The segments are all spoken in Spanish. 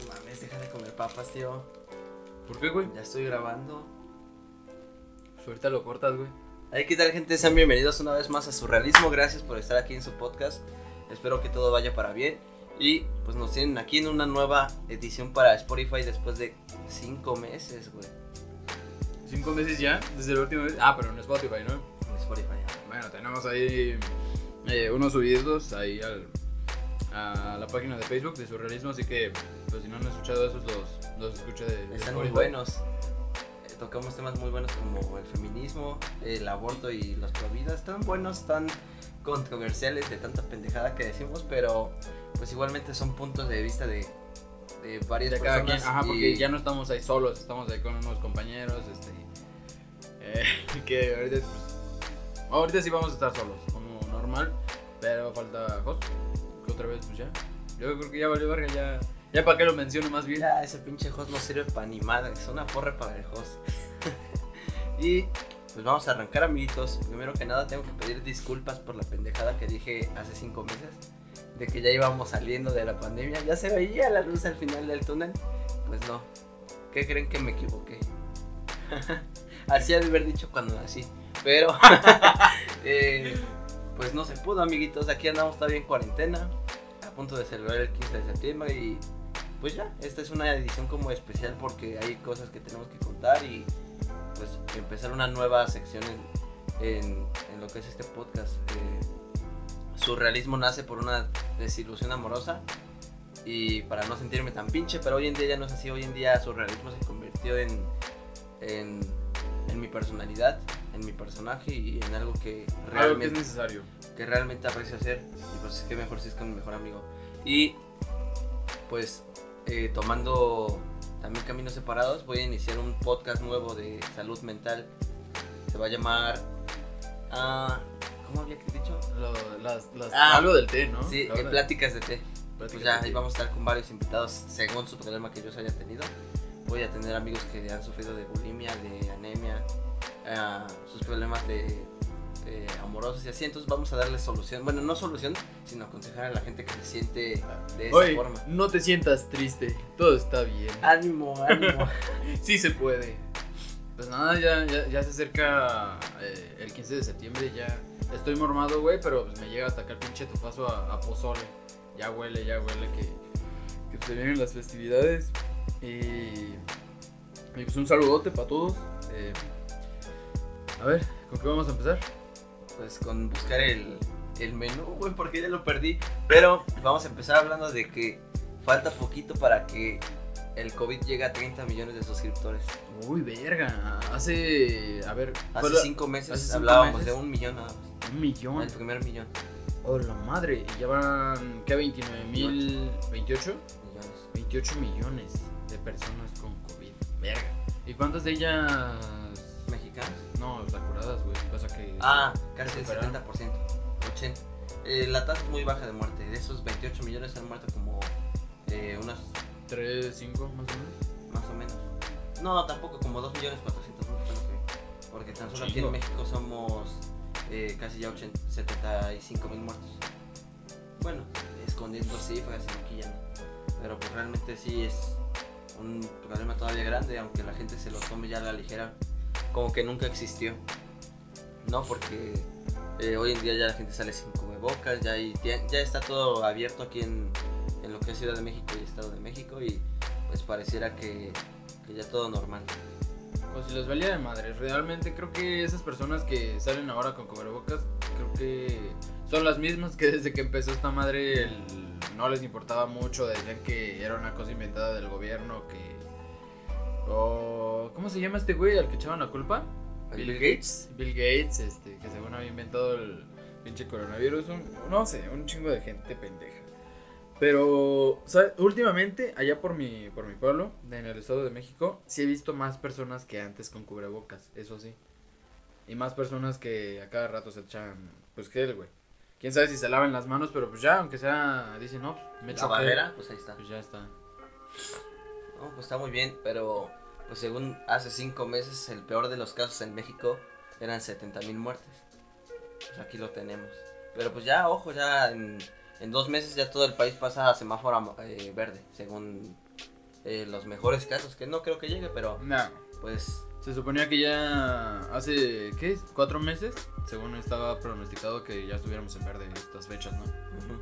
No mames, deja de comer papas, tío. ¿Por qué, güey? Ya estoy grabando. Pues ahorita lo cortas, güey. Hey, ¿qué tal, gente? Sean bienvenidos una vez más a Surrealismo. Gracias por estar aquí en su podcast. Espero que todo vaya para bien. Y pues nos tienen aquí en una nueva edición para Spotify después de cinco meses, güey. Cinco meses ya, desde la última vez. Ah, pero en Spotify, ¿no? En Spotify. Bueno, tenemos ahí eh, unos subidos ahí al, a la página de Facebook de Surrealismo, así que pues si no han escuchado esos, los, los escucha de, de Están muy buenos. Eh, Tocamos temas muy buenos como el feminismo, el aborto y las providas. Están buenos, están controversiales de tanta pendejada que decimos, pero pues igualmente son puntos de vista de, de varias De cada quien, personas. ajá, porque y- ya no estamos ahí solos, estamos ahí con unos compañeros, este, eh, que ahorita, pues, ahorita sí vamos a estar solos, como normal, pero falta Jos, otra vez, pues ya, yo creo que ya valió ya, ya para qué lo menciono más bien. Ese pinche host no sirve para ni madre, es una porra para el host. y pues vamos a arrancar, amiguitos. Primero que nada, tengo que pedir disculpas por la pendejada que dije hace cinco meses. De que ya íbamos saliendo de la pandemia. Ya se veía la luz al final del túnel. Pues no. ¿Qué creen que me equivoqué? Así de haber dicho cuando nací. Pero, eh, pues no se pudo, amiguitos. Aquí andamos todavía en cuarentena. A punto de celebrar el 15 de septiembre. Y pues ya, esta es una edición como especial porque hay cosas que tenemos que contar y pues empezar una nueva sección en, en- lo que es este podcast. Eh, surrealismo nace por una desilusión amorosa y para no sentirme tan pinche, pero hoy en día ya no es así, hoy en día surrealismo se convirtió en, en, en mi personalidad, en mi personaje y en algo que Algo que es realmente necesario. que realmente aprecio hacer y pues qué mejor si es con mi mejor amigo y pues eh, tomando también caminos separados voy a iniciar un podcast nuevo de salud mental se va a llamar ah, ¿cómo había dicho? Lo- las, las- Ah, algo del té, ¿no? sí, eh, pláticas de té pues ya ahí vamos a estar con varios invitados según su problema que ellos hayan tenido voy a tener amigos que han sufrido de bulimia de anemia ah, sus problemas de eh, amorosos y así entonces vamos a darles solución bueno no solución sino aconsejar a la gente que se siente de esa Oye, forma no te sientas triste, todo está bien. ánimo ánimo Sí se puede. Pues nada, ya, ya, ya se acerca eh, el 15 de septiembre, ya estoy mormado, güey, pero pues me llega hasta acá el pinche tufazo a, a pozole. Ya huele, ya huele que, que se vienen las festividades. Y, y pues un saludote para todos. Eh, a ver, ¿con qué vamos a empezar? pues con buscar el, el menú güey porque ya lo perdí pero vamos a empezar hablando de que falta poquito para que el COVID llegue a 30 millones de suscriptores Uy, verga. Hace. A ver, hace cinco meses hace cinco hablábamos meses. de un millón nada más un millón. el primer millón Oh, la madre. Y ya van, ¿qué? 29 mil. ¿28? millones 28 millones de personas con COVID. Verga. ¿Y cuántas de ellas? mexicanos No, las curadas, güey. O sea que. Ah, casi el recuperaron. 70%. 80. Eh, la tasa es muy baja de muerte. De esos 28 millones han muerto como eh, unas 3, 5 más o menos. más o menos. No, tampoco, como 2 millones 400 mil fue lo que- Porque tan solo aquí en México somos eh, casi ya 80 75 mil muertos. Bueno, escondiendo cifras y maquillando. Pero pues realmente sí es un problema todavía grande, aunque la gente se lo tome ya a la ligera, como que nunca existió. No, porque eh, hoy en día ya la gente sale sin cubrebocas, ya, ya, está todo abierto aquí en, en lo que es Ciudad de México y Estado de México y pues pareciera que, ya todo normal. Pues si les valía de madre. Realmente creo que esas personas que salen ahora con cubrebocas, creo que son las mismas que desde que empezó esta madre no les importaba mucho. Decían que era una cosa inventada del gobierno, que. O. ¿Cómo se llama este güey al que echaban la culpa? Bill Gates. Bill Gates, este, que según había inventado el pinche coronavirus. un- no sé, un chingo de gente pendeja. Pero, ¿sabes? Últimamente, allá por mi, por mi pueblo, en el Estado de México, sí he visto más personas que antes con cubrebocas, eso sí. Y más personas que a cada rato se echan, pues, gel, güey. Quién sabe si se lavan las manos, pero pues ya, aunque sea, dicen, no, pues, me La echo gel", barrera, pues ahí está. Pues ya está. No, pues está muy bien, pero pues según hace cinco meses el peor de los casos en México eran 70 mil muertes. Pues aquí lo tenemos. Pero pues ya, ojo, ya en, en dos meses ya todo el país pasa a semáforo eh, verde, según eh, los mejores casos, que no creo que llegue, pero No. pues Se suponía que ya hace, ¿qué? ¿Cuatro meses? Según estaba pronosticado que ya estuviéramos en verde estas fechas, ¿no? ujú,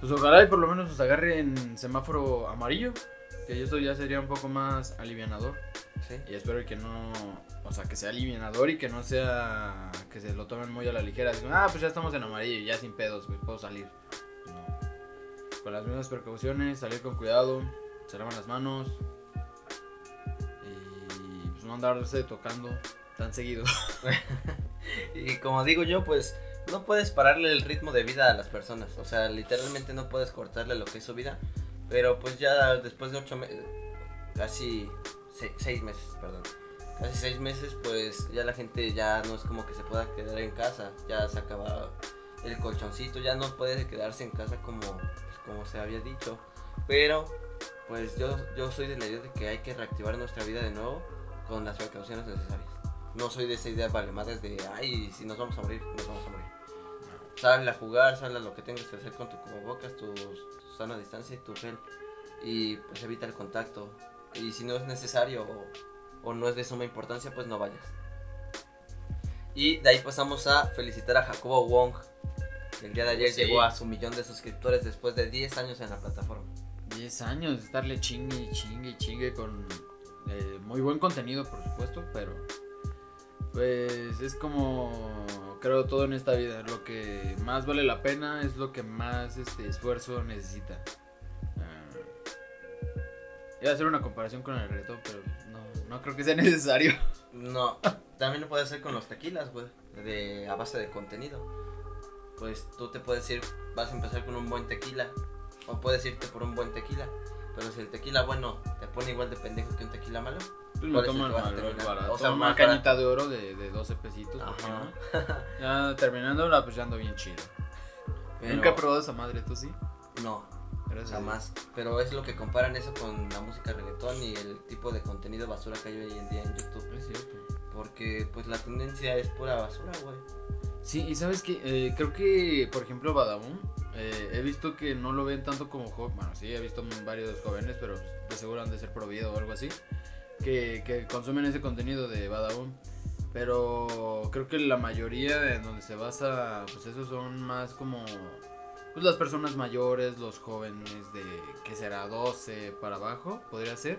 Pues ojalá y por lo menos nos agarre en semáforo amarillo. Que eso ya sería un poco más alivianador. sí. Y espero que no. O sea, que sea alivianador y que no sea. Que se lo tomen muy a la ligera. Así, ah, pues ya estamos en amarillo ya sin pedos, güey, puedo salir. No. Con las mismas precauciones, salir con cuidado, se lavan las manos. Y pues no andarse tocando tan seguido. Y como digo yo, pues no puedes pararle el ritmo de vida a las personas. O sea, literalmente no puedes cortarle lo que es su vida. Pero pues ya después de ocho meses, casi se- seis meses, perdón. Casi seis meses, pues ya la gente ya no es como que se pueda quedar en casa. Ya se acaba el colchoncito, ya no puede quedarse en casa como, pues, como se había dicho. Pero pues yo, yo soy de la idea de que hay que reactivar nuestra vida de nuevo con las precauciones necesarias. No soy de esa idea valemadres de, ay, si nos vamos a morir, nos vamos a morir. Sal a jugar, sal a lo que tengas que hacer con tu cubrebocas, tu, tu sana distancia y tu gel. Y pues evita el contacto. Y si no es necesario o, o no es de suma importancia, pues no vayas. Y de ahí pasamos a felicitar a Jacobo Wong. El día de ayer Sí. llegó a su millón de suscriptores después de 10 años en la plataforma. 10 años de estarle chingue y chingue y chingue con eh, muy buen contenido, por supuesto, pero pues es como creo todo en esta vida, lo que más vale la pena es lo que más este esfuerzo necesita. Ah, iba a hacer una comparación con el reggaetón, pero no, no creo que sea necesario. No, también lo puedes hacer con los tequilas, güey, de, a base de contenido. Pues tú te puedes ir, vas a empezar con un buen tequila, o puedes irte por un buen tequila. Pero si el tequila bueno te pone igual de pendejo que un tequila malo, Pues ¿Cuál lo es el toman mal, barato. O sea, una cañita de oro de, de 12 pesitos, ¿por qué Ajá. no? Ya terminando la pues ya ando bien chido. Pero- Nunca he probado esa madre, ¿tú sí? no, jamás. Pero es lo que comparan eso con la música reggaetón y el tipo de contenido basura que hay hoy en día en YouTube. Es cierto. Porque pues la tendencia es pura basura, güey. Sí, y sabes que creo que, por ejemplo, Badabun, eh, he visto que no lo ven tanto como joven. Bueno, sí, he visto varios jóvenes, pero de seguro han de ser prohibido o algo así. Que, que consumen ese contenido de Badabun. Pero creo que la mayoría en donde se basa, pues esos son más como. Pues las personas mayores, los jóvenes de, que será 12 para abajo, podría ser.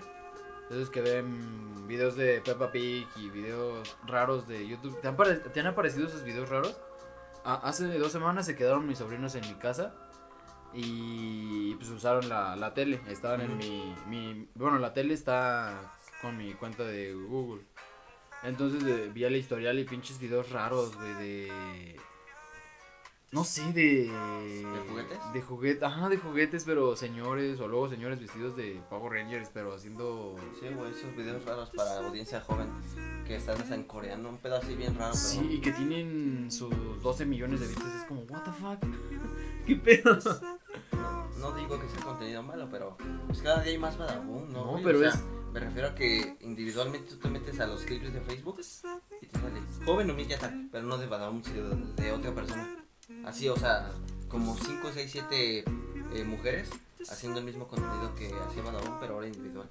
Esos que ven videos de Peppa Pig y videos raros de YouTube. ¿Te han, te han aparecido esos videos raros? Hace dos semanas se quedaron mis sobrinos en mi casa y pues usaron la, la tele. Estaban en Ujú. mi, mi... Bueno, la tele está con mi cuenta de Google. Entonces eh, vi el historial y pinches videos raros, güey, de... No sé, de... ¿De juguetes? De juguetes, ajá, de juguetes, pero señores, o luego señores vestidos de Power Rangers, pero haciendo... Sí, güey, esos videos raros para audiencia joven que están hasta en coreano, un pedo así bien raro, Sí, pero y que tienen sus 12 millones de vistas, es como, what the fuck, qué pedo. no, no digo que sea contenido malo, pero pues cada día hay más badabun, ¿no? No, güey? pero o sea, es- me refiero a que individualmente tú te metes a los clips de Facebook y te sale joven humilla tal, pero no de badabun, sino de, otra persona. Así, o sea, como 5, 6, 7 mujeres haciendo el mismo contenido que hacía badabun, pero ahora individual.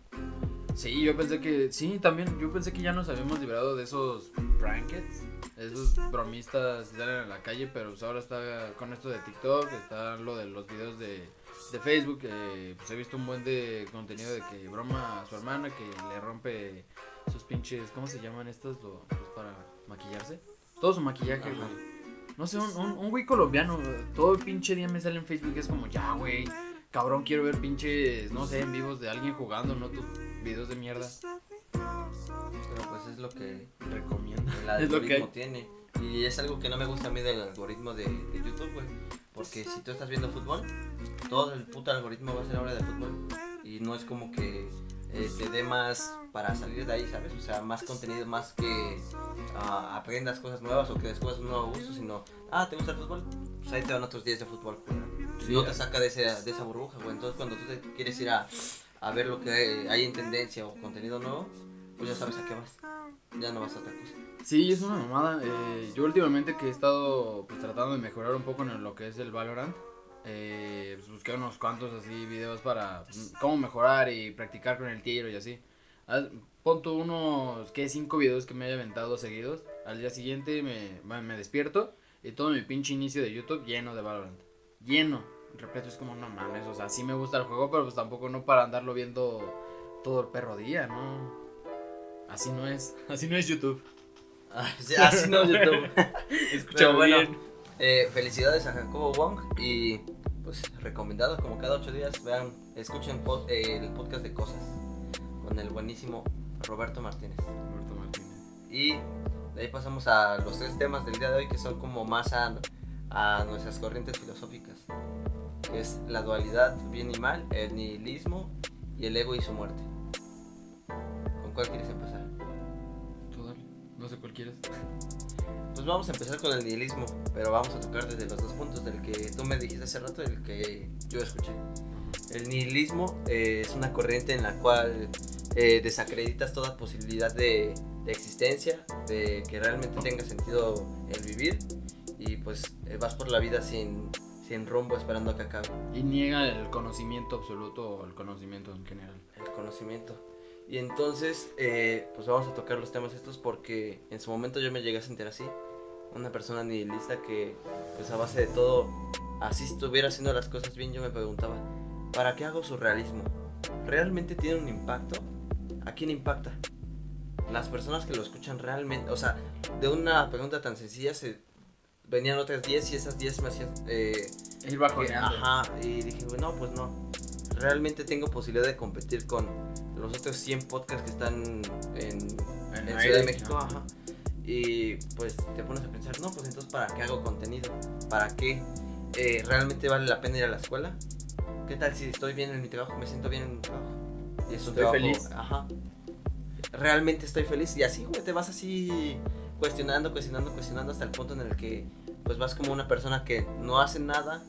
Sí, yo pensé que, sí, también, yo pensé que ya nos habíamos librado de esos prankets, esos bromistas que salen en la calle, pero pues ahora está con esto de TikTok, está lo de los videos de, de Facebook, eh, pues he visto un buen de contenido de que broma a su hermana, que le rompe sus pinches, ¿cómo se llaman estos? Lo, pues para maquillarse. Todo su maquillaje, Ajá. güey. No sé, un, un, un güey colombiano, todo el pinche día me sale en Facebook, es como, ya, güey, cabrón, quiero ver pinches, no sé, en vivos de alguien jugando, no tus videos de mierda. Pero pues es lo que Recomiendo. el Es lo que algoritmo tiene. Y es algo que no me gusta a mí del algoritmo de, de YouTube, güey. Porque si tú estás viendo fútbol, todo el puto algoritmo va a ser ahora de fútbol. Y no es como que eh, te dé más para salir de ahí, ¿sabes? O sea, más contenido, más que ah, aprendas cosas nuevas o que descubras un nuevo gusto, sino, ah, ¿te gusta el fútbol? Pues ahí te van otros días de fútbol. Sí, no te saca de, ese, de esa burbuja, güey. Entonces, cuando tú te quieres ir a, a ver lo que hay, hay en tendencia o contenido nuevo, pues ya sabes a qué vas. Ya no vas a otra cosa. Sí, es una mamada. eh, yo últimamente que he estado pues, tratando de mejorar un poco en lo que es el Valorant, eh, pues busqué unos cuantos así videos para pues, cómo mejorar y practicar con el tiro y así. Haz- unos, que cinco videos que me haya aventado seguidos. Al día siguiente me, me me despierto y todo mi pinche inicio de YouTube lleno de Valorant. Lleno. Repleto, es como, no mames, o sea, sí me gusta el juego, pero pues tampoco no para andarlo viendo todo el perro día, ¿no? Así no es, así no es YouTube. Así así no YouTube. Escucha Pero bueno, bien. eh, felicidades a Jacobo Wong y pues recomendado como cada ocho días vean, escuchen pod- eh, el podcast de cosas con el buenísimo Roberto Martínez. Roberto Martínez. Y de ahí pasamos a los tres temas del día de hoy que son como más a, a nuestras corrientes filosóficas, que es la dualidad bien y mal, el nihilismo y el ego y su muerte. ¿Con cuál quieres empezar? No sé cuál quieres. Pues vamos a empezar con el nihilismo, pero vamos a tocar desde los dos puntos, del que tú me dijiste hace rato y el que yo escuché. El nihilismo eh, es una corriente en la cual eh, desacreditas toda posibilidad de, de existencia, de que realmente tenga sentido el vivir y pues eh, vas por la vida sin, sin rumbo esperando a que acabe Y niega el conocimiento absoluto o el conocimiento en general. el conocimiento. Y entonces, eh, pues vamos a tocar los temas estos porque en su momento yo me llegué a sentir así. Una persona nihilista que, pues a base de todo, así estuviera haciendo las cosas bien, yo me preguntaba, ¿para qué hago surrealismo? ¿Realmente tiene un impacto? ¿A quién impacta? Las personas que lo escuchan realmente, o sea, de una pregunta tan sencilla se venían otras 10 y esas 10 me hacían... eh, Ir bajoneando. Ajá, y dije, "Güey, no, pues no. Realmente tengo posibilidad de competir con los otros 100 podcasts que están en, En en aire, Ciudad de México, ¿no? ajá. Y pues te pones a pensar, no, pues entonces ¿para qué hago contenido? ¿Para qué? Eh, ¿Realmente vale la pena ir a la escuela? ¿Qué tal si estoy bien en mi trabajo? ¿Me siento bien en mi trabajo? Y es un Estoy trabajo- feliz. Ajá. Realmente estoy feliz. Y así, güey, te vas así cuestionando, cuestionando, cuestionando hasta el punto en el que pues vas como una persona que no hace nada,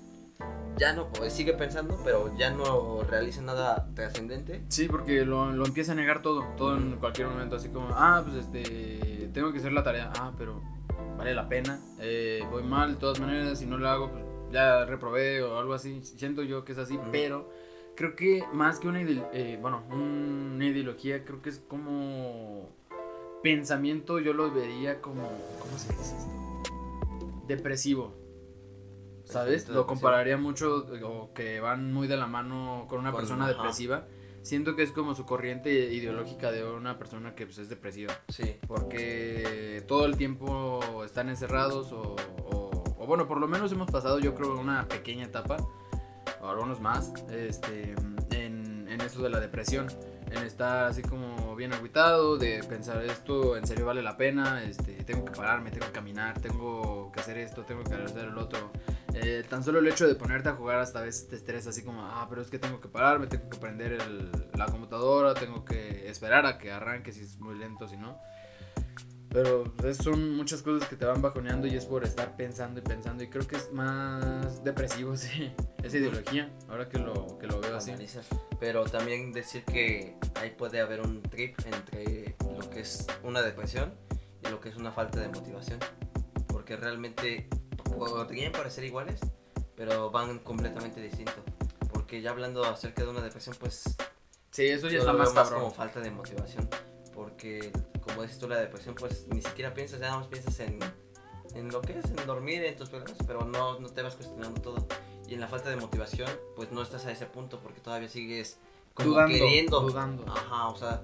ya no, pues, sigue pensando, pero ya no realiza nada trascendente. Sí, porque lo, lo empieza a negar todo, todo en cualquier momento, así como, ah, pues este, tengo que hacer la tarea, ah, pero vale la pena, eh, voy mal de todas maneras, si no lo hago, pues ya reprobé o algo así, siento yo que es así, pero creo que más que una, eh, bueno, una ideología, creo que es como pensamiento, yo lo vería como, ¿cómo se dice esto? Depresivo. ¿Sabes? Lo compararía mucho, o que van muy de la mano con una Con- persona ajá. depresiva. Siento que es como su corriente ideológica de una persona que pues, es depresiva. Sí. Porque todo el tiempo están encerrados o, o- o bueno, por lo menos hemos pasado yo creo una pequeña etapa, o algunos más, este, en, en esto de la depresión. En estar así como bien agüitado, de pensar esto en serio vale la pena, este, tengo que pararme, tengo que caminar, tengo que hacer esto, tengo que hacer el otro. Eh, tan solo el hecho de ponerte a jugar hasta a veces te estresa así como, ah, pero es que tengo que pararme, tengo que prender el- la computadora, tengo que esperar a que arranque si es muy lento, si no. Pero pues, son muchas cosas que te van bajoneando y es por estar pensando y pensando y creo que es más depresivo sí, esa ideología, ahora que lo, que lo veo así. Pero también decir que ahí puede haber un trip entre lo que es una depresión y lo que es una falta de motivación. Porque realmente podrían parecer iguales, pero van completamente distintos. Porque ya hablando acerca de una depresión, pues Sí, eso ya está más más como falta de motivación. Porque, como dices tú, la depresión, pues ni siquiera piensas, ya nada más piensas en, en lo que es, en dormir, en tus problemas, pero no, no te vas cuestionando todo. Y en la falta de motivación, pues no estás a ese punto porque todavía sigues como Dudando, queriendo. dudando. Ajá, o sea,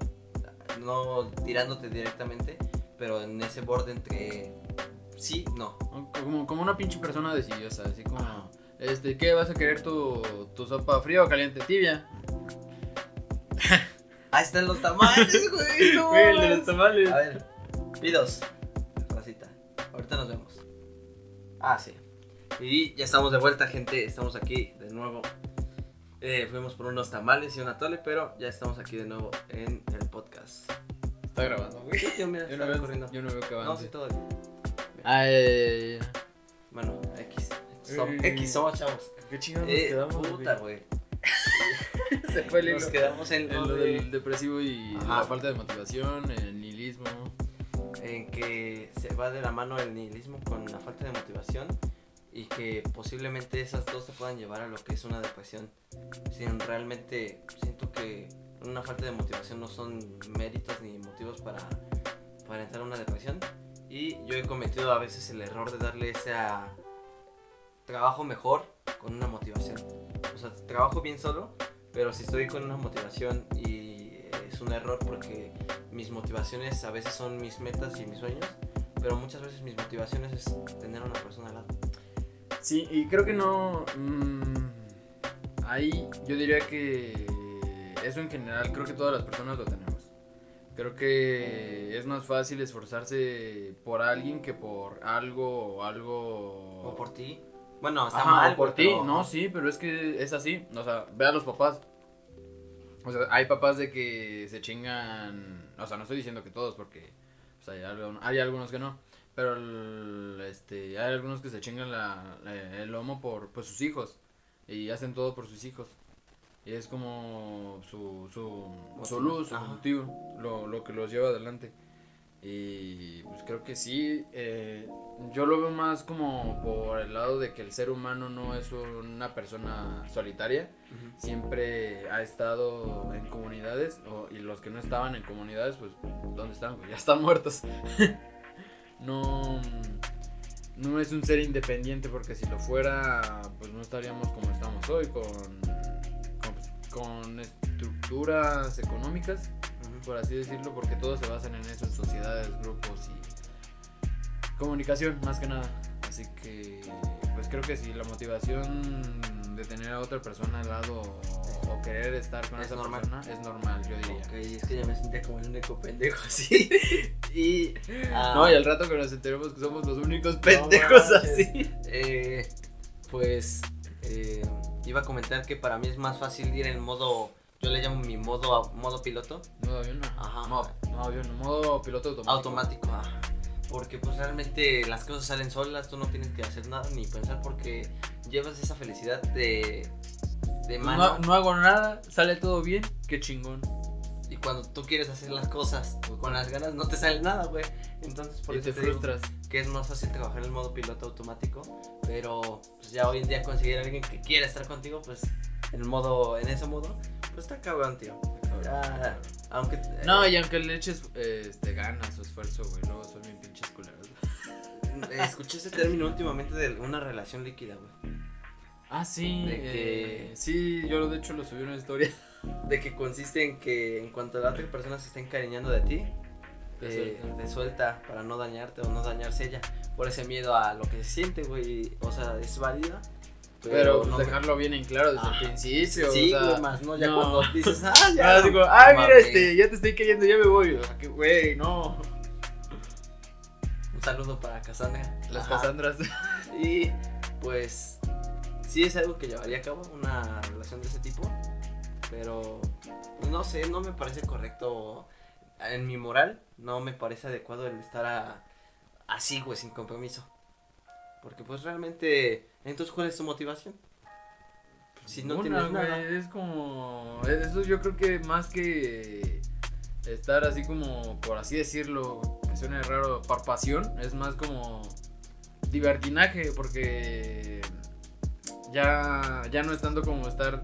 no tirándote directamente, pero en ese borde entre sí, no. Como, como una pinche persona decidiosa, así como, este, ¿qué vas a querer tu, tu sopa fría o caliente? Tibia. Ahí están los tamales, güey. no Güey, el de mames. los tamales. A ver, pidos, racita. Ahorita nos vemos. Ah, sí. Y ya estamos de vuelta, gente. Estamos aquí de nuevo. Eh, fuimos por unos tamales y una tole, pero ya estamos aquí de nuevo en el podcast. Está grabando, güey. Tío, mira, Yo no, veo, yo no veo que No, avance. sí, todo bien. Ay, Bueno, X. Som-. X, somos chavos. qué chingados Eh, puta, güey. Se fue el Nos hilo. quedamos en En lo lo de- del depresivo y Ajá. la falta de motivación, el nihilismo. en que se va de la mano el nihilismo con la falta de motivación y que posiblemente esas dos te puedan llevar a lo que es una depresión. Sin realmente siento que una falta de motivación no son méritos ni motivos para, para entrar a una depresión. Y yo he cometido a veces el error de darle ese a- trabajo mejor con una motivación. O sea, trabajo bien solo, pero si estoy con una motivación y es un error porque mis motivaciones a veces son mis metas y mis sueños, pero muchas veces mis motivaciones es tener a una persona al lado. Sí, y creo que no. mm, ahí yo diría que eso en general, creo que todas las personas lo tenemos. Creo que es más fácil esforzarse por alguien que por algo o algo. O por ti. Bueno, está Ajá, mal. o por ti, pero- no, sí, pero es que es así. O sea, ve a los papás. O sea, hay papás de que se chingan. O sea, no estoy diciendo que todos, porque pues, hay, algo- hay algunos que no. Pero el- este, hay algunos que se chingan la, la- el lomo por pues, sus hijos. Y hacen todo por sus hijos. Y es como su, su, su luz, su motivo, lo, lo que los lleva adelante. Y pues creo que sí, eh, yo lo veo más como por el lado de que el ser humano no es una persona solitaria, siempre ha estado en comunidades o- y los que no estaban en comunidades, pues ¿dónde están? güey? ya están muertos. no, no es un ser independiente porque si lo fuera, pues no estaríamos como estamos hoy con, con, estructuras económicas por así decirlo, porque todos se basan en eso, en sociedades, grupos y comunicación, más que nada. Así que, pues creo que si la motivación de tener a otra persona al lado o, o querer estar con Es esa normal. persona es normal, yo diría. Ok, es que ya me sentía como el único pendejo así. y. ah, No, y al rato que nos enteremos que somos los únicos pendejos así. eh, pues. Eh, iba a comentar que para mí es más fácil ir en modo. Yo le llamo mi modo, modo piloto Modo avión, no. Ajá. Modo, modo avión, modo piloto automático. automático. Porque pues realmente las cosas salen solas, tú no tienes que hacer nada ni pensar porque llevas esa felicidad de, de mano. No, no hago nada, sale todo bien, qué chingón. Y cuando tú quieres hacer las cosas con las ganas no te sale nada, güey. Entonces por Y eso te te digo frustras. que es más fácil trabajar en el modo piloto automático. Pero pues, ya hoy en día conseguir a alguien que quiera estar contigo, pues en modo, en ese modo, pues está cabrón, tío. Ya, aunque eh, No, y aunque le eches este, ganas o esfuerzo, güey, luego son bien pinches culeros. eh, escuché ese término últimamente de una relación líquida, güey. Ah, sí. De que- eh, sí, yo de hecho lo subí en una historia. De que consiste en que en cuanto la otra persona se está encariñando de ti, eh, te suelta para no dañarte o no dañarse ella. Por ese miedo a lo que se siente, güey. O sea, es válida. Pero, pues, no dejarlo bien en claro desde Ah, el principio. Sí, o sea, más no, ya no. cuando dices, ah, ya. Ya digo, ah, mira, mames". este, ya te estoy queriendo, ya me voy. O sea, que, güey, no. Un saludo para Cassandra. Las Ajá. Casandras. Y pues, sí es algo que llevaría a cabo, una relación de ese tipo. Pero, pues, no sé, no me parece correcto. En mi moral, no me parece adecuado el estar a- así, güey, sin compromiso. Porque, pues realmente, entonces, ¿cuál es tu motivación? Si no Una, tienes nada. güey, Es como. Eso yo creo que más que estar así como, por así decirlo, que suene raro, por pasión, es más como divertinaje, porque ya, ya no es tanto como estar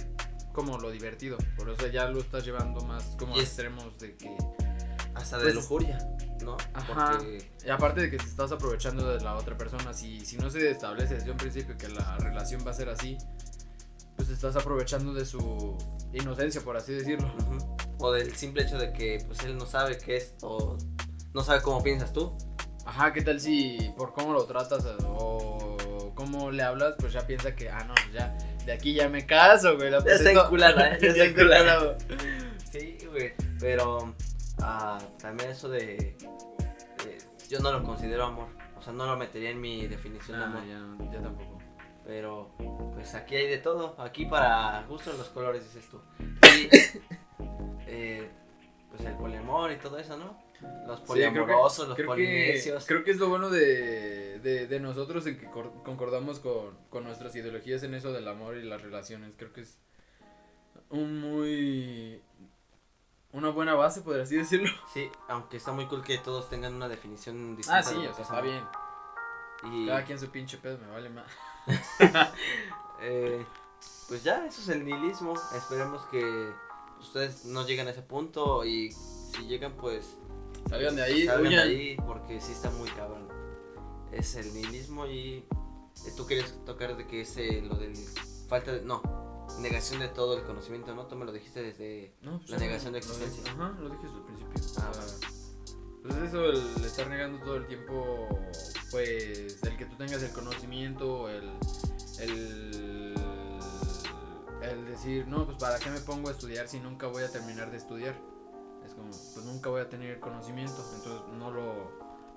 como lo divertido, por eso ya lo estás llevando más como a extremos de que... Hasta de pues, lujuria, ¿no? Ajá. Porque Y aparte de que te estás aprovechando de la otra persona, si, si no se establece desde un principio que la relación va a ser así, pues te estás aprovechando de su inocencia, por así decirlo. O del simple hecho de que pues él no sabe qué es o no sabe cómo piensas tú. Ajá, ¿qué tal si por cómo lo tratas o cómo le hablas, pues ya piensa que, ah, no, pues ya, de aquí ya me caso, güey. la Ya está enculada, ¿eh? Ya está enculada. Sí, güey. Pero ah, también eso de, de- Yo no lo considero amor. O sea, no lo metería en mi definición de No, amor. Ah, ya, tampoco. Pero pues aquí hay de todo. Aquí para gusto los colores, dices tú. Y eh, pues el poliamor y todo eso, ¿no? Los Sí, creo que- poliamorosos, los creo polinesios. Que, creo que es lo bueno de, de, de nosotros en que cor- concordamos con, con nuestras ideologías en eso del amor y las relaciones. Creo que es un muy... Una buena base, podría así decirlo. Sí, aunque está muy cool que todos tengan una definición distinta. Ah, sí, de o sea, es está bien. Y Cada quien su pinche pedo, me vale más. Eh, pues ya, eso es el nihilismo. Esperemos que ustedes no lleguen a ese punto y si llegan, pues Salgan de ahí, salgan de ahí porque sí está muy cabrón. Es el nihilismo y eh, tú quieres tocar de que es eh, lo del falta de no negación de todo el conocimiento, ¿no? Tú me lo dijiste desde No, pues La negación de lo existencia. Ajá, lo dije desde el principio. Ah, pues eso, el estar negando todo el tiempo, pues, el que tú tengas el conocimiento, el, el, el decir, no, pues, ¿para qué me pongo a estudiar si nunca voy a terminar de estudiar? Es como, pues, nunca voy a tener conocimiento, entonces no lo,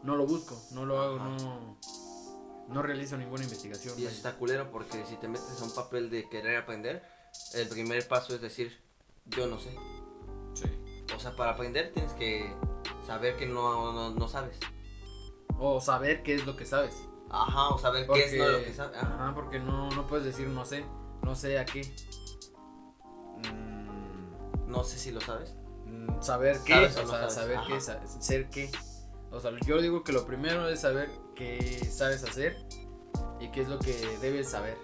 no lo busco, no lo hago, Ajá. no, no realizo ninguna investigación. Y eso está culero porque si te metes a un papel de querer aprender, el primer paso es decir, yo no sé. Sí. O sea, para aprender tienes que saber que no, no, no sabes. O saber qué es lo que sabes. Ajá, o saber Porque, qué es no lo que sabes. Ajá. Ajá, porque no, no puedes decir no sé, no sé a qué. Mm, No sé si lo sabes. mm, saber qué, ¿Sabes o o no sea, sabes? saber Ajá. qué, ser qué. O sea, yo digo que lo primero es saber qué sabes hacer y qué es lo que debes saber.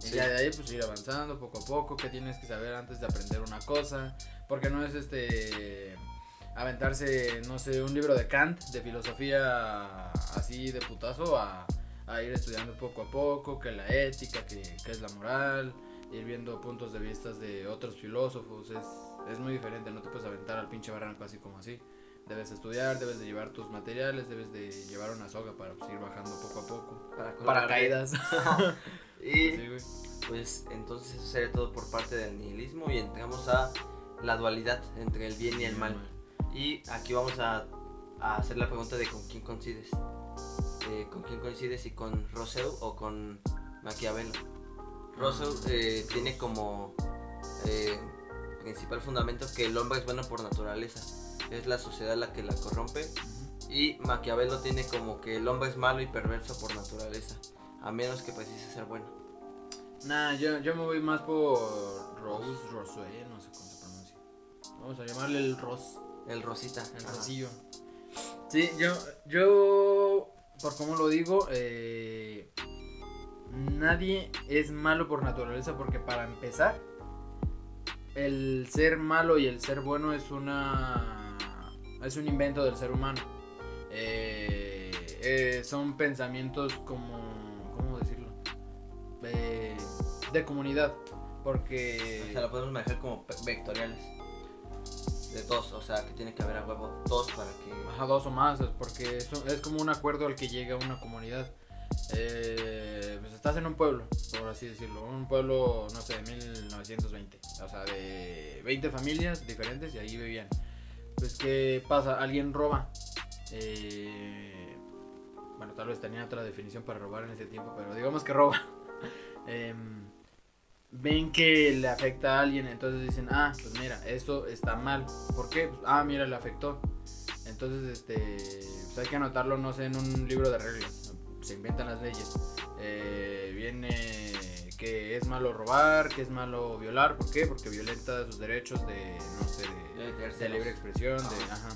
Y Sí. ya de ahí pues ir avanzando poco a poco, qué tienes que saber antes de aprender una cosa, porque no es este aventarse, no sé, un libro de Kant de filosofía así de putazo a, a ir estudiando poco a poco, que la ética, que, que es la moral, ir viendo puntos de vista de otros filósofos, es, es muy diferente, no te puedes aventar al pinche barranco así como así. Debes estudiar, debes de llevar tus materiales, debes de llevar una soga para pues, ir bajando poco a poco. Para. Paracaídas. Y Sí, güey. pues entonces eso sería todo por parte del nihilismo y entramos a la dualidad entre el bien y el mal. Y aquí vamos a, a hacer la pregunta de con quién coincides. Eh, ¿Con quién coincides? ¿Si con Rousseau o con Maquiavelo? Rousseau eh, tiene como eh, principal fundamento que el hombre es bueno por naturaleza. Es la sociedad la que la corrompe. Y Maquiavelo tiene como que el hombre es malo y perverso por naturaleza. A menos que precise ser bueno. Nah, yo, yo me voy más por Rose, Rosue, no sé cómo se pronuncia. Vamos a llamarle el Ros, El Rosita. el ajá. Rosillo. Sí, yo, yo, por cómo lo digo, eh, nadie es malo por naturaleza porque para empezar, el ser malo y el ser bueno es una, es un invento del ser humano. Eh, eh, son pensamientos como, ¿cómo decirlo? Eh, de comunidad, porque... O sea, lo podemos manejar como vectoriales. De dos, o sea, que tiene que haber a huevo dos para que. Ajá, dos o más, porque es como un acuerdo al que llega una comunidad. Eh, pues estás en un pueblo, por así decirlo, un pueblo, no sé, de 1920, o sea, de 20 familias diferentes y ahí vivían. Pues, ¿qué pasa? Alguien roba. Eh, bueno, tal vez tenía otra definición para robar en ese tiempo, pero digamos que roba. Em, ven que le afecta a alguien, entonces dicen, ah, pues mira, esto está mal. ¿Por qué? Pues, ah, mira, le afectó. Entonces, este, pues hay que anotarlo, no sé, en un libro de reglas. Se inventan las leyes. Eh, viene que es malo robar, que es malo violar. ¿Por qué? Porque violenta sus derechos de, de, libre expresión, de, Ajá.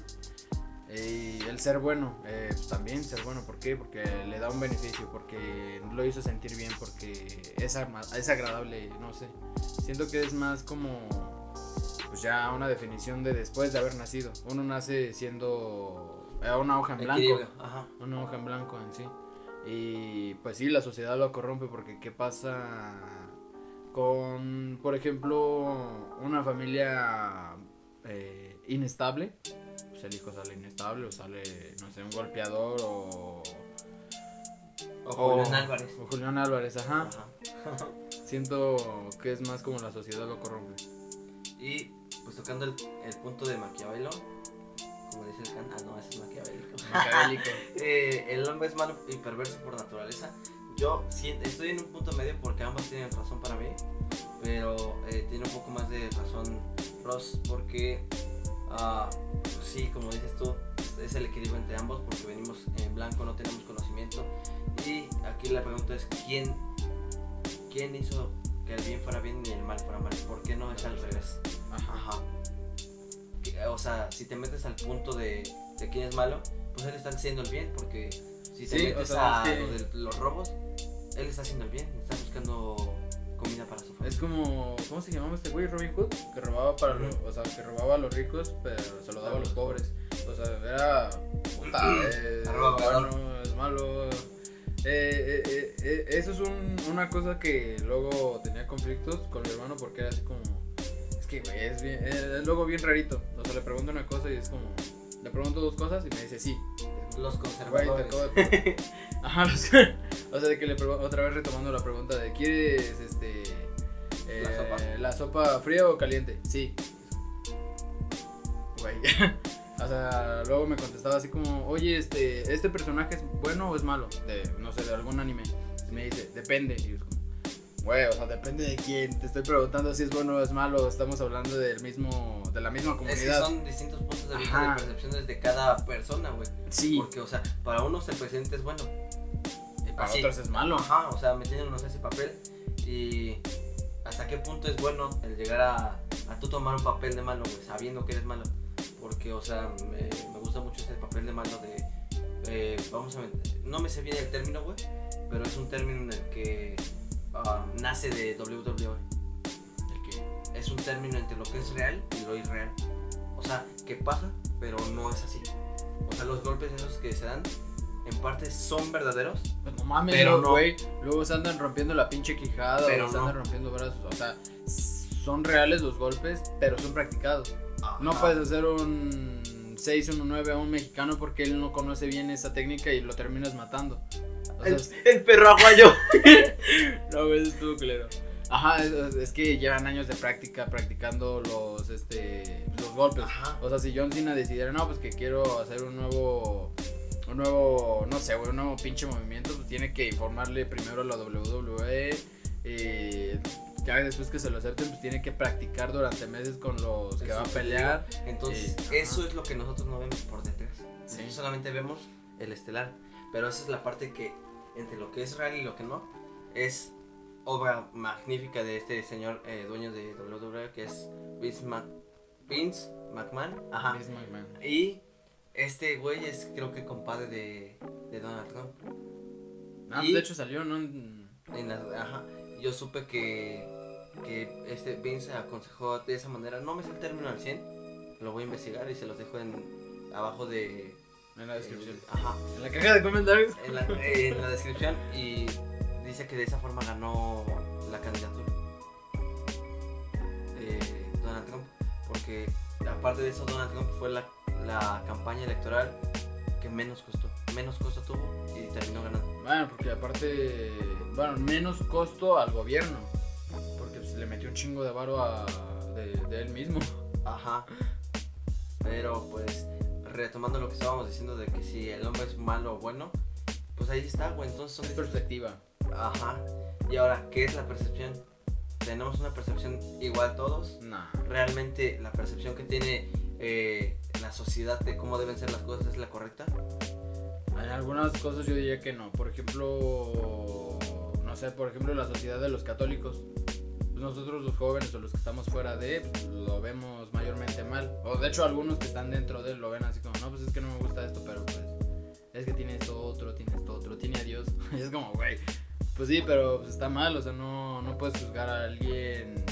Y el ser bueno, eh, pues también ser bueno, ¿por qué? Porque le da un beneficio, porque lo hizo sentir bien, porque es, es agradable, no sé. Siento que es más como, pues ya una definición de después de haber nacido. Uno nace siendo eh, una hoja en blanco, Ajá. una hoja en blanco en sí. Y pues sí, la sociedad lo corrompe porque ¿qué pasa con, por ejemplo, una familia eh, inestable? Pues el hijo sale inestable o sale, no sé, un golpeador o... O Julián o- Álvarez. o Julián Álvarez, ajá. Ajá. Siento que es más como la sociedad lo corrompe. Y pues tocando el, el punto de Maquiavelo, como dice el can, ah no, ese es maquiavélico. Maquiavélico. Eh, el hombre es malo y perverso por naturaleza. Yo sien- estoy en un punto medio porque ambos tienen razón para mí, pero eh, tiene un poco más de razón Porque pues sí, como dices tú, es el equilibrio entre ambos porque venimos en blanco, no tenemos conocimiento y aquí la pregunta es quién quién hizo que el bien fuera bien y el mal fuera mal. ¿Por qué no es al revés? Ajá. Ajá. Que, O sea, si te metes al punto de, de quién es malo, pues él está haciendo el bien, porque si te Sí, metes o sea, a es que- lo de los robos, él está haciendo el bien, está buscando comida para su familia. Es como, ¿cómo se llamaba este güey? Robin Hood, que robaba para los, o sea, que robaba a los ricos, pero se lo daba a los pobres. O sea, era, puta, eh, bueno, es malo. Eh, eh, eh, eh, eso es un- una cosa que luego tenía conflictos con mi hermano porque era así como, es que güey, es, bien, eh, es luego bien rarito. O sea, le pregunto una cosa y es como, le pregunto dos cosas y me dice sí. Los Güey, conservadores. de- Ajá, los- o sea, de que le otra vez retomando la pregunta de ¿quieres este eh, ¿La sopa? la sopa fría o caliente? Sí. Güey. o sea, luego me contestaba así como, "Oye, este este personaje es bueno o es malo?" de no sé, de algún anime. Y me dice, "Depende." Y yo como, Güey, o sea, depende de quién. Te estoy preguntando si es bueno o es malo. Estamos hablando del mismo, de la misma Es que comunidad. son distintos puntos de vista Ajá. de percepciones de cada persona, güey. Sí. Porque, o sea, para unos el presidente es bueno. Y para otros es malo. Ajá, o sea, metiéndonos ese papel. Y hasta qué punto es bueno el llegar a, a tú tomar un papel de malo, güey, sabiendo que eres malo. Porque, o sea, me, me gusta mucho ese papel de malo de. eh, vamos a met- No me sé bien el término, güey. Pero es un término en el que ah, nace de WWE. Es un término entre lo que es real y lo irreal. O sea, que pasa, pero no es así. O sea, los golpes esos que se dan, en parte son verdaderos, Pues no mames, Pero no, no. güey. Luego se andan rompiendo la pinche quijada Pero o se no. andan rompiendo brazos. O sea, son reales los golpes, pero son practicados. No Ajá. puedes hacer un 6-1-9 a un mexicano porque él no conoce bien esa técnica y lo terminas matando. O sea, El, el perro aguayo. no, güey, estuvo culero. Ajá, es, es que llevan años de práctica practicando los, este, los golpes. Ajá. O sea, si John Cena decidiera, no, pues que quiero hacer un nuevo, un nuevo, no sé, un nuevo pinche movimiento, pues tiene que informarle primero a la WWE. eh, ya después que se lo acepten, pues tiene que practicar durante meses con los que Eso va a pelear. Entonces, Eh, ajá. eso es lo que nosotros no vemos por detrás. Sí. Nosotros solamente vemos el estelar. Pero esa es la parte que, entre lo que es real y lo que no, es obra magnífica de este señor eh, dueño de WWE, que es Vince, Mac- Vince McMahon. Ajá. Vince McMahon. Y este güey es creo que compadre de, de Donald Trump. Ah, Y- de hecho salió, ¿no? En- la- ajá, yo supe que, que este Vince aconsejó de esa manera. No me sé el término al 100, lo voy a investigar y se los dejo en abajo de... En la descripción. Ajá, En la caja de comentarios. en la, en la descripción y dice que de esa forma ganó la candidatura de Donald Trump. Porque aparte de eso, Donald Trump fue la, la campaña electoral que menos costó. Menos costo tuvo y terminó ganando. Bueno, porque aparte, bueno, menos costo al gobierno. Porque pues, le metió un chingo de varo a, de, de él mismo. Ajá. Pero pues, retomando lo que estábamos diciendo de que si el hombre es malo o bueno, pues ahí está, güey. Entonces son Es perspectiva. Ajá. Y ahora, ¿qué es la percepción? ¿Tenemos una percepción igual todos? Nah. ¿Realmente la percepción que tiene eh, la sociedad de cómo deben ser las cosas es la correcta? Hay algunas cosas yo diría que no. Por ejemplo, no sé, por ejemplo, la sociedad de los católicos. Pues nosotros los jóvenes o los que estamos fuera de, pues, lo vemos mayormente mal. O de hecho algunos que están dentro de él lo ven así como, no, pues es que no me gusta esto, pero pues es que tiene esto otro, tiene esto otro, tiene a Dios. y es como, güey, pues sí, pero pues, está mal, o sea, no, no puedes juzgar a alguien.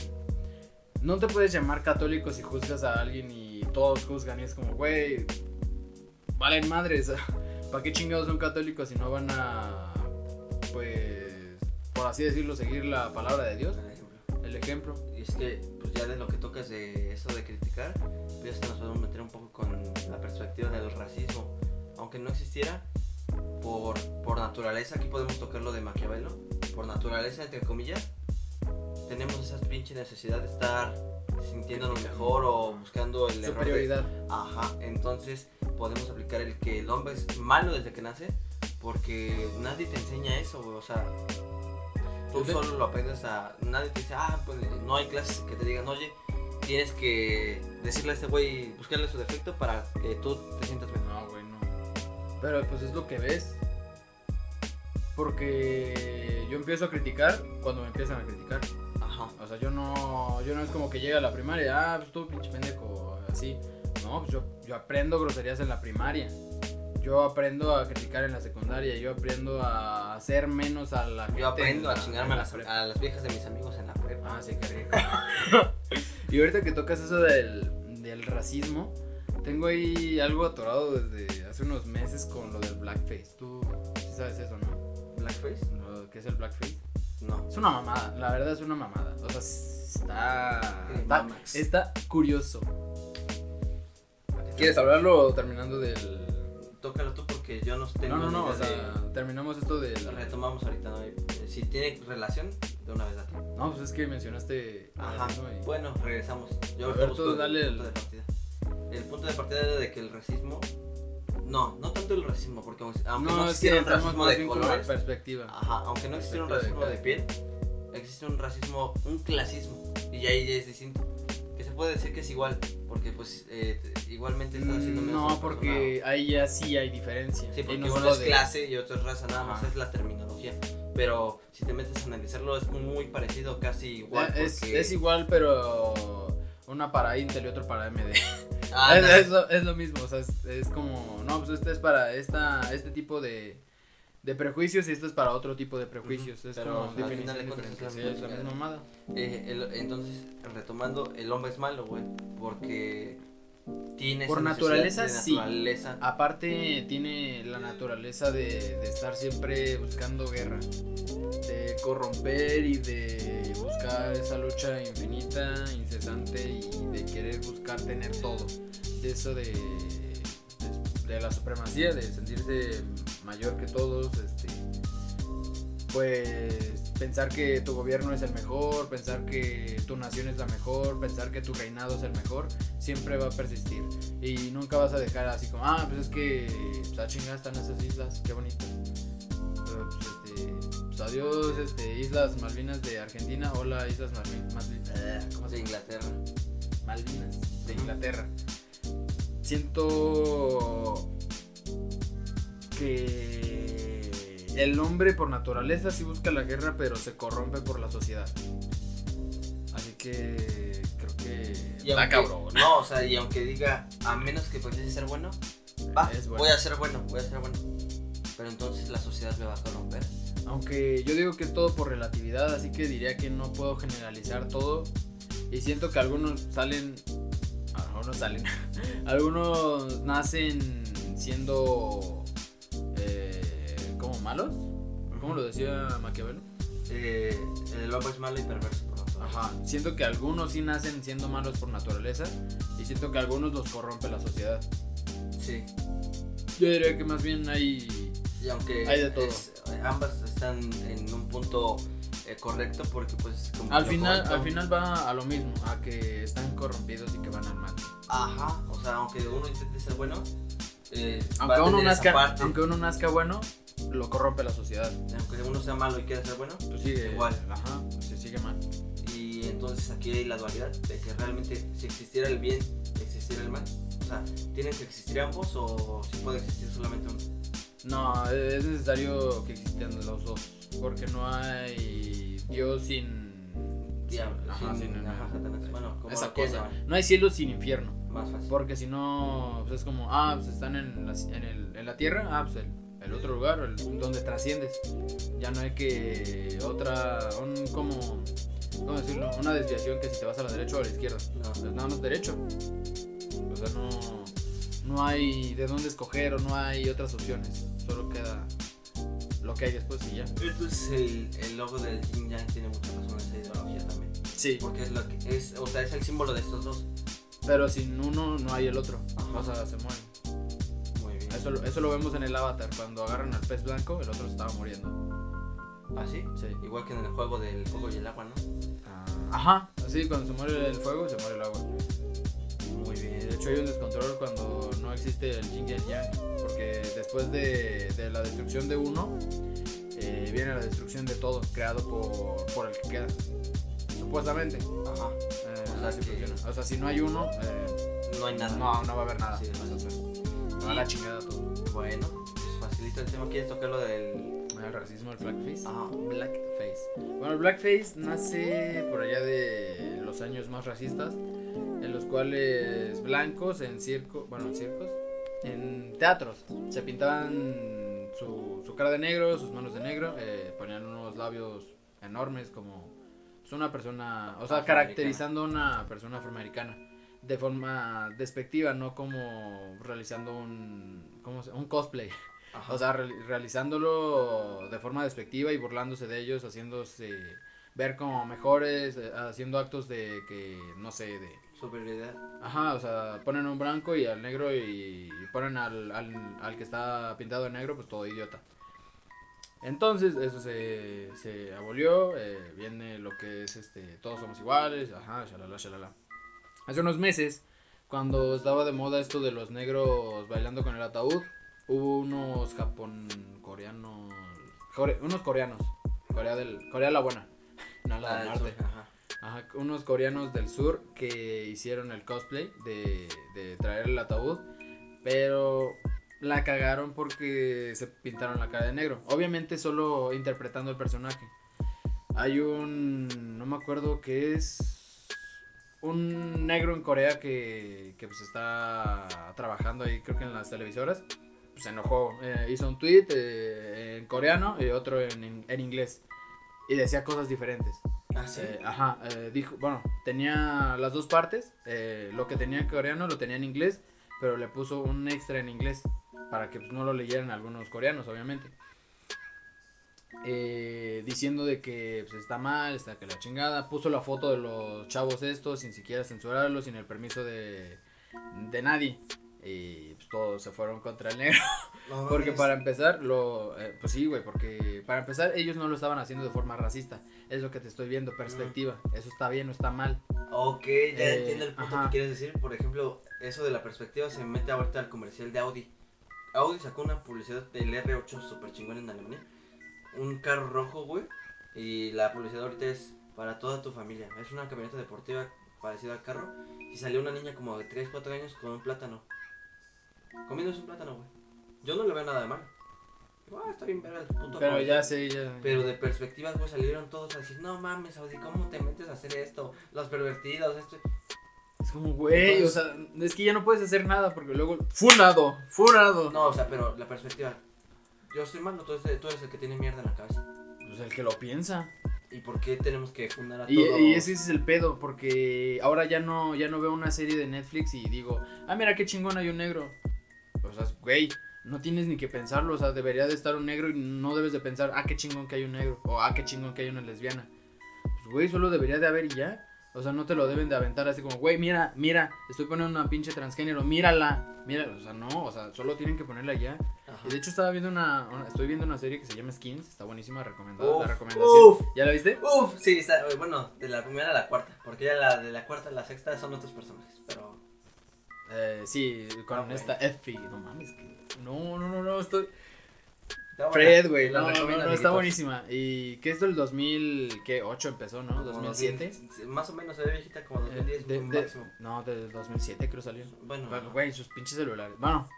No te puedes llamar católico si juzgas a alguien y todos juzgan y es como, güey, valen madres. ¿Para qué chingados son católicos si no van a, pues, por así decirlo, seguir la palabra de Dios? Por ejemplo. El ejemplo. Y es que, pues ya de lo que tocas de eso de criticar, pues ya hasta nos podemos meter un poco con la perspectiva del racismo. Aunque no existiera, por, por naturaleza, aquí podemos tocar lo de Maquiavelo, por naturaleza, entre comillas, tenemos esa pinche necesidad de estar sintiéndonos mejor o buscando el error. de- Superioridad. Ajá, entonces podemos aplicar el que el hombre es malo desde que nace, porque nadie te enseña eso, o sea, tú solo lo aprendes a... Nadie te dice, ah, pues no hay clases que te digan, oye, tienes que decirle a este güey, buscarle su defecto para que tú te sientas mejor. No, güey, no. Pero pues es lo que ves. Porque yo empiezo a criticar cuando me empiezan a criticar. Ajá, O sea, yo no, yo no es como que llega a la primaria, ah, pues tú pinche pendejo, así. No, pues yo, yo aprendo groserías en la primaria. yo aprendo a criticar en la secundaria, yo aprendo a hacer menos a la gente. Yo aprendo en a chingarme las, a las viejas de mis amigos en la prepa. Ah, sí, qué rico. y ahorita que tocas eso del, del racismo, tengo ahí algo atorado desde hace unos meses con lo del blackface. Tú sí sabes eso, ¿no? ¿Blackface? Lo que es el blackface. No. Es una mamada, la verdad es una mamada. O sea, está. Está, está curioso. ¿Quieres hablarlo terminando del.? Tócalo tú porque yo no tengo No, no, no, o sea, terminamos esto de- del. Retomamos ahorita, ¿no? Eh, Si tiene relación, de una vez date. No, pues es que mencionaste. Ajá. y- Bueno, regresamos. Yo A dale punto el- de partida. El punto de partida era de que el racismo. No, no tanto el racismo, porque aunque no, no, existiera un racismo de colores. perspectiva. Ajá, aunque no existiera un racismo de piel, existe un racismo, un clasismo. Y ahí ya es distinto. Que se puede decir que es igual, porque pues eh, igualmente estás haciendo menos a No, porque ahí ya sí hay diferencia. Sí, porque no uno es de- clase y otro es raza, nada más Ajá. es la terminología. Pero si te metes a analizarlo es muy parecido, casi igual. Eh, es, porque- es igual, pero una para Intel y otro para AMD. Ah, es, es lo, es lo mismo, o sea, es, es como, no, pues este es para esta, este tipo de, de prejuicios y este es para otro tipo de prejuicios. Es pero, como al final de cuentas es la misma misma mamada. Eh, el- entonces, retomando, el hombre es malo, güey, porque tiene Por naturaleza, sí. naturaleza. Aparte tiene la naturaleza de, de estar siempre buscando guerra, de corromper y de buscar esa lucha infinita, incesante y de querer buscar tener todo. De eso de, de, de la supremacía, de sentirse mayor que todos, este, pues pensar que tu gobierno es el mejor, pensar que tu nación es la mejor, pensar que tu reinado es el mejor, siempre va a persistir. Y nunca vas a dejar así como, ah, pues es que, pues a están esas islas, qué bonitas. Pero, pues, este, pues adiós, este, Islas Malvinas de Argentina, hola, Islas Malvinas, ¿cómo se de? Inglaterra. Malvinas, de. Inglaterra. Siento que el hombre por naturaleza sí busca la guerra, pero se corrompe por la sociedad. Así que creo que Y está aunque- cabrón. No, o sea, y aunque diga, a menos que fuese ser bueno, va, Es bueno. voy a ser bueno, voy a ser bueno. Pero entonces la sociedad me va a corromper. Aunque yo digo que es todo por relatividad, así que diría que no puedo generalizar todo. Y siento que algunos salen. Algunos salen. algunos nacen siendo. Eh, como malos. ¿Cómo lo decía Maquiavelo? Eh, el hombre es malo y perverso por naturaleza. Ajá. Siento que algunos sí nacen siendo malos por naturaleza. Y siento que algunos los corrompe la sociedad. Sí. Yo diría que más bien hay. Y aunque Hay de todo. es- ambas están en un punto eh, correcto porque pues como Al final, comento- al final va a lo mismo, a que están corrompidos y que van al mal. Ajá, o sea, aunque uno intente ser bueno, eh, Aunque uno, nazca, aunque uno nazca bueno, lo corrompe la sociedad. Aunque uno sea malo y quiera ser bueno, Pues sigue Igual. Ajá, se sigue mal. y entonces aquí hay la dualidad de que realmente si existiera el bien, existiera el mal. O sea, ¿tienen que existir ambos o si puede existir solamente uno? No, es necesario que existan los dos. Porque no hay Dios sin. Diablo, Ajá, sin- sin- ajá, Satanás. Bueno, como esa cosa. No hay cielo sin infierno. más fácil. Porque si no, pues es como, ah, pues están en la, en el- en la tierra, ah, pues el, el otro lugar, el, donde trasciendes. Ya no hay que otra, un como, ¿cómo decirlo? Una desviación que si te vas a la derecha o a la izquierda. No. Pues nada más derecho. O sea, no, no hay de dónde escoger o no hay otras opciones. Solo queda lo que hay después y ya. Entonces el, el logo del Yin Yang tiene mucha razón esa ideología también. Sí. Porque es lo que es, o sea, es el símbolo de estos dos. Pero sin uno no hay el otro. Ajá. O sea, se mueren. Eso, lo- eso lo vemos en el avatar. Cuando agarran al pez blanco, el otro estaba muriendo. ¿Ah, sí? Sí. Igual que en el juego del fuego y el agua, ¿no? Ajá. Así, cuando se muere el fuego, se muere el agua. Muy De bien. hecho, hay un descontrol cuando no existe el yin y el yang. Porque después de, de la destrucción de uno, eh, viene la destrucción de todo, creado por, por el que queda. Supuestamente. Ajá. Eh, O sea así que- funciona. O sea, si no hay uno, eh, No hay nada. no, no va a haber nada. Sí, O a la chingada todo. Bueno, pues facilita el tema. ¿Quieres tocar lo del. El racismo, el blackface. Ajá. Blackface. Bueno, el blackface nace por allá de los años más racistas, en los cuales blancos en circo, bueno, en circos, en teatros. Se pintaban su, su cara de negro, sus manos de negro, eh, ponían unos labios enormes como es una persona, o sea, caracterizando a una persona afroamericana de forma despectiva, no como realizando un, ¿cómo se- un cosplay. Ajá. O sea, reali- realizándolo de forma despectiva y burlándose de ellos, haciéndose ver como mejores, eh, haciendo actos de que, no sé, de... Superioridad. Ajá, o sea, ponen un blanco y al negro y, y ponen al, al, al que está pintado de negro, pues todo idiota. Entonces, eso se, se abolió, eh, viene lo que es este, todos somos iguales, ajá, shalala, shalala. Hace unos meses, cuando estaba de moda esto de los negros bailando con el ataúd, hubo unos japón coreanos, core- unos coreanos, Corea del, Corea la buena, no la Ah, del el norte. sur, Ajá. Ajá, unos coreanos del sur que hicieron el cosplay de, de traer el ataúd, pero la cagaron porque se pintaron la cara de negro. Obviamente solo interpretando el personaje. Hay un, no me acuerdo qué es, un negro en Corea que, que pues está trabajando ahí creo que en las televisoras. pues, se enojó, eh, hizo un tweet eh, en coreano y otro en, en inglés. Y decía cosas diferentes. Ah, sí. Eh, ajá, eh, dijo, bueno, tenía las dos partes, lo que tenía en coreano lo tenía en inglés, pero le puso un extra en inglés para que pues, no lo leyeran algunos coreanos, obviamente. Eh, diciendo de que pues, está mal, está que la chingada, puso la foto de los chavos estos sin siquiera censurarlos, sin el permiso de, de nadie. Y pues todos se fueron contra el negro. No Porque para empezar, lo, eh, pues sí, güey, porque para empezar ellos no lo estaban haciendo de forma racista. Es lo que te estoy viendo, perspectiva. Eso está bien o está mal. Ok, ya Eh, entiendo el punto ajá. que quieres decir. Por ejemplo, eso de la perspectiva se mete ahorita al comercial de Audi. Audi sacó una publicidad del R8 super chingón en Alemania. Un carro rojo, güey. Y la publicidad ahorita es para toda tu familia. Es una camioneta deportiva parecida al carro. Y salió una niña como de 3, 4 años con un plátano. Comiéndose un plátano, güey. Yo no le veo nada de mal. Digo, ah, está bien ver el puto Pero ya sé, ya. Pero de perspectivas, güey, salieron todos a decir, no mames, Audi, ¿cómo te metes a hacer esto? Los pervertidos, esto. Es como, güey, o sea, es que ya no puedes hacer nada porque luego. Funado, funado. No, o sea, pero la perspectiva. Yo estoy malo, tú eres, tú eres el que tiene mierda en la cabeza. Pues el que lo piensa. ¿Y por qué tenemos que fundar a Y, todo? y ese es el pedo, porque ahora ya no, ya no veo una serie de Netflix y digo, ah, mira qué chingón hay un negro. O sea, güey, no tienes ni que pensarlo, o sea, debería de estar un negro y no debes de pensar, ah, qué chingón que hay un negro, o ah, qué chingón que hay una lesbiana. Pues, güey, solo debería de haber y ya. O sea, no te lo deben de aventar así como, güey, mira, mira, estoy poniendo una pinche transgénero, mírala, mira, o sea, no, o sea, solo tienen que ponerla ya. Ajá. Y de hecho estaba viendo una, una- estoy viendo una serie que se llama Skins, está buenísima, recomendada, Uf, la recomendación. uf. ¿Ya la viste? Uf, sí, está, bueno, de la primera a la cuarta. Porque ya la de la cuarta a la sexta son otros personajes. Pero. Eh, sí, con Ah, esta Effie. No mames, que. No, no, no, no, estoy. Está. Fred, güey. La No, no, recomiendo, no, está buenísima. Y que esto el 2008 empezó, ¿no? Como 2007. 2000, Más o menos se ve viejita como Eh, 2010 de- como de- máximo. no, del 2007 creo salió. Bueno. Güey, sus pinches celulares. Bueno,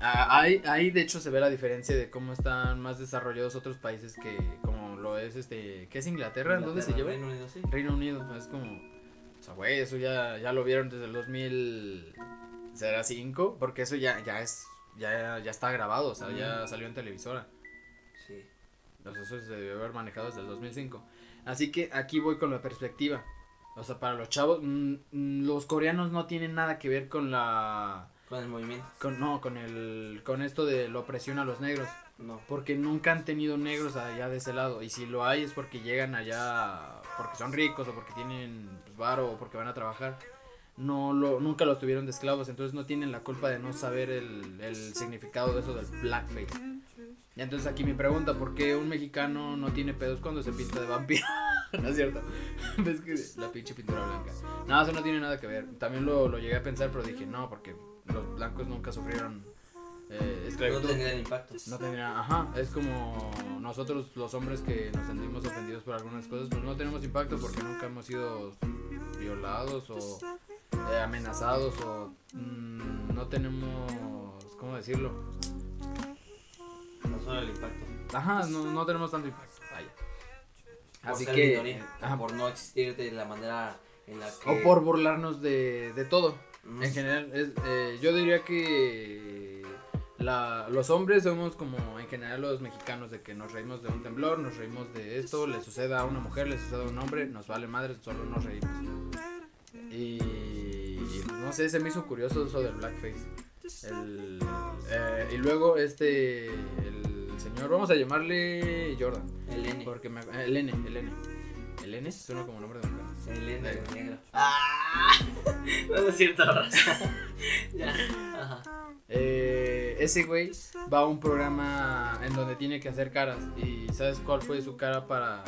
ah, ahí, ahí de hecho se ve la diferencia de cómo están más desarrollados otros países que, como lo es este. ¿Qué es Inglaterra? ¿Dónde se lleva? Reino Unido, sí. Reino Unido. Es como. O sea, güey, eso ya, ya lo vieron desde el 2000. ¿Será 5? Porque eso ya, ya es. Ya, ya está grabado, o sea, ya salió en televisora. Sí. Entonces eso se debe haber manejado desde el 2005. Así que aquí voy con la perspectiva. O sea, para los chavos, mm, mm, los coreanos no tienen nada que ver con la. Con el movimiento. Con, no, con el. Con esto de la opresión a los negros. No. Porque nunca han tenido negros allá de ese lado. Y si lo hay es porque llegan allá. Porque son ricos o porque tienen pues, varo o porque van a trabajar. No lo, nunca los tuvieron de esclavos. Entonces no tienen la culpa de no saber el, el significado de eso del blackface. Y entonces aquí mi pregunta, ¿por qué un mexicano no tiene pedos cuando se pinta de vampiro? no es cierto. ¿Ves que la pinche pintura blanca? No, eso no tiene nada que ver. También lo, lo llegué a pensar, pero dije, no, porque los blancos nunca sufrieron eh, No esclavitud. tendría el impacto. No tendría, ajá, es como nosotros los hombres que nos sentimos ofendidos por algunas cosas, pues no tenemos impacto porque nunca hemos sido violados o eh, amenazados o mm, no tenemos, ¿cómo decirlo? No solo el impacto. Ajá, no, no tenemos tanto impacto, vaya. Por Así que, minoría, ajá, por no existir de la manera en la que. o por burlarnos de, de todo. Mm. En general, es, eh, yo diría que la, los hombres somos como en general los mexicanos de que nos reímos de un temblor, nos reímos de esto, le sucede a una mujer, le sucede a un hombre, nos vale madre, solo nos reímos. Y no sé, se me hizo curioso eso del blackface. El, eh, y luego este, el señor, vamos a llamarle Jordan. El N. Porque me, el N, el N. El N suena como nombre de mujer. El N Eh. negro. ¡Ah! No es cierto, raza. ya. Ajá. Eh, ese güey va a un programa en donde tiene que hacer caras. ¿Y sabes cuál fue su cara para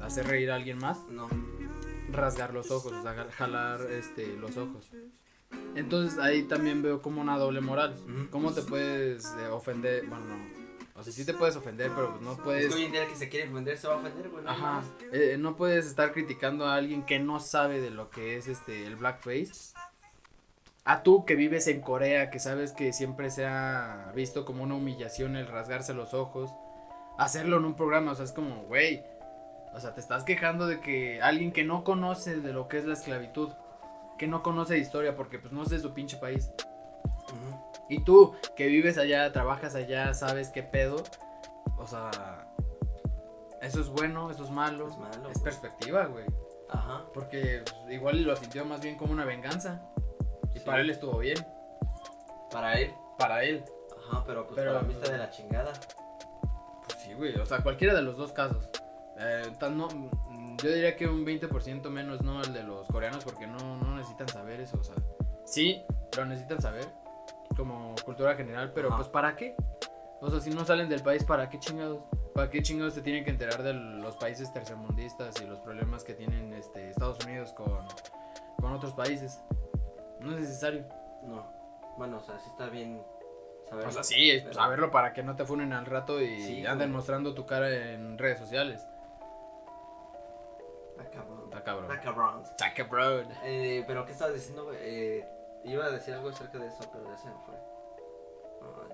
hacer reír a alguien más? No. Rasgar los ojos, o sea, jalar este, los ojos. Entonces ahí también veo como una doble moral. ¿Cómo te puedes eh, ofender? Bueno, no. O sea, sí te puedes ofender, pero pues no Es puedes... que hoy en día el que se quiere ofender se va a ofender, Ajá. Eh, no puedes estar criticando a alguien que no sabe de lo que es este el blackface. A tú que vives en Corea, que sabes que siempre se ha visto como una humillación el rasgarse los ojos, hacerlo en un programa, o sea, es como, güey, o sea, te estás quejando de que alguien que no conoce de lo que es la esclavitud, que no conoce de historia porque pues no es de su pinche país. Y tú que vives allá, trabajas allá, sabes qué pedo, o sea, eso es bueno, eso es malo, Es malo, es perspectiva, güey. Ajá. Porque pues, igual lo sintió más bien como una venganza. Y Sí. para él estuvo bien. Para él. Para él. Ajá, pero pues Pero- para mí está de la chingada. Pues sí, güey. O sea, cualquiera de los dos casos. Eh, tan- no, yo diría que un 20% menos, ¿no? El de los coreanos, porque no, no necesitan saber eso. O sea, sí, lo necesitan saber. Como cultura general, pero Ajá. pues ¿para qué? O sea, si no salen del país, ¿para qué chingados? ¿Para qué chingados se tienen que enterar de los países tercermundistas y los problemas que tienen este, Estados Unidos con, con otros países? No es necesario. No. Bueno, o sea, sí está bien saberlo. O sea, sí, saberlo para que no te funen al rato y Sí, anden güey. mostrando tu cara en redes sociales. Está cabrón. Está cabrón. Está cabrón. Está cabrón. Eh, pero ¿qué estabas diciendo? Eh, iba a decir algo acerca de eso, pero ya se me fue.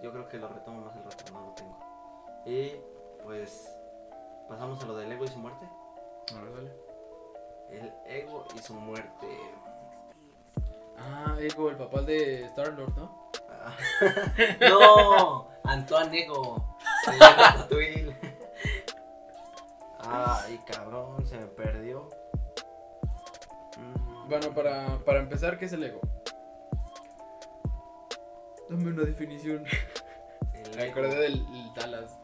Yo creo que lo retomo más al rato, no lo tengo. Y pues pasamos a lo del ego y su muerte. A ver, dale. El ego y su muerte. Ah, Ego, el papá de Star-Lord, ¿no? Ah. no, Antoine Ego. el de Ratatouille. Ay, cabrón, se me perdió. Mm. Bueno, para, para empezar, ¿qué es el ego? Dame una definición. El Me ego. acordé del el Dallas.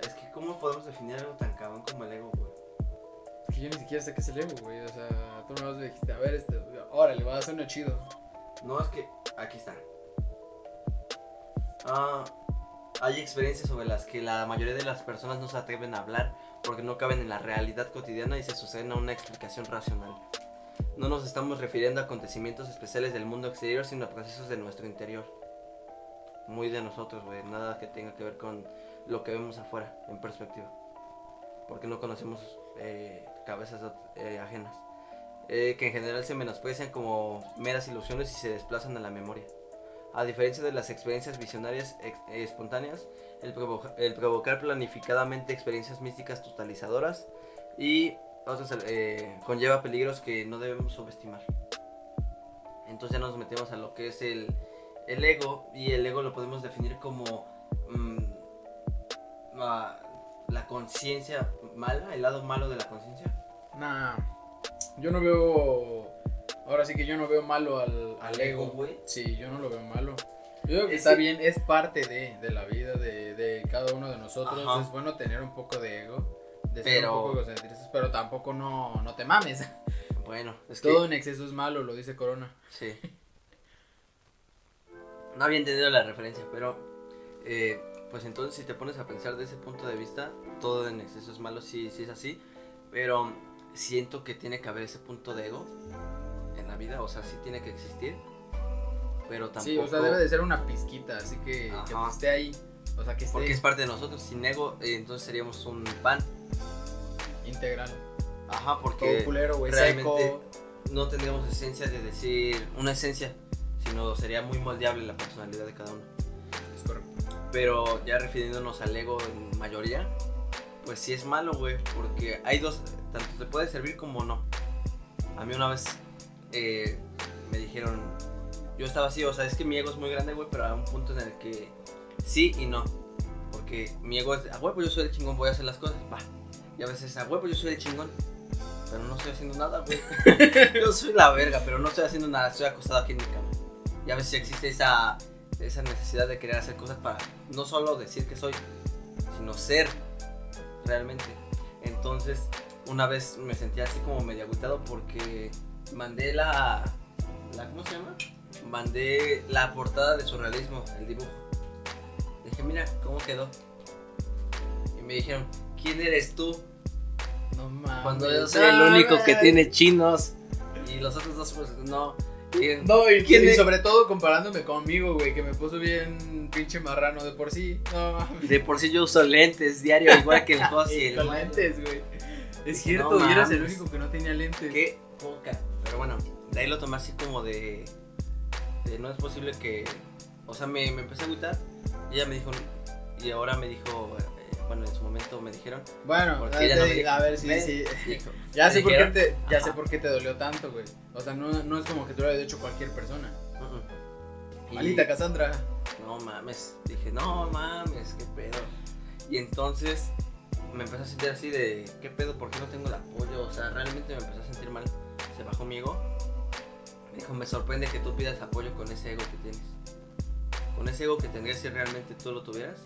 Es que, ¿cómo podemos definir algo tan cabrón como el ego, güey? Es que yo ni siquiera sé qué es el ego, güey. O sea, tú no me dijiste, a ver, este, órale, va a hacer uno chido. No, es que aquí está. Ah, hay experiencias sobre las que la mayoría de las personas no se atreven a hablar porque no caben en la realidad cotidiana y se suceden a una explicación racional. No nos estamos refiriendo a acontecimientos especiales del mundo exterior, sino a procesos de nuestro interior. Muy de nosotros, güey. Nada que tenga que ver con lo que vemos afuera, en perspectiva. Porque no conocemos eh, cabezas eh, ajenas eh, que en general se menosprecian como meras ilusiones y se desplazan a la memoria. A diferencia de las experiencias visionarias ex- espontáneas, el, provoca- el provocar planificadamente experiencias místicas totalizadoras y eh, conlleva peligros que no debemos subestimar. Entonces ya nos metemos a lo que es el, el ego y el ego lo podemos definir como mm, la, la conciencia mala, el lado malo de la conciencia. Nah, yo no veo. Ahora sí que yo no veo malo al, al ego. güey. Sí, yo no lo veo malo. Yo creo que Es está bien, es parte de, de la vida de, de cada uno de nosotros. Ajá. Es bueno tener un poco de ego, de ser Pero- un poco egocentristas, pero tampoco no, no te mames. Bueno, es que Todo en exceso es malo, lo dice Corona. Sí. No había entendido la referencia, pero eh, pues entonces si te pones a pensar de ese punto de vista, todo en exceso es malo, sí, sí es así, pero siento que tiene que haber ese punto de ego la vida, o sea, sí tiene que existir, pero tampoco... Sí, o sea, debe de ser una pizquita, así que, que pues esté ahí. O sea, que esté Porque es parte de nosotros, sin ego, eh, entonces seríamos un pan. integral. Ajá, Todo porque culero, güey, realmente seco. no tendríamos esencia de decir una esencia, sino sería muy moldeable la personalidad de cada uno. Es correcto. Pero ya refiriéndonos al ego en mayoría, pues sí es malo, güey, porque hay dos, tanto te puede servir como no. A mí una vez eh, me dijeron, yo estaba así, o sea, es que mi ego es muy grande, güey, pero a un punto en el que sí y no. Porque mi ego es, a huevo yo soy el chingón, voy a hacer las cosas, va. Y a veces, a huevo yo soy el chingón, pero no estoy haciendo nada, güey. yo soy la verga, pero no estoy haciendo nada, estoy acostado aquí en mi cama. Y a veces existe esa, esa necesidad de querer hacer cosas para no solo decir que soy, sino ser realmente. Entonces, una vez me sentía así como medio agüitado porque mandé la, la ¿cómo se llama? Mandé la portada de surrealismo, el dibujo. Dije, mira cómo quedó. Y me dijeron, ¿quién eres tú? No mames. Cuando yo soy el único que tiene chinos y los otros dos pues no. Y- No, y, ¿Quién y es? sobre todo comparándome conmigo, güey, que me puso bien pinche marrano de por sí. No mames. De por sí yo uso lentes diario, igual que el Jos y el Con lentes, güey. Es No cierto, y eras el único que no tenía lentes. Qué poca. Pero bueno, de ahí lo tomé así como de. de no es posible que. O sea, me, me empecé a agüitar. Y ella me dijo. Y ahora me dijo. eh, bueno, en su momento me dijeron. Bueno, Porque a, ella no me ver, dijo. a ver, sí, sí. dijo, Ya sé, por qué te, ya sé por qué te dolió tanto, güey. O sea, no, no es como que tú lo hayas hecho cualquier persona. "Uh-uh". Y- Malita Cassandra. No mames. Dije, no mames, qué pedo. Y entonces me empecé a sentir así de, ¿qué pedo? ¿Por qué no tengo el apoyo? O sea, realmente me empecé a sentir mal. Se bajó mi ego. Me dijo, me sorprende que tú pidas apoyo con ese ego que tienes. Con ese ego que tendrías si realmente tú lo tuvieras,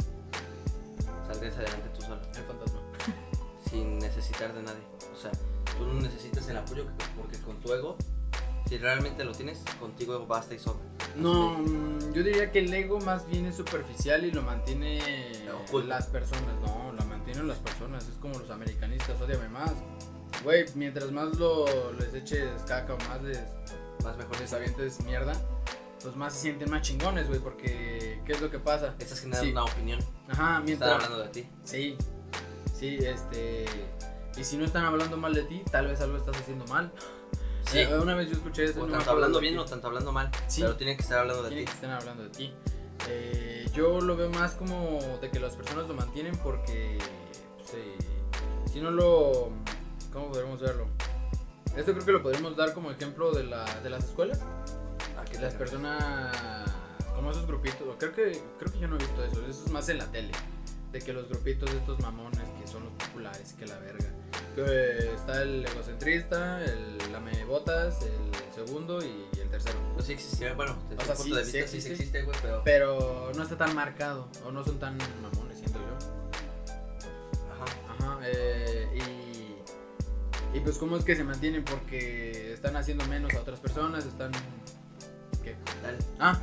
saldrías adelante tú solo, El fantasma. sin necesitar de nadie. O sea, tú no necesitas el apoyo porque con tu ego, si realmente lo tienes, contigo basta y sobra. No, mm, yo diría que el ego más bien es superficial y lo mantiene Oculto. las personas. No, lo mantienen las personas. Es como los americanistas, odiame más. Güey, mientras más lo, les eches caca o más les, Más mejor les avientes mierda, pues más se sienten más chingones, güey. Porque, ¿qué es lo que pasa? Estás generando Sí. una opinión. Ajá, Están mientras. hablando de ti. Sí, sí, este. Y si no están hablando mal de ti, tal vez algo estás haciendo mal. Sí. Eh, una vez yo escuché eso. O no tanto hablando bien o tanto hablando mal. Sí. Pero tienen que estar hablando de ti. que estén hablando de ti. Eh, yo lo veo más como de que las personas lo mantienen porque pues, eh, si no lo... ¿Cómo podríamos verlo? Esto creo que lo podríamos dar como ejemplo de, la, de las escuelas. ¿A qué Que te las personas, como esos grupitos, creo que, creo que yo no he visto eso, eso es más en la tele. De que los grupitos de estos mamones que son los populares, que la verga. Que eh, está el egocentrista, el lamebotas, el segundo y, y el tercero. Pues sí existiría, bueno, desde O sea, punto sí, de sí vista sí, existe. existe, güey, pero... Pero no está tan marcado, o no son tan mamones, siento yo. Ajá. Ajá, eh, y, y pues cómo es que se mantienen porque están haciendo menos a otras personas, están... ¿Qué? Dale. Ah,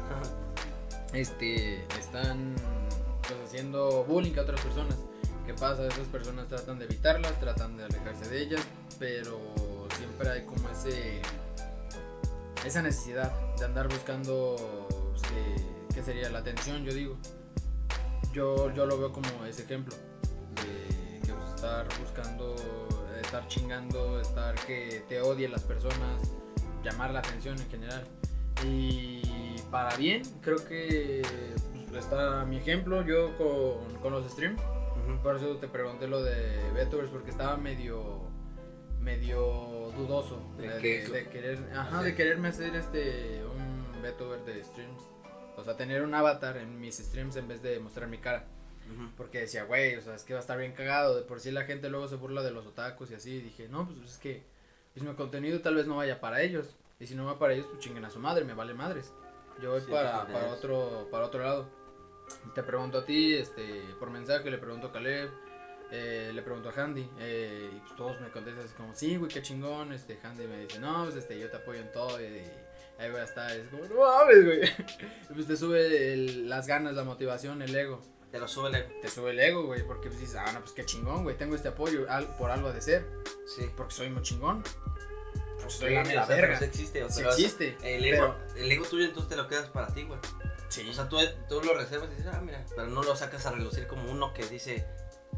este, están pues, haciendo bullying a otras personas. ¿Qué pasa? Esas personas tratan de evitarlas, tratan de alejarse de ellas, pero siempre hay como ese esa necesidad de andar buscando pues, que- qué sería la atención, yo digo. Yo, yo lo veo como ese ejemplo de que pues, estar buscando, estar chingando, estar que te odien las personas, llamar la atención en general. Y para bien, creo que pues, está mi ejemplo, yo con, con los streams. Por eso te pregunté lo de VTubers, porque estaba medio medio dudoso ¿De de, qué? de querer, ajá, de quererme hacer este un VTuber de streams. O sea, tener un avatar en mis streams en vez de mostrar mi cara. Porque decía, güey, o sea, es que va a estar bien cagado. De por sí la gente luego se burla de los otakus y así. Y dije, no, pues es que pues, mi contenido tal vez no vaya para ellos. Y si no va para ellos, pues chinguen a su madre, me vale madres. Yo voy Sí, para, para otro para otro lado. Te pregunto a ti, este, por mensaje, le pregunto a Caleb, eh, le pregunto a Handy, eh, y pues todos me contestan así como, sí, güey, qué chingón, este, Handy me dice, no, pues este, yo te apoyo en todo, y, ahí voy a estar, es como, no mames, güey, y pues te sube el- las ganas, la motivación, el ego, Te lo sube el ego. te sube el ego, güey, porque pues dices, ah, no, pues qué chingón, güey, tengo este apoyo, al- por algo de ser, Sí. porque soy muy chingón, pues soy Sí, la pero verga, existe. O sí sea, existe, El ego, el ego tuyo entonces te lo quedas para ti, güey. sí, O sea, tú, tú lo reservas y dices, ah, mira, pero no lo sacas a relucir como uno que dice,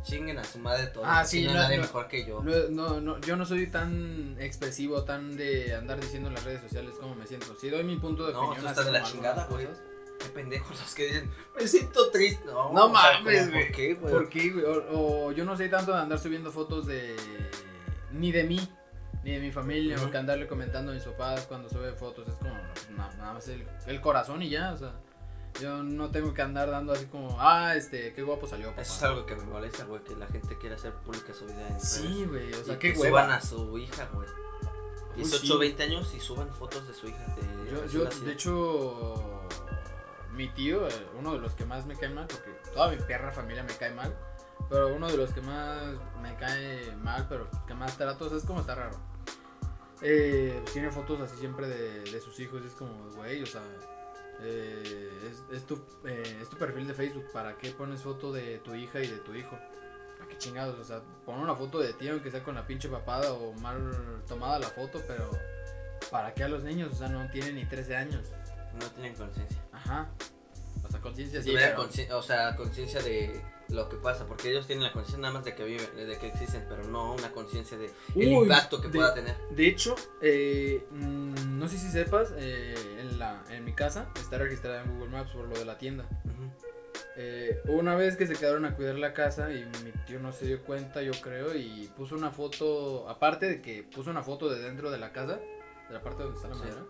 chinguen a su madre todos. Ah, sí, no no, nadie no. mejor que yo. No, no, no, yo no soy tan expresivo, tan de andar diciendo en las redes sociales cómo me siento. Si doy mi punto de No, opinión. tú así estás de la chingada, güey. cosas. Qué pendejos los que dicen, me siento triste. No, No mames, güey. ¿Por qué, güey? ¿Por qué, güey? O, o yo no soy tanto de andar subiendo fotos de. ni de mí. ni de mi familia, Ujú. o que andarle comentando a mis papás cuando sube fotos, es como na- nada más el, el corazón y ya, o sea, yo no tengo que andar dando así como, ah, este, qué guapo salió, papá. Eso es algo que me molesta, güey, que la gente quiera hacer pública su vida en Sí, güey, o sea, y qué que suban a su hija, güey. Uy, 18, sí. 20 años y suban fotos de su hija. De Yo, yo, de hecho, mi tío, eh, uno de los que más me cae mal, porque toda mi perra familia me cae mal, pero uno de los que más me cae mal, pero que más trato, o es como está raro. Eh, tiene fotos así siempre de, sus hijos, y es como, güey, o sea, eh, es, tu, es tu perfil de Facebook, ¿para qué pones foto de tu hija y de tu hijo? ¿Para qué chingados? O sea, pon una foto de ti, aunque sea con la pinche papada o mal tomada la foto, pero ¿para qué a los niños? O sea, no tienen ni 13 años. No tienen conciencia. Ajá. O sea, conciencia sí. Pero- consci- o sea, conciencia de lo que pasa, porque ellos tienen la conciencia nada más de que viven, de que existen, pero no una conciencia de el Uy, impacto que de- pueda tener. De hecho, eh, mm, no sé si sepas, eh, en, la, en mi casa está registrada en Google Maps por lo de la tienda. Eh, una vez que se quedaron a cuidar la casa y mi tío no se dio cuenta, yo creo, y puso una foto, aparte de que puso una foto de dentro de la casa, de la parte donde está la Sí. madera,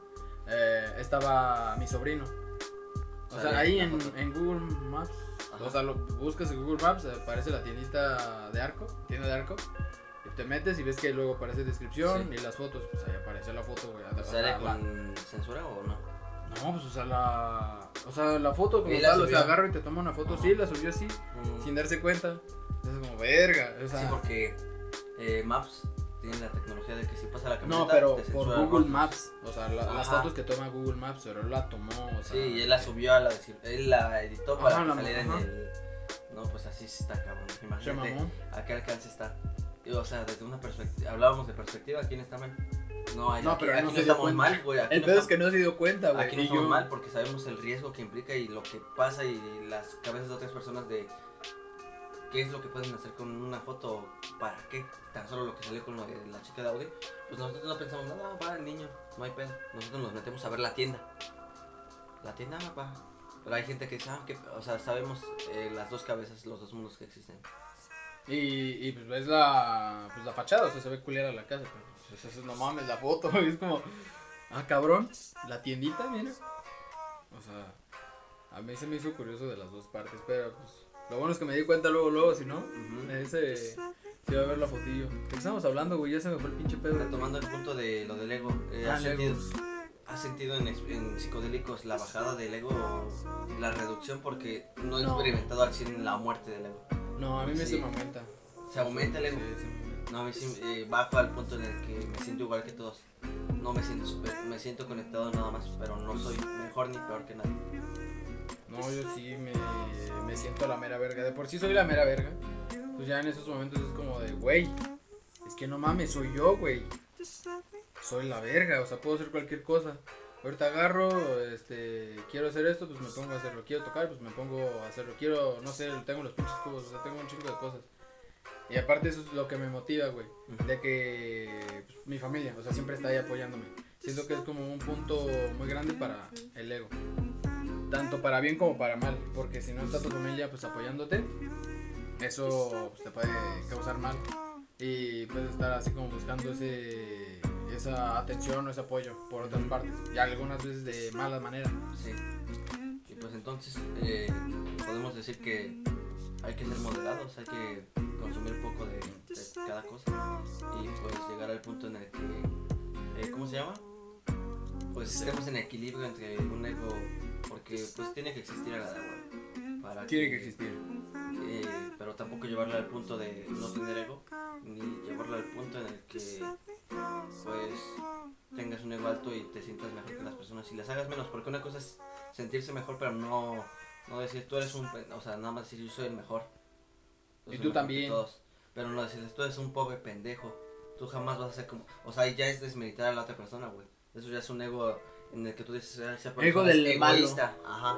estaba mi sobrino. O Sale sea, ahí la en, en Google Maps, Ajá. o sea, lo buscas en Google Maps, aparece la tiendita de arco, tienda de arco, y te metes y ves que luego aparece descripción Sí. y las fotos, pues ahí aparece la foto, güey. la- ¿Sale la- la- con censura o no? No, pues o sea, la, o sea, la foto como ¿Y la tal, o sea, agarro y te tomo una foto, Ajá. sí, la subió así, Mm. sin darse cuenta. Es como, verga, o sea, sí, porque eh, Maps tiene la tecnología de que si pasa la camioneta. no, pero te por Google. Maps, o sea, la- las fotos que toma Google Maps, pero él la tomó, o sea. Sí, y él la subió a la. Él la editó para Ajá, que saliera en el. No, pues así sí está cabrón. Imagínate a qué alcance está. O sea, desde una perspectiva. Hablábamos de perspectiva, ¿quién está mal? No, aquí, No, pero aquí no no, se estamos mal, güey. Aquí El pedo es que no se dio cuenta, güey. Aquí no estamos yo- mal porque sabemos el riesgo que implica y lo que pasa y las cabezas de otras personas de qué es lo que pueden hacer con una foto, para qué. Tan solo lo que salió con lo de la chica de Audi. Pues nosotros no pensamos nada, va el niño, no hay pedo. Nosotros nos metemos a ver la tienda. La tienda va. Pero hay gente que dice, ah, que, o sea, sabemos eh, las dos cabezas, los dos mundos que existen. Y, pues ves la, pues la fachada, o sea, se ve culera la casa, pero pues, eso es, no mames, la foto, es como, ah, cabrón, la tiendita, mira. O sea, a mí se me hizo curioso de las dos partes, pero pues, lo bueno es que me di cuenta luego, luego, si no, Ujú. ese, se iba a ver la fotillo. ¿De qué estamos hablando, güey? Ya se me fue el pinche pedo. Retomando el punto de lo del ego, eh, Ah, ¿has, Legos. sentido, has sentido en, en psicodélicos la bajada del ego, la reducción? Porque no he No. experimentado al 100 la muerte del ego. No, a mí me Sí. se me aumenta. ¿Se aumenta el ego? Sí, me aumenta. No, a mí sí eh, bajo al punto en el que me siento igual que todos. No me siento super, me siento conectado nada más, pero no soy mejor ni peor que nadie. No, yo sí me, me siento la mera verga. De por sí soy la mera verga. Pues ya en esos momentos es como de, güey, es que no mames, soy yo, güey. Soy la verga, o sea, puedo hacer cualquier cosa. Ahorita agarro, este, quiero hacer esto, pues me pongo a hacerlo. Quiero tocar, pues me pongo a hacerlo. Quiero, no sé, tengo los pinches cubos, o sea, tengo un chingo de cosas. Y aparte eso es lo que me motiva, güey. De que pues, mi familia, o sea, siempre está ahí apoyándome. Siento que es como un punto muy grande para el ego. Tanto para bien como para mal. Porque si no está tu familia pues apoyándote, eso pues, te puede causar mal. Y puedes estar así como buscando ese, esa atención o ese apoyo por otras partes. Y algunas veces de mala manera. Sí. Y pues entonces eh, podemos decir que hay que ser moderados, hay que consumir poco de, de cada cosa y pues llegar al punto en el que, eh, ¿cómo se llama? Pues estemos en equilibrio entre un ego, porque pues tiene que existir el agua. Para Tiene que existir. eh, pero tampoco llevarlo al punto de no tener ego, ni llevarlo al punto en el que pues tengas un ego alto y te sientas mejor que las personas y las hagas menos, porque una cosa es sentirse mejor, pero no, no decir tú eres un, o sea, nada más decir yo soy el mejor. Yo Y tú también. todos. pero no decirles tú eres un pobre pendejo, tú jamás vas a ser como, o sea, ya es desmeritar a la otra persona, güey. Eso ya es un ego en el que tú dices, "Ah, esa Ego persona es del malo. egoísta. Ajá.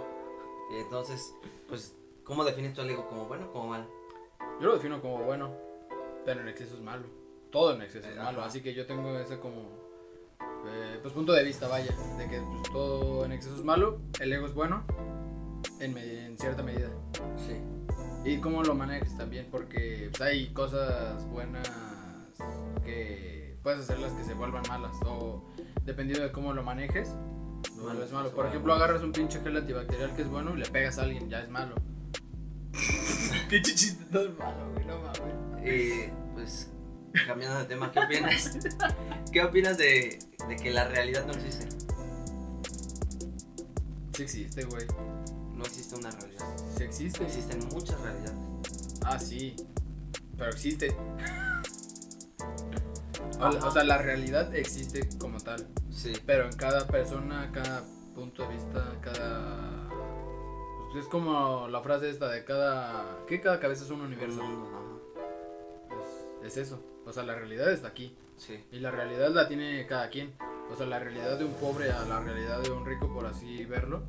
Entonces, pues, ¿cómo defines tu ego? ¿Como bueno o como mal? Yo lo defino como bueno, pero en exceso es malo. Todo en exceso es Ajá. malo. Así que yo tengo ese como, eh, pues punto de vista, vaya, de que pues, todo en exceso es malo, el ego es bueno, en cierta medida. Sí. Y cómo lo manejes también, porque pues, hay cosas buenas que puedes hacerlas que se vuelvan malas. O dependiendo de cómo lo manejes, lo Malo, vuelves malo. Por ejemplo, agarras un pinche gel antibacterial que es bueno y le pegas a alguien, ya es malo. pinche chiste todo es malo, güey, no mames. Eh, pues, cambiando de tema, ¿qué opinas? ¿Qué opinas de, de que la realidad no existe? Sí existe, güey. No existe una realidad. Sí existe. Existen muchas realidades. Ah, sí. Pero existe. O, sea, la realidad existe como tal. Sí. Pero en cada persona, cada punto de vista, cada. pues es como la frase esta de cada. que cada cabeza es un universo. Es, es eso. O sea, la realidad está aquí. Sí. Y la realidad la tiene cada quien. O sea, la realidad de un pobre a la realidad de un rico, por así verlo,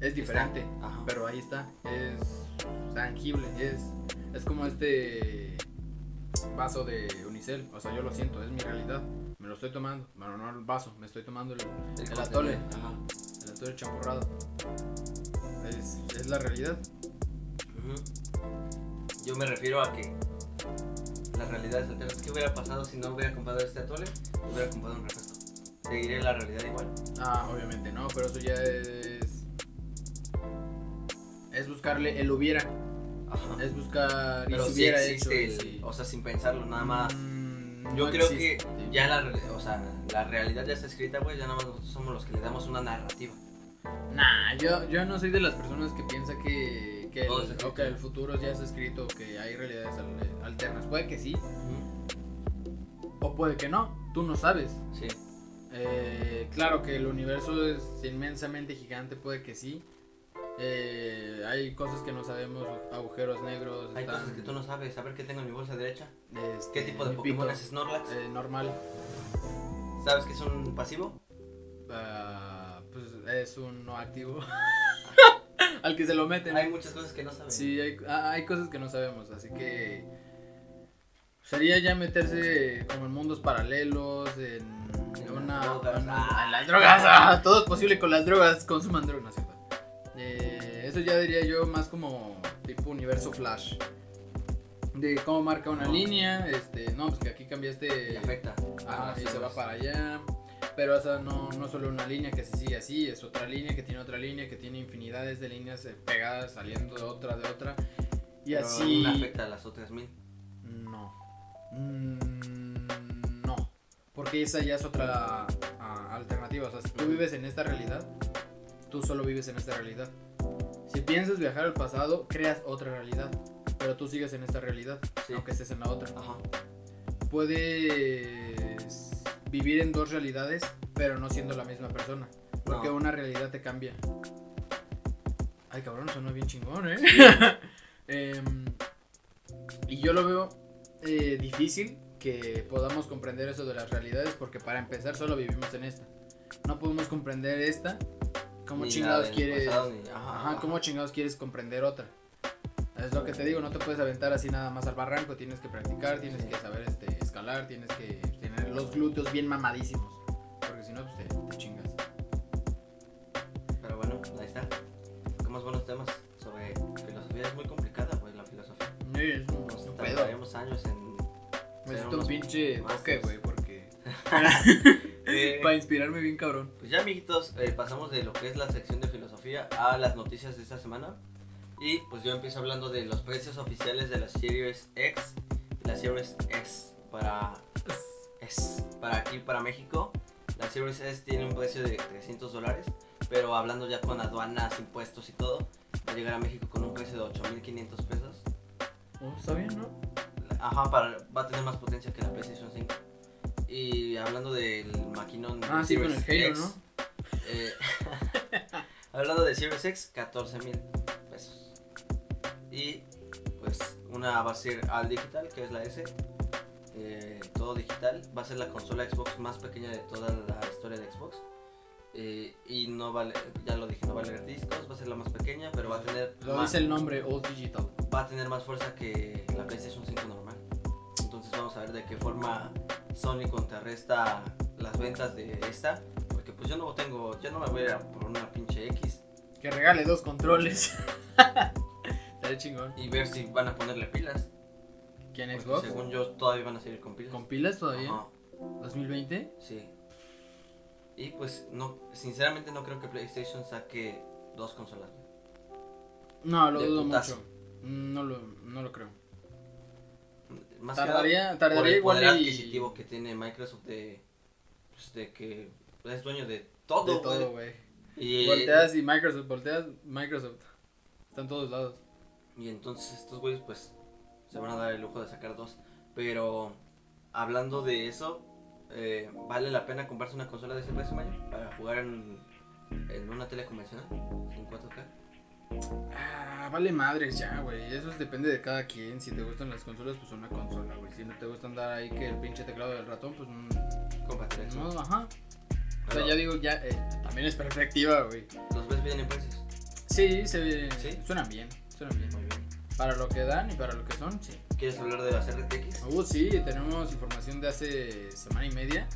es diferente. Ajá. Pero ahí está. Es tangible. Es, es como este vaso de unicel. O sea, yo lo siento, es mi realidad. Me lo estoy tomando. Bueno, no el vaso, me estoy tomando el, el contenedor, atole. Ajá. El atole champurrado. Es, es la realidad. Yo me refiero a que la realidad es alterna. ¿Qué hubiera pasado si no hubiera comprado este atole? Hubiera comprado un refresco. Seguiré la realidad igual. Ah, obviamente no, pero eso ya es. Es buscarle el hubiera. Ajá. Es buscar. Pero y si sí hubiera existe, hecho. el- o sea, sin pensarlo, nada más. Mm, Yo no creo existe. que ya la, o sea, la realidad ya está escrita, güey. Ya nada más nosotros somos los que le damos una narrativa. Nah, yo, yo no soy de las personas que piensa que, el, o que el futuro ya está escrito, que hay realidades al- alternas. Puede que sí, o puede que no. Tú no sabes. Sí. Eh, claro que el universo es inmensamente gigante, puede que sí. Eh, hay cosas que no sabemos, agujeros negros. Hay están, cosas que tú no sabes. A ver qué tengo en mi bolsa derecha. este, ¿Qué tipo de Pokémon es Snorlax? eh, normal. ¿Sabes que es un pasivo? Ah, pues es un no activo. Al que se lo meten. Hay muchas cosas que no sabes. Sí, hay, ah, hay cosas que no sabemos, así que sería ya meterse como en mundos paralelos, en En una... drogas. una- Ah. en las drogas, ah, todo es posible con las drogas, consuman drogas, ¿no es cierto? Eh, eso ya diría yo más como tipo universo flash. De cómo marca una Ah. línea, este, no, pues que aquí cambiaste... Y afecta. Ajá, Ah, y se va para allá. Pero esa no, no solo una línea que se sigue así, es otra línea que tiene otra línea, que tiene infinidades de líneas eh, pegadas, saliendo de otra, de otra. Y Pero así... Una afecta a las otras mil. No. Mm, no. Porque esa ya es otra ah, alternativa. O sea, si tú vives en esta realidad, tú solo vives en esta realidad. Si piensas viajar al pasado, creas otra realidad. Pero tú sigues en esta realidad, Sí. aunque estés en la otra. Ajá. Puedes vivir en dos realidades, pero no siendo la misma persona. Porque No. una realidad te cambia. Ay, cabrón, sonó bien chingón, ¿eh? Em, y yo lo veo eh, difícil que podamos comprender eso de las realidades, porque para empezar solo vivimos en esta. No podemos comprender esta. ¿Cómo Ni chingados quieres? pasado, ni- ajá, Ajá. ¿cómo chingados quieres comprender otra? Es lo que te digo, no te puedes aventar así nada más al barranco, tienes que practicar, tienes Sí. que saber este, escalar, tienes que tener los glúteos bien mamadísimos, porque si no, pues te, te chingas. Pero bueno, ahí está. Tocamos buenos temas sobre filosofía. Es muy complicada, pues, la filosofía. Sí, es un, Nos un pedo. años en. ser Necesito un pinche toque, güey, porque... Eh, Para inspirarme bien cabrón. Pues ya, amiguitos, eh, pasamos de lo que es la sección de filosofía a las noticias de esta semana. Y pues yo empiezo hablando de los precios oficiales de la Series X y la Series S para, S, para aquí, para México. La Series S tiene un precio de 300 dólares, pero hablando ya con aduanas, impuestos y todo, va a llegar a México con un precio de 8.500 pesos. Oh, está bien, ¿no? Ajá, para, va a tener más potencia que la PlayStation 5. Y hablando del maquinón Ah, sí, con el Halo, eh, hablando de Series X, 14 mil pesos. Y pues una va a ser al digital, que es la S. eh, todo digital. Va a ser la consola Xbox más pequeña de toda la historia de Xbox. eh, y no vale, ya lo dije, no va a leer discos, va a ser la más pequeña, pero va a tener Lo más, dice el nombre, All Digital. va a tener más fuerza que la PlayStation 5 normal. Entonces vamos a ver de qué forma Sony contrarresta las ventas de esta. Porque pues yo no tengo, yo no me voy a ir a por una pinche X Que regale dos controles. Estaría chingón. y ver si van a ponerle pilas. ¿Quién Porque Xbox? según yo todavía van a seguir con pilas. ¿Con pilas todavía? Ajá. ¿2020? Sí. Y pues no, sinceramente no creo que PlayStation saque dos consolas. No, lo dudo mucho. No lo, no lo creo. Más que Tardaría, por tardaría el igual poder y- adquisitivo que tiene Microsoft de, pues, de que es dueño de todo, de todo, güey. Y, Volteas y Microsoft, volteas Microsoft. Está en todos lados. y entonces estos güeyes pues se van a dar el lujo de sacar dos. Pero hablando de eso, eh, ¿vale la pena comprarse una consola de ese precio, Maya? Para jugar en, en una tele convencional, en 4K. Ah, vale madres ya, güey. Eso depende de cada quien. Si te gustan las consolas, pues una consola, güey. Si no te gusta andar ahí que el pinche teclado del ratón, pues Cómprate el no, ajá. O sea, Pero, ya digo, ya, eh, también es perspectiva, güey. ¿Los ves bien en precios? Sí, se ¿Sí? suenan bien, suenan bien. Muy bien. Para lo que dan y para lo que son, sí. ¿Quieres hablar de las RTX? Uh, sí, tenemos información de hace semana y media.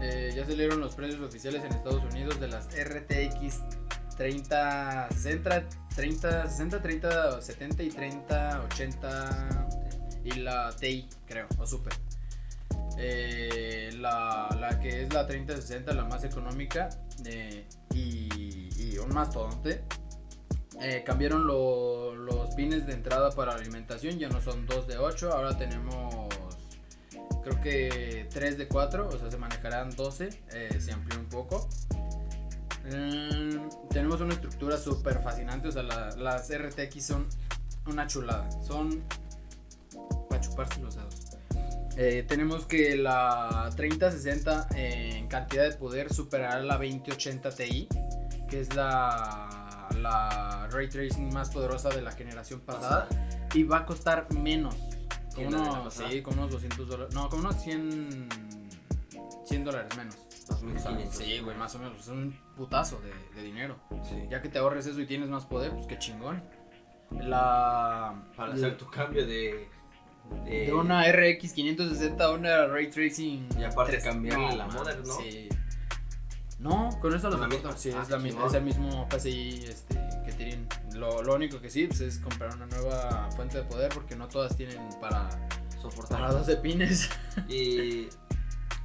Eh, ya salieron los precios oficiales en Estados Unidos de las RTX 30, 60, 30, 60, 30, 70 y 30, 80 y la TI, creo, o Super. Eh, la, la que es la 3060, la más económica eh, y, y un mastodonte. Eh, cambiaron lo- los pines de entrada para alimentación, ya no son 2 de 8, ahora tenemos creo que 3 de 4, o sea se manejarán 12, eh, se amplió un poco. Mm, tenemos una estructura súper fascinante, o sea la- las RTX son una chulada, son para chuparse los dedos. Eh, tenemos que la 3060 en cantidad de poder superará la 2080 Ti, que es la, la ray tracing más poderosa de la generación pasada, y va a costar menos. ¿Que Con unos, sí, con unos 200 dólares. No, con unos 100, 100 dólares menos. O sea, 2500. sí, güey, más o menos. Es un putazo de, de dinero. Sí. Ya que te ahorres eso y tienes más poder, pues qué chingón. La. Para hacer tu cambio de. De una RX 560 a una Ray Tracing. Y aparte tres- cambiarle la model, ¿no? Sí. No, con eso lo ¿Con la misma? Sí, Ah, es, la mi- chingón. es el mismo PCI este, que tienen. Lo, lo único que sí pues, es comprar una nueva fuente de poder porque no todas tienen para, soportar. para 12 pines. Y.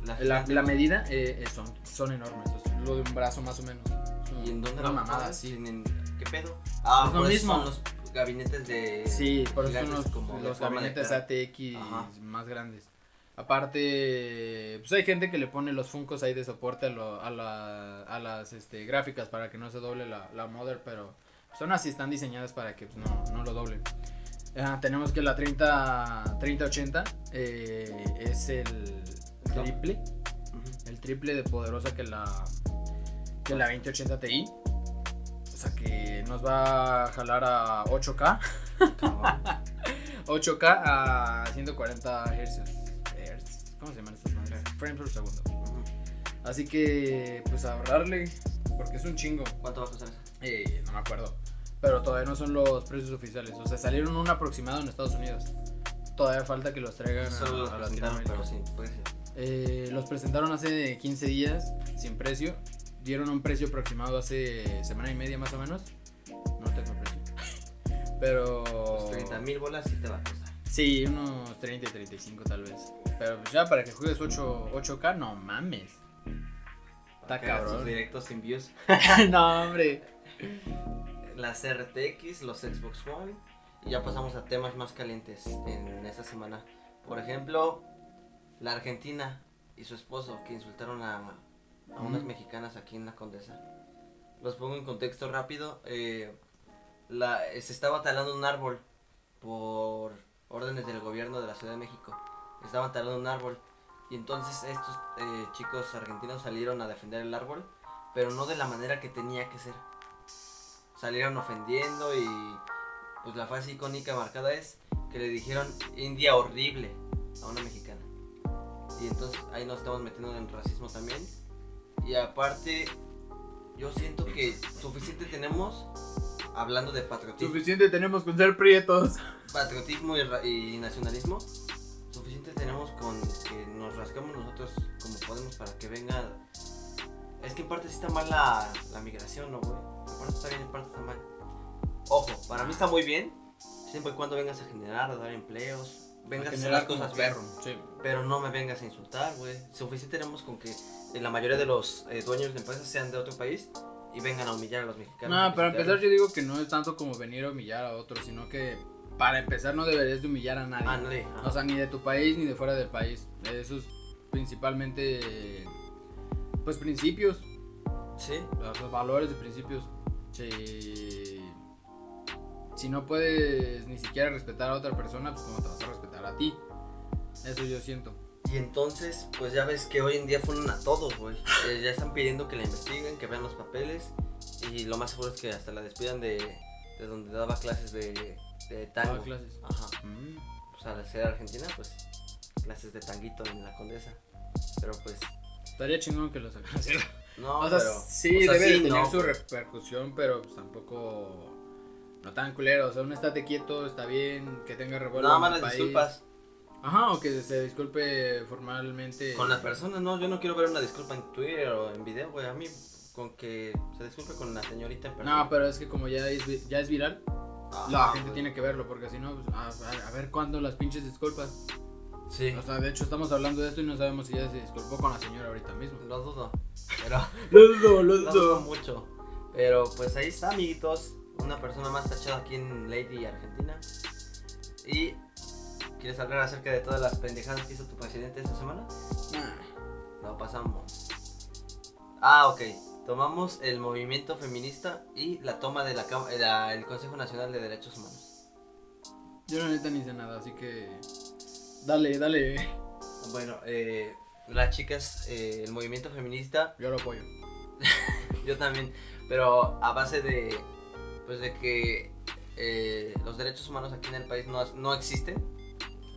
La, La, medida eh, son, son enormes. es lo de un brazo más o menos. ¿Y en dónde la mamada. Tienen- ¿Qué pedo? Ah, Es lo mismo. son los gabinetes de. Sí, por eso son los, como los gabinetes. ATX Ajá. más grandes. Aparte, pues hay gente que le pone los funcos ahí de soporte a, lo- a, la- a las este, gráficas para que no se doble la, la mother, pero son así, están diseñadas para que pues, no, no lo doblen. Ah, tenemos que la 30, 3080 eh, es el triple, el triple de poderosa que la, que la 2080 Ti. O sea que nos va a jalar a 8K. Cabrón. 8K a 140 Hz. ¿Cómo se llaman estas madres? Frames por segundo. Así que, pues ahorrarle, porque es un chingo. ¿Cuánto va a costar eso? Eh, no me acuerdo. Pero todavía no son los precios oficiales. O sea, salieron un aproximado en Estados Unidos. Todavía falta que los traigan a, los a pero sin precio. Eh, los presentaron hace 15 días sin precio. Dieron un precio aproximado hace semana y media más o menos. No tengo precio. Pero... Pues 30 mil bolas sí te va a costar. Sí, unos 30 y 35 tal vez. Pero pues ya para que juegues 8, 8K, no mames. Está cabrón. directos sin views. no, hombre. Las RTX, los Xbox One. Y ya pasamos a temas más calientes en esta semana. Por ejemplo, la Argentina y su esposo que insultaron a, a unas mexicanas aquí en la Condesa. Los pongo en contexto rápido. eh, la, se estaba talando un árbol por órdenes del gobierno de la Ciudad de México. Estaban talando un árbol. Y entonces estos eh, chicos argentinos salieron a defender el árbol, pero no de la manera que tenía que ser. Salieron ofendiendo y pues la frase icónica marcada es que le dijeron India horrible a una mexicana. Y entonces ahí nos estamos metiendo en racismo también. Y aparte, yo siento que suficiente tenemos hablando de patriotismo, Suficiente tenemos con ser prietos. patriotismo y, y nacionalismo. Suficiente tenemos con que nos rascamos nosotros como podemos para que venga. Es que en parte sí está mal la, la migración, ¿no, güey? En parte está bien, en parte está mal. Ojo, para mí está muy bien, siempre y cuando vengas a generar, a dar empleos, vengas a hacer las como cosas bien. Sí. Pero no me vengas a insultar, güey. Suficiente tenemos con que eh, la mayoría de los eh, dueños de empresas sean de otro país y vengan a humillar a los mexicanos. No, para empezar yo digo que no es tanto como venir a humillar a otros, sino que para empezar no deberías de humillar a nadie. Ándale, ajá. O sea, ni de tu país ni de fuera del país. Eso es principalmente, pues, principios. sí. Los valores de principios. Si, si no puedes ni siquiera respetar a otra persona, pues, ¿cómo te vas a respetar a ti? Eso yo siento. Y entonces, pues ya ves que hoy en día fueron a todos, güey. Eh, ya están pidiendo que la investiguen, que vean los papeles. Y lo más seguro es que hasta la despidan de, de donde daba clases de, de tango. Daba clases. Ajá. Mm. Pues al ser argentina, pues clases de tanguito en la condesa. Pero pues, Estaría chingón que lo sacaran. no, o sea, pero. sí, o sea, debe de tener no, su repercusión, pero pues, tampoco. No tan culero. O sea, un estate quieto, está bien, que tenga revuelo. Nada más las disculpas Ajá, o que se disculpe formalmente. con la persona, no. Yo no quiero ver una disculpa en Twitter o en video, güey. A mí, con que se disculpe con la señorita en persona. No, pero es que como ya es, ya es viral, Ajá, la gente güey. tiene que verlo, porque si no, pues, a, a- ver cuándo las pinches disculpas. Sí, O sea, de hecho estamos hablando de esto y no sabemos si ya se disculpó con la señora ahorita mismo. lo dudo. Pero. Lo dudo, lo No dudo mucho. Pero pues ahí está, amiguitos. Una persona más tachada aquí en Lady Argentina. Y. ¿Quieres hablar acerca de todas las pendejadas que hizo tu presidente esta semana? No pasamos. Ah, ok. Tomamos el movimiento feminista y la toma de la, el Consejo Nacional de Derechos Humanos. Yo la neta ni sé nada, así que. Dale, dale. Bueno, eh, las chicas, eh, el movimiento feminista Yo lo apoyo. Yo también, pero a base de, pues de que eh, los derechos humanos aquí en el país no, no existen,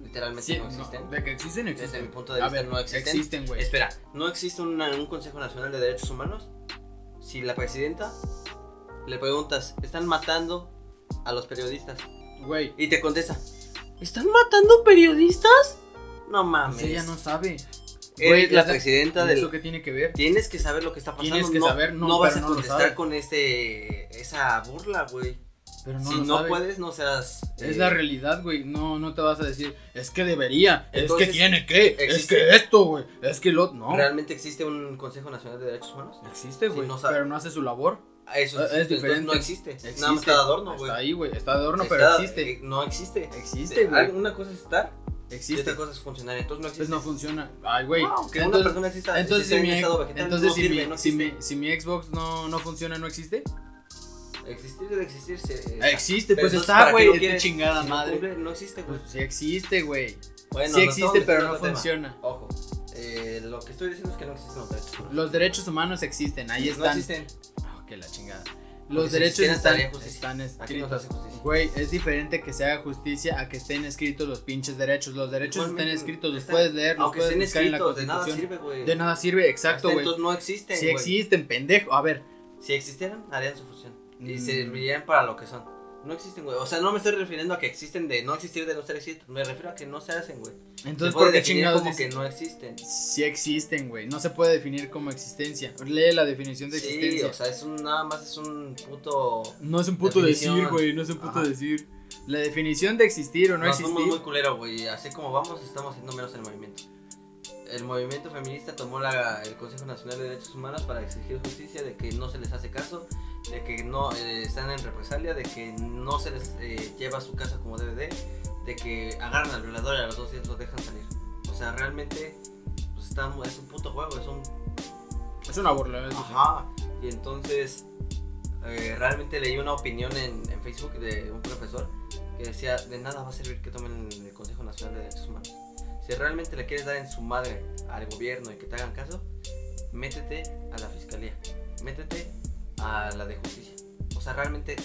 literalmente Sí, no no, existen. de que existen, Desde existen. mi punto de vista ver, no existen. Existen, güey. Espera, no existe una- un Consejo Nacional de Derechos Humanos si la presidenta le preguntas, ¿están matando a los periodistas? Güey. Y te contesta, ¿están matando periodistas? No mames. Pues ella no sabe. Eres la es de- presidenta del, ¿Eso qué tiene que ver? Tienes que saber lo que está pasando. Tienes que no, saber, no, no vas a no contestar con ese esa burla, güey. Pero no si no sabe. puedes, no seas. Es eh, la realidad, güey. No, no te vas a decir, es que debería, Entonces, es que tiene que, es que esto, güey, es que lo. No. ¿Realmente existe un Consejo Nacional de Derechos Humanos? Existe, güey. pero no hace su labor. Ah, Eso Es entonces diferente. no existe. Existe. Nada más está de adorno, güey. Está ahí, güey. Está de adorno, Está- pero existe. eh, no existe. Existe, güey. Una cosa es estar Existe. otra cosa es funcionar. Entonces no existe. Entonces no funciona. Ay, güey. No, que una entonces, persona exista. entonces, si, mi, vegetal, entonces no si, sirve, mi, no si, existe. mi, si mi Xbox no, no funciona, ¿no existe? Existir debe existirse. Existe, Pero pues entonces, está, ¿para qué güey, es quieres? chingada Si no madre. cumple, no existe, güey. Pues sí existe, güey. Bueno, sí existe, pero no tema. funciona. Ojo, eh, lo que estoy diciendo es que no existen los derechos humanos. Los derechos humanos existen, ahí No están. existen. Ah, que la chingada. Los derechos están, escritos. Güey, es diferente que se haga justicia a que estén escritos los pinches derechos. Los derechos están escritos, los están- puedes leer, los puedes buscar en la escritos, de nada constitución. sirve, güey. De nada sirve, exacto, güey. Entonces no existen, Si existen, pendejo. A ver, Si existieran, harían su función. Y Mm. servirían para lo que son. No existen, güey. O sea, no me estoy refiriendo a que existen de no existir de no ser existir. Me refiero a que no se hacen, güey. entonces se ¿por qué definir como que no existen. Sí existen, güey. No se puede definir como existencia. Lee la definición de Sí, existencia. o sea, es un, nada más es un puto... no es un puto definición. decir, güey. No es un puto Ajá. decir. La definición de existir o no Nos existir. fuimos muy culero, güey. Así como vamos, estamos haciendo menos el movimiento. El movimiento feminista tomó la, el Consejo Nacional de Derechos Humanos para exigir justicia de que no se les hace caso, de que no eh, están en represalia, de que no se les eh, lleva a su casa como debe de, de que agarran al violador y a los dos días lo dejan salir. O sea, realmente pues, está es un puto juego, es un Es una burla. Ajá. Y entonces, eh, realmente leí una opinión en, en Facebook de un profesor que decía, de nada va a servir que tomen el Consejo Nacional de Derechos Humanos. Si realmente le quieres dar en su madre al gobierno y que te hagan caso, métete a la fiscalía, métete a la de justicia. O sea, realmente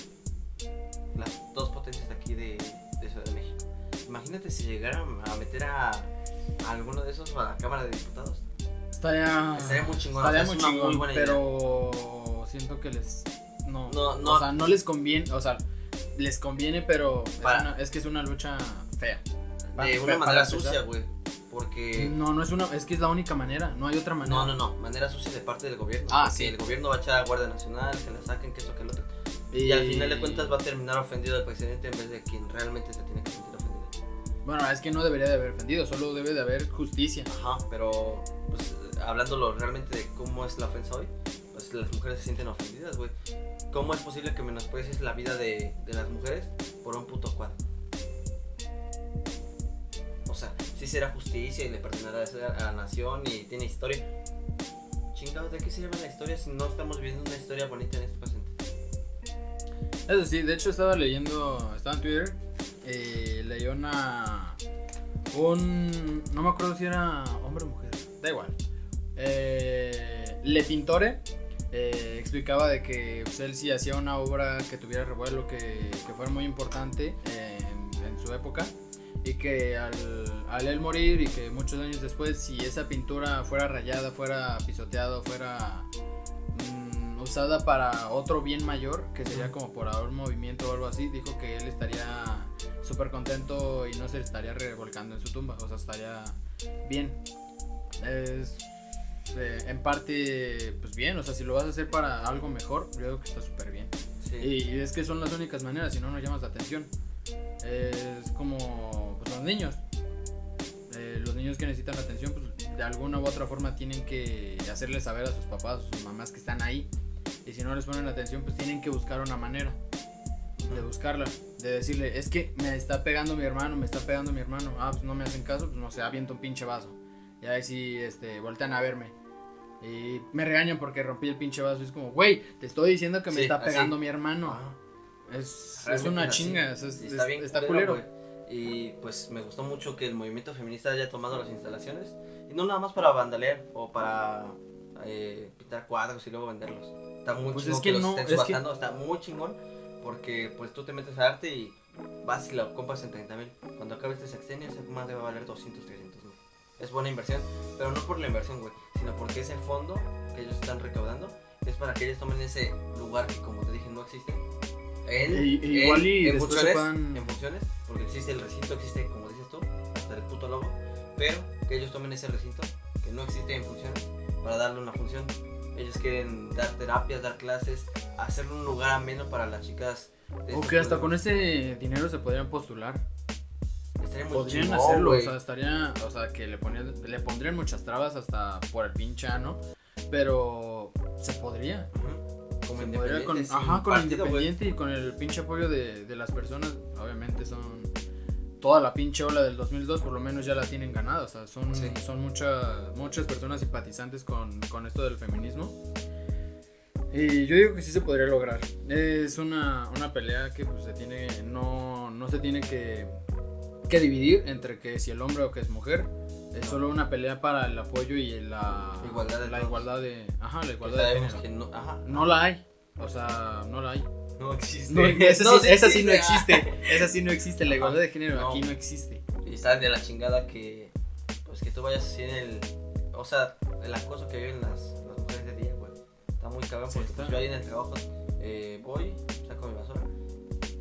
las dos potencias de aquí de, de Ciudad de México. Imagínate si llegaran a meter a, a alguno de esos a la Cámara de Diputados. Estaría. Estaría muy chingón, Estaría o sea, muy muy chingón, buena idea. pero siento que les. No, No, no. O sea, no les conviene. O sea, les conviene, pero es, Para- una- es que es una lucha fea. Para- De una manera sucia, güey. Porque. No, no es una. Es que es la única manera. No hay otra manera. No, no, no. Manera sucia de parte del gobierno. Ah, sí. el gobierno va a echar a Guardia Nacional, que la saquen, que esto, que lo otro. Y al final de cuentas va a terminar ofendido el presidente en vez de quien realmente se tiene que sentir ofendido. Bueno, es que no debería de haber ofendido, solo debe de haber justicia. Ajá, pero pues, hablándolo realmente de cómo es la ofensa hoy, pues las mujeres se sienten ofendidas, güey. ¿Cómo es posible que menosprecies la vida de, de las mujeres por un puto cuadro? O sea, sí será justicia y le perdonará a la nación y tiene historia. Chingados, ¿de qué se llama la historia si no estamos viviendo una historia bonita en este presente? Eso sí, de hecho estaba leyendo, estaba en Twitter, eh, una, un, no me acuerdo si era hombre o mujer, da igual. Eh, Le Pintore eh, explicaba de que pues, él sí hacía una obra que tuviera revuelo, que, que fuera muy importante en, en su época y que al, al, él morir y que muchos años después si esa pintura fuera rayada, fuera pisoteada, fuera mmm, usada para otro bien mayor, que sería como por un movimiento o algo así, dijo que él estaría súper contento y no se estaría revolcando en su tumba, o sea, estaría bien. Es eh, en parte, pues bien, o sea, si lo vas a hacer para algo mejor, yo creo que está súper bien. Sí. Y es que son las únicas maneras, si no, no llamas la atención. Es como los niños. Eh, los niños que necesitan atención, pues de alguna u otra forma tienen que hacerles saber a sus papás o sus mamás que están ahí. Y si no les ponen atención, pues tienen que buscar una manera de buscarla. De decirle, es que me está pegando mi hermano, me está pegando mi hermano. Ah, pues no me hacen caso, pues no sé, aviento un pinche vaso. Y ahí sí, este, voltean a verme. Y me regañan porque rompí el pinche vaso. Y es como, güey, te estoy diciendo que me Sí, está así. pegando mi hermano. Ajá. Es, es una así. chinga, es, es- Y está es- bien está culero, culero. Y pues me gustó mucho que el movimiento feminista haya tomado las instalaciones. Y no nada más para vandalear o para eh, pintar cuadros y luego venderlos. Está muy Pues chingón es que los no, estén es que- Está muy chingón porque pues tú te metes a arte y vas y lo compras en 30 mil. Cuando acabe este sexenio ese más debe valer 200, 300 mil. Es buena inversión, pero no por la inversión, güey, sino porque ese fondo que ellos están recaudando es para que ellos tomen ese lugar que como te dije no existe. En, y igual y en funciones, en funciones, porque existe el recinto, existe como dices tú, hasta el puto logo, pero que ellos tomen ese recinto que no existe en funciones para darle una función. Ellos quieren dar terapias, dar clases, hacer un lugar ameno para las chicas. O que hasta con ese dinero se podrían postular. Estaría muy Podrían chingón, hacerlo, güey. o sea, estaría, o sea, que le, ponían, le pondrían muchas trabas hasta por el pinche ano, pero se podría. Ujú. Como con, independiente, sin ajá, con el partido, güey. independiente y con el pinche apoyo de, de las personas, obviamente son toda la pinche ola del 2002 por lo menos ya la tienen ganada, o sea, son, Sí. son muchas muchas personas simpatizantes con, con esto del feminismo. Y yo digo que sí se podría lograr. Es una, una pelea que pues, se tiene, no, no se tiene que, que dividir entre que si el hombre o que es mujer. Es solo una pelea para el apoyo y la Igualdad de la todos. igualdad de, ajá, la igualdad de género. que no, ajá, No la hay. O sea, no la hay. no existe. No, esa, No, sí, esa sí no existe. Esa sí no existe. La igualdad de género aquí no existe. Y está de la chingada que pues que tú vayas así en el o sea el acoso que viven las, las mujeres de día güey está muy cabrón porque pues, yo ahí en el trabajo eh, voy saco mi basura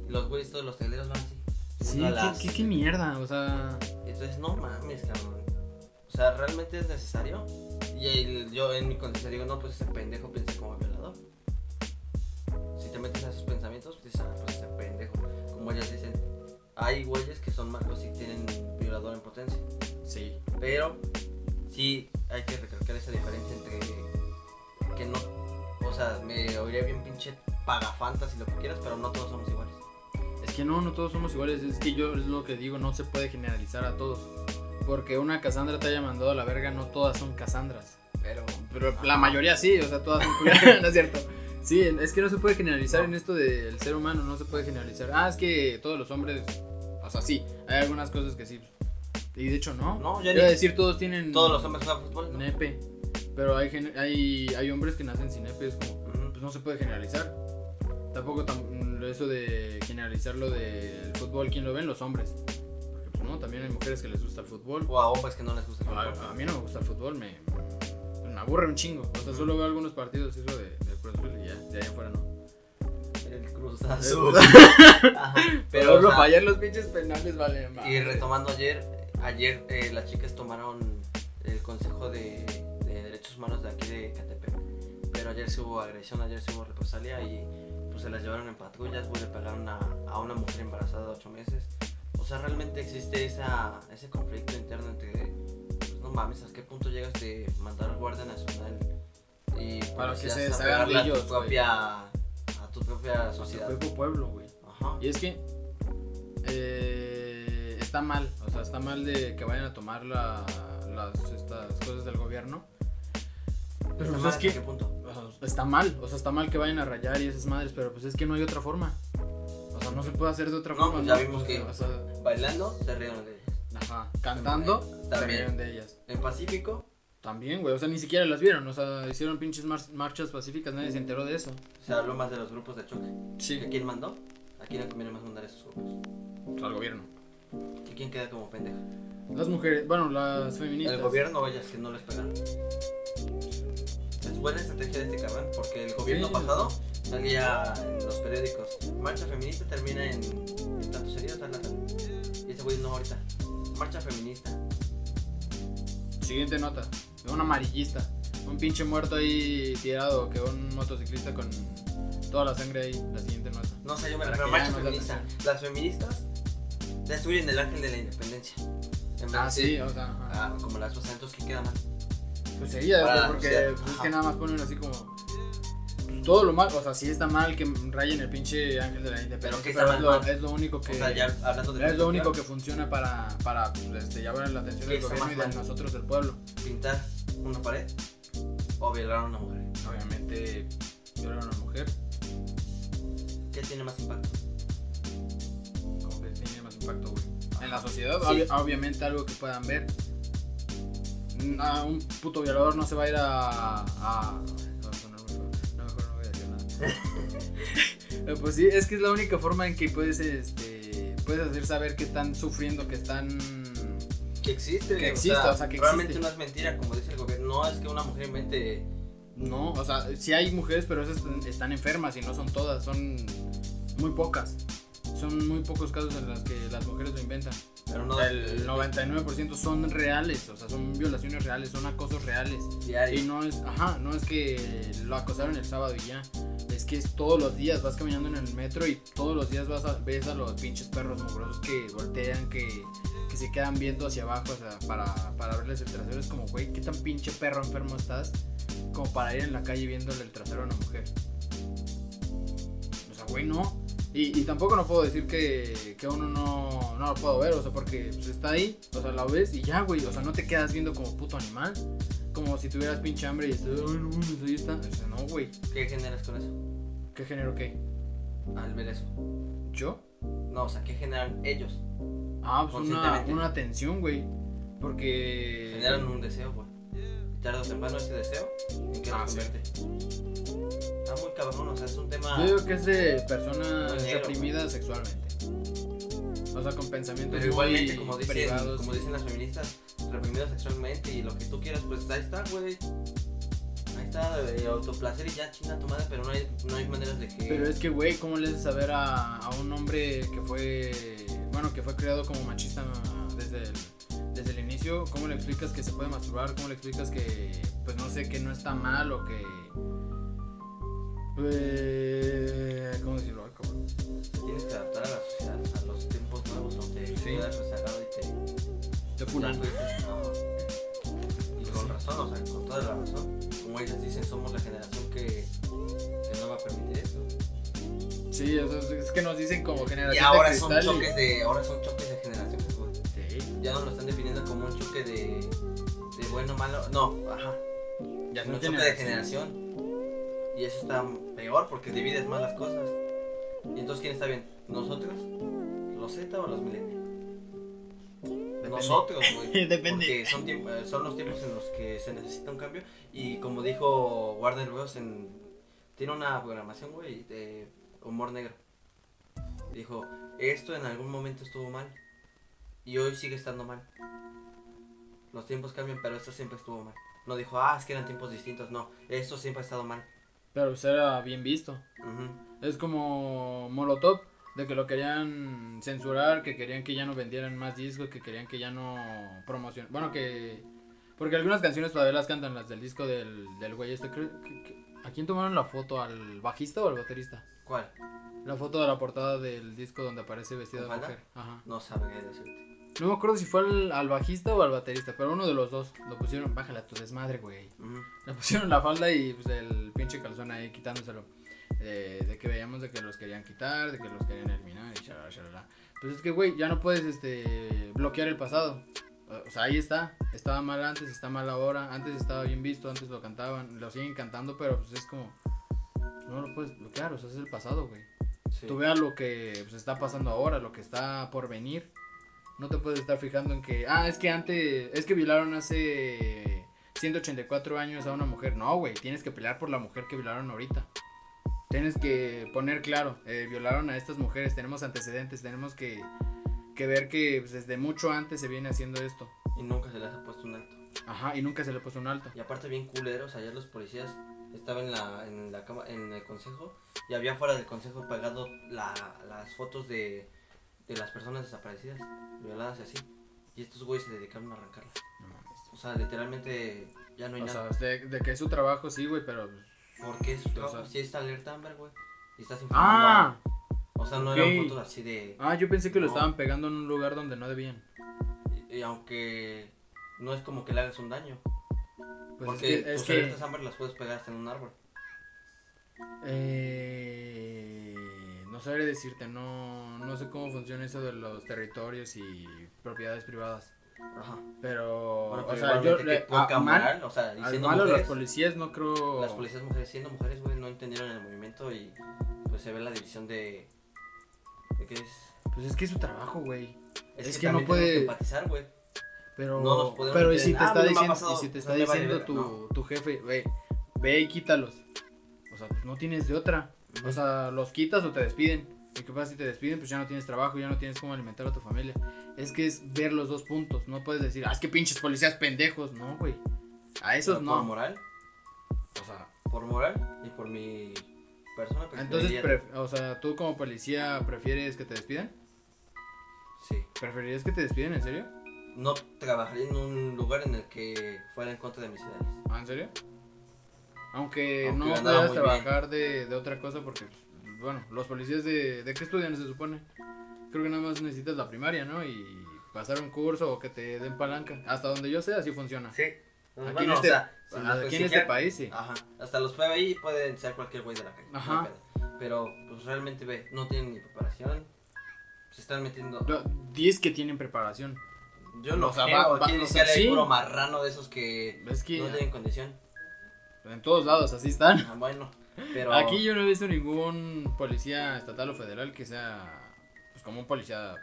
los güeyes todos los teleros van así Sí, qué, las- qué- qué mierda. O sea, entonces no mames cabrón sea realmente es necesario y el- yo en mi conciencia digo no pues ese pendejo piensa como violador si te metes a esos pensamientos pues dices ah pues ese pendejo como ellas dicen hay güeyes que son malos y tienen violador en potencia sí. pero sí hay que recalcar esa diferencia entre que no, o sea, me oiría bien pinche pagafantas y lo que quieras, pero no todos somos iguales. Es que no, no todos somos iguales. Es que yo es lo que digo, no se puede generalizar a todos. Porque una Cassandra te haya mandado a la verga, no todas son Cassandras. Pero, pero la mayoría sí, o sea, todas son culeras, ¿no es cierto? Sí, es que no se puede generalizar en esto del ser humano, no se puede generalizar. Ah, es que todos los hombres, o sea, sí, hay algunas cosas que sí. Y de hecho, no. No, ya a ni decir, todos tienen todos los hombres juegan fútbol, ¿no? nepe. Pero hay, gen- hay, hay hombres que nacen sin nepe, es como, Ujú. pues no se puede generalizar. Tampoco tam- eso de generalizar lo del fútbol, ¿quién lo ven? Los hombres. Pues no, también hay mujeres que les gusta el fútbol. O a hombres que no les gusta el A, fútbol. a mí no me gusta el fútbol, me, me aburre un chingo. O sea, solo veo algunos partidos eso de, de Cruz Azul y ya, de ahí afuera no. El Cruz Azul. Ajá, Pero o lo sea, fallar los pinches penales, vale. y retomando ayer, ayer eh, las chicas tomaron el Consejo de, de Derechos Humanos de aquí de Catepec. Pero ayer se hubo agresión, ayer se hubo represalia y pues se las llevaron en patrullas, güey, le pegaron a, a una mujer embarazada de 8 meses. O sea, realmente existe esa, ese conflicto interno entre, pues, no mames, ¿a qué punto llegas de mandar Guardia Nacional y Para que se a deshagan a tu propia, a tu propia sociedad? Pueblo, pueblo, güey. Y es que eh, está mal, o sea, está mal de que vayan a tomar la, las estas cosas del gobierno. Pero ¿Está pues es que qué punto? o sea, está mal, o sea, está mal que vayan a rayar y esas madres, pero pues es que no hay otra forma. No se puede hacer de otra No, forma. pues ya vimos que- Bailando, se rieron de ellas. ajá, cantando, se rieron de ellas. En Pacífico, También, güey, o sea, ni siquiera las vieron, o sea, hicieron pinches mar- marchas pacíficas, nadie se enteró de eso. se habló más de los grupos de choque. Sí. ¿Que ¿Quién mandó? ¿A quién le conviene más mandar esos grupos? Al gobierno. ¿Y quién queda como pendeja? Las mujeres, bueno, las feministas. ¿El gobierno o ellas que no les pegaron? Buena estrategia de este cabrón, porque el gobierno Sí. pasado salía en los periódicos. Marcha feminista termina en, en tantos heridos, tal, tal. Y ese güey no ahorita. Marcha feminista. Siguiente nota. Un amarillista. Un pinche muerto ahí tirado. Que un motociclista con toda la sangre ahí. La siguiente nota. No sé, yo me refiero a marcha feminista. Las feministas destruyen el ángel de la independencia. En Ah, sí, o sea. ah, como las cosas, entonces, ¿qué queda mal? Pues sería, para porque pues, es que nada más ponen así como. pues, todo lo mal. O sea, sí está mal que rayen el pinche ángel de la independencia. ¿qué Pero, es, lo, mal? es lo único que. O sea, ya hablando de es lo único que funciona para, para pues, este, llamar la atención ¿Qué del gobierno y de mal? nosotros, del pueblo. pintar una pared o violar a una mujer. Obviamente, violar a una mujer, ¿Qué tiene más impacto? como que tiene más impacto, güey. En la sociedad, Sí. obviamente algo que puedan ver. Un puto violador no se va a ir a. a no, mejor, no, voy a decir nada. Pues sí, es que es la única forma en que puedes, este, puedes hacer saber que están sufriendo, que están. Que existe. Que exista, o sea, que Realmente existe. no es mentira, como dice el gobierno. No es que una mujer invente. No, o sea, sí hay mujeres, pero esas están- están enfermas y no son todas, son muy pocas. Son muy pocos casos en los que las mujeres lo inventan. Pero no El 99% son reales, o sea, son violaciones reales, son acosos reales. diario. Y no es, ajá, no es que lo acosaron el sábado y ya. Es que es todos los días, vas caminando en el metro y todos los días vas a, ves a los pinches perros mugrosos que voltean, que, que se quedan viendo hacia abajo o sea, para, para verles el trasero. Es como, güey, ¿qué tan pinche perro enfermo estás? Como para ir en la calle viéndole el trasero a una mujer. O sea, güey, no. Y, y tampoco no puedo decir que, que uno no, no lo puedo ver, o sea, porque pues, está ahí, o sea, la ves y ya, güey, o sea, no te quedas viendo como puto animal, como si tuvieras pinche hambre y estás, ay, no, ahí está. O sea, no, güey, ¿Qué generas con eso? ¿qué género qué? Al ver eso. ¿Yo? No, o sea, ¿qué generan ellos? Ah, pues una, una tensión, güey, porque... Generan un deseo, güey. Tarde o temprano ese deseo, ¿en qué Ah, sí. Está muy cabrón, o sea, es un tema. Yo digo que es de personas negro, reprimidas sexualmente. O sea, con pensamientos Pero igualmente, como dicen, privados. como dicen las feministas, reprimidos sexualmente y lo que tú quieras, pues ahí está, güey. Ahí está, eh, autoplacer y ya chinga tu madre, pero no hay, no hay maneras de que. Pero es que, güey, ¿cómo le haces saber a, a un hombre que fue, bueno, que fue creado como machista desde el inicio? ¿Cómo le explicas que se puede masturbar? ¿Cómo le explicas que, pues no sé, que no está mal o que... Eh, ¿Cómo decirlo? Te tienes que adaptar a la sociedad, a los tiempos nuevos, no te Sí. quedas rezagado y te. Te no. Y con razón, o sea, con toda la razón. Como ellas dicen, somos la generación que, que no va a permitir esto. Sí, o sea, es- es que nos dicen como Y generación ahora de son y- choques de. Ahora son choques de Ya no lo están definiendo como un choque de. de bueno malo. No, ajá. ya Es un choque de generación. Y eso está peor porque divides más las cosas. Y entonces, ¿quién está bien? ¿Nosotros? ¿Los Z o los millennials? Nosotros, güey. Depende. Porque son, eh, son los tiempos en los que se necesita un cambio. Y como dijo Warner Bros. En, tiene una programación, güey, de humor negro. Dijo, esto en algún momento estuvo mal. Y hoy sigue estando mal. Los tiempos cambian, pero esto siempre estuvo mal. No dijo, ah, es que eran tiempos distintos. No, esto siempre ha estado mal. Pero pues era bien visto. Es como Molotov, de que lo querían censurar, que querían que ya no vendieran más discos, que querían que ya no promocionaran. Bueno, que. Porque algunas canciones todavía las cantan, las del disco del, del güey este. creo que- que- ¿A quién tomaron la foto? ¿Al bajista o al baterista? ¿Cuál? La foto de la portada del disco donde aparece vestida de mujer. Ajá. No sabe qué decirte. No me acuerdo si fue al, al bajista o al baterista, pero uno de los dos. Lo pusieron, bájale a tu desmadre, güey. Le pusieron la falda y pues el pinche calzón ahí quitándoselo. Eh, de que veíamos de que los querían quitar, de que los querían eliminar y shalala, shalala. Pues es que, güey, ya no puedes este, bloquear el pasado. O sea, ahí está. Estaba mal antes, está mal ahora. Antes estaba bien visto, antes lo cantaban, lo siguen cantando, pero pues es como. No lo puedes bloquear, o sea, es el pasado, güey. Sí. Tú veas lo que pues, está pasando ahora, lo que está por venir. No te puedes estar fijando en que, ah, es que antes, es que violaron hace 184 años a una mujer. No, güey, tienes que pelear por la mujer que violaron ahorita. Tienes que poner claro, eh, violaron a estas mujeres, tenemos antecedentes, tenemos que, que ver que pues, desde mucho antes se viene haciendo esto. Y nunca se les ha puesto un alto. Ajá, y nunca se le puso un alto. Y aparte bien culeros, ayer los policías estaban en la, en la cama, en el consejo y había fuera del consejo pegado la, las fotos de, de las personas desaparecidas, violadas y así. Y estos güeyes se dedicaron a arrancarlas. No mames. O sea, literalmente ya no hay O nada. sea, de, de que es su trabajo, sí, güey, pero... pues, Porque es su o trabajo, si está alerta Amber, güey. Y estás informando. ¡Ah! O sea, no ok. eran fotos así de... Ah, yo pensé que lo estaban pegando en un lugar donde no debían. Y, y aunque no es como que le hagas un daño. Pues porque es que, es que alertas Amber las puedes pegar hasta en un árbol. eh, no sabré decirte, no, no sé cómo funciona eso de los territorios y propiedades privadas. Ajá. Pero, Bueno, o sea, yo le, qué a- mal- o sea, malo las policías no creo. las policías mujeres siendo mujeres, güey, no entendieron el movimiento y pues se ve la división de, de que es... Pues es que es su trabajo, güey. Es, Es que, que no puede- empatizar, güey. Pero, No nos podemos pero y si te "Ah, está diciendo, pasado", y si te está diciendo tu, no. tu jefe, güey, ve y quítalos. O sea, pues no tienes de otra. O sea, los quitas o te despiden. ¿Y qué pasa si te despiden? Pues ya no tienes trabajo, ya no tienes cómo alimentar a tu familia. Es que es ver los dos puntos. No puedes decir, ah, es que pinches policías pendejos. No, güey. A esos no. Por moral, O sea, por moral y por mi persona. entonces, o sea, tú como policía prefieres que te despidan? Sí. ¿Preferirías que te despiden, en serio? No trabajaría en un lugar en el que fuera en contra de mis ideales. ¿Ah, en serio? Aunque, Aunque no puedas trabajar de, de otra cosa porque, pues, bueno, los policías de, ¿de qué estudian se supone? Creo que nada más necesitas la primaria, ¿no? Y pasar un curso o que te den palanca. Hasta donde yo sé, así funciona. Sí. Aquí en este- Aquí en este país, sí. Ajá. Hasta los PBI pueden ser cualquier güey de la calle. no Ajá. Pero, pues realmente, ve, no tienen ni preparación. Se están metiendo. Yo- Diez que tienen preparación. Yo no o sea, va- va- o sea, sí. puro marrano de esos que Es que no tienen condición. En todos lados así están. Ah, bueno, pero. Aquí yo no he visto ningún policía estatal o federal que sea, pues como un policía,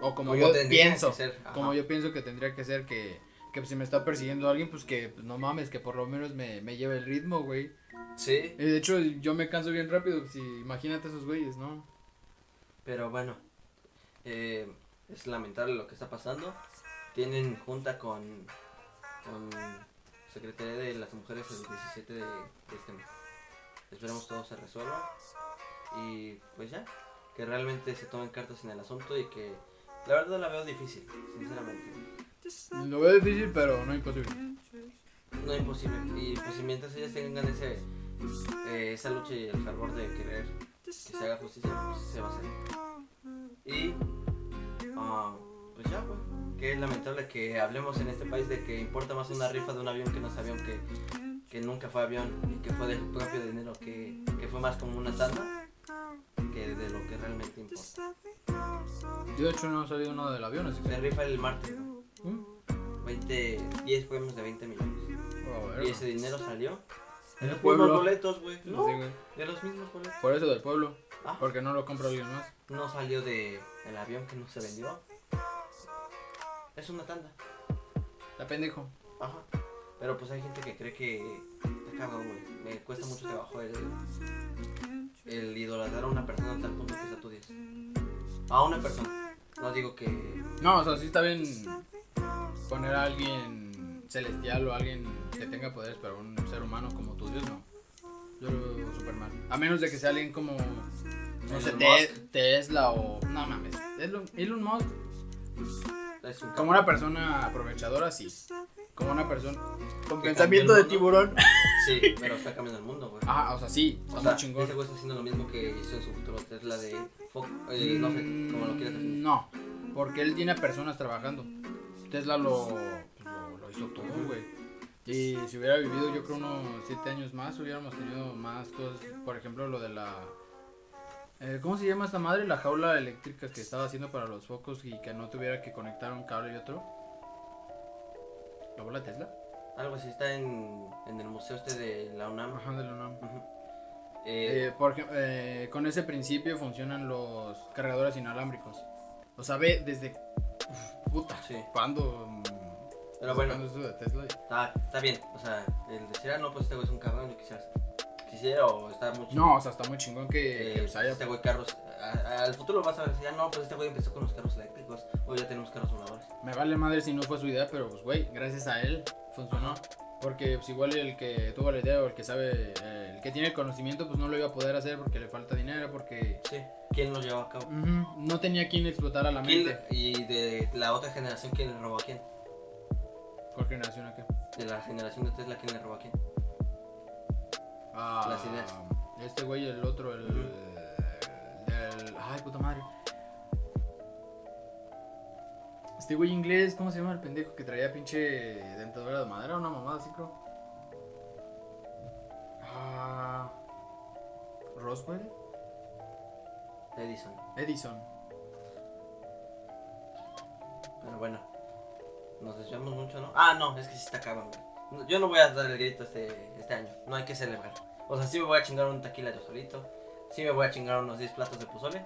o como yo pienso, como yo pienso que tendría que ser que, que pues, si me está persiguiendo alguien, pues que pues, no mames, que por lo menos me, me lleve el ritmo, güey. Sí, Y de hecho yo me canso bien rápido, si imagínate esos güeyes, ¿no? pero bueno. eh, es lamentable lo que está pasando. Tienen junta con. con Secretaría de las Mujeres el 17 de, de este mes. Esperemos todo se resuelva. Y pues ya. Que realmente se tomen cartas en el asunto y que. La verdad la veo difícil, sinceramente. Lo veo difícil, pero no imposible. No imposible. Y pues si mientras ellas tengan ese, eh, esa lucha y el fervor de querer que se haga justicia, pues se va a hacer. Y ah, pues ya. Que es lamentable que hablemos en este país de que importa más una rifa de un avión que no es avión, que, que nunca fue avión y que fue del propio dinero, que, que fue más como una tanda que de lo que realmente importa. Yo de hecho no sabido nada del avión, así que... Se rifa el martes. ¿Mm? 20, 10 premios de 20 millones. Oh. Y ese dinero salió ¿En de los pueblo? mismos boletos, güey. Sí, No, güey. de los mismos boletos. Por eso del pueblo, Ah, porque no lo compra alguien más. no salió de el avión que no se vendió. Es una tanda. La pendejo. Ajá. Pero pues hay gente que cree que está cabrón, güey. Me cuesta mucho trabajo el, el idolatrar a una persona a tal punto que 10. A una persona. No digo que. No, o sea, sí está bien poner a alguien celestial o alguien que tenga poderes, pero un ser humano como tu Dios no. Yo lo veo súper mal. A menos de que sea alguien como, no sé, Te- Musk. Tesla o... No mames. Elon, Elon Musk, Es un como una persona aprovechadora, sí. como una persona con Que pensamiento de el tiburón. Sí, pero está cambiando el mundo, güey. Ajá, o sea, sí, O sea, chingón. ese güey está haciendo lo mismo que hizo en su futuro Tesla de eh, no sé cómo lo quieras definir. No, porque él tiene a personas trabajando. Tesla lo, lo, lo hizo todo, güey. Y si hubiera vivido, yo creo, unos 7 años más, hubiéramos tenido más cosas. Por ejemplo, lo de la. Eh, ¿Cómo se llama esta madre? La jaula eléctrica que estaba haciendo para los focos y que no tuviera que conectar un cable y otro. ¿La bola Tesla? Algo así está en, en el museo este de la UNAM. Ajá, de la UNAM. Eh, Eh, por ej- eh, con ese principio funcionan los cargadores inalámbricos. O sea, ve desde. Uf, puta. Sí. ¿Cuándo? mm, Pero bueno. de Tesla? está, está bien. O sea, el decir, ah, no, pues este güey es un cabrón, yo quisiera, quisiera o está mucho. No, o sea, está muy chingón que, Eh, que, pues, haya- este güey carros. a- a- Al futuro vas a ver si ya no, pues este güey empezó con los carros eléctricos. Hoy ya tenemos carros voladores. Me vale madre si no fue su idea, pero pues, güey, gracias a él funcionó. Porque pues igual el que tuvo la idea o el que sabe, eh, el que tiene el conocimiento, pues no lo iba a poder hacer porque le falta dinero, porque Sí. ¿Quién lo llevó a cabo? ujú, no tenía quien explotara la ¿Quién mente. y de la otra generación, ¿quién le robó a quién? ¿Cuál generación acá? De la generación de Tesla, ¿quién le robó a quién? Ah, Las ideas. Este güey, el otro, el. Ay, puta madre. Este güey inglés, ¿cómo se llama el pendejo que traía pinche dentadura de madera? Una mamada así, creo. Ah... Roswell. Edison. Edison. Pero bueno, nos desviamos mucho, ¿no? Ah, no, es que sí está cabrón, güey. Yo no voy a dar el grito este, este año, no hay que celebrar. O sea, sí me voy a chingar un tequila yo solito, sí me voy a chingar unos 10 platos de pozole,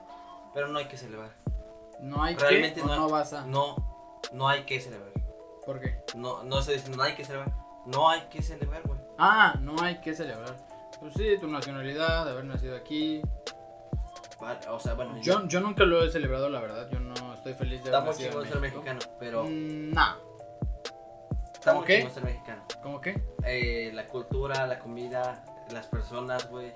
pero no hay que celebrar. No hay Realmente que no- no vas a. No, no hay que celebrar. ¿Por qué? No, no estoy diciendo no hay que celebrar, no hay que celebrar, güey. Ah, no hay que celebrar. Pues sí, tu nacionalidad, haber nacido aquí. Vale, o sea, bueno, Yo, yo nunca lo he celebrado, la verdad. Yo no estoy feliz de está haber muy nacido en chingón ser mexicano, pero Mm, nah. está ¿cómo muy chingón ser mexicano. ¿Cómo qué? Eh, la cultura, la comida, las personas, güey.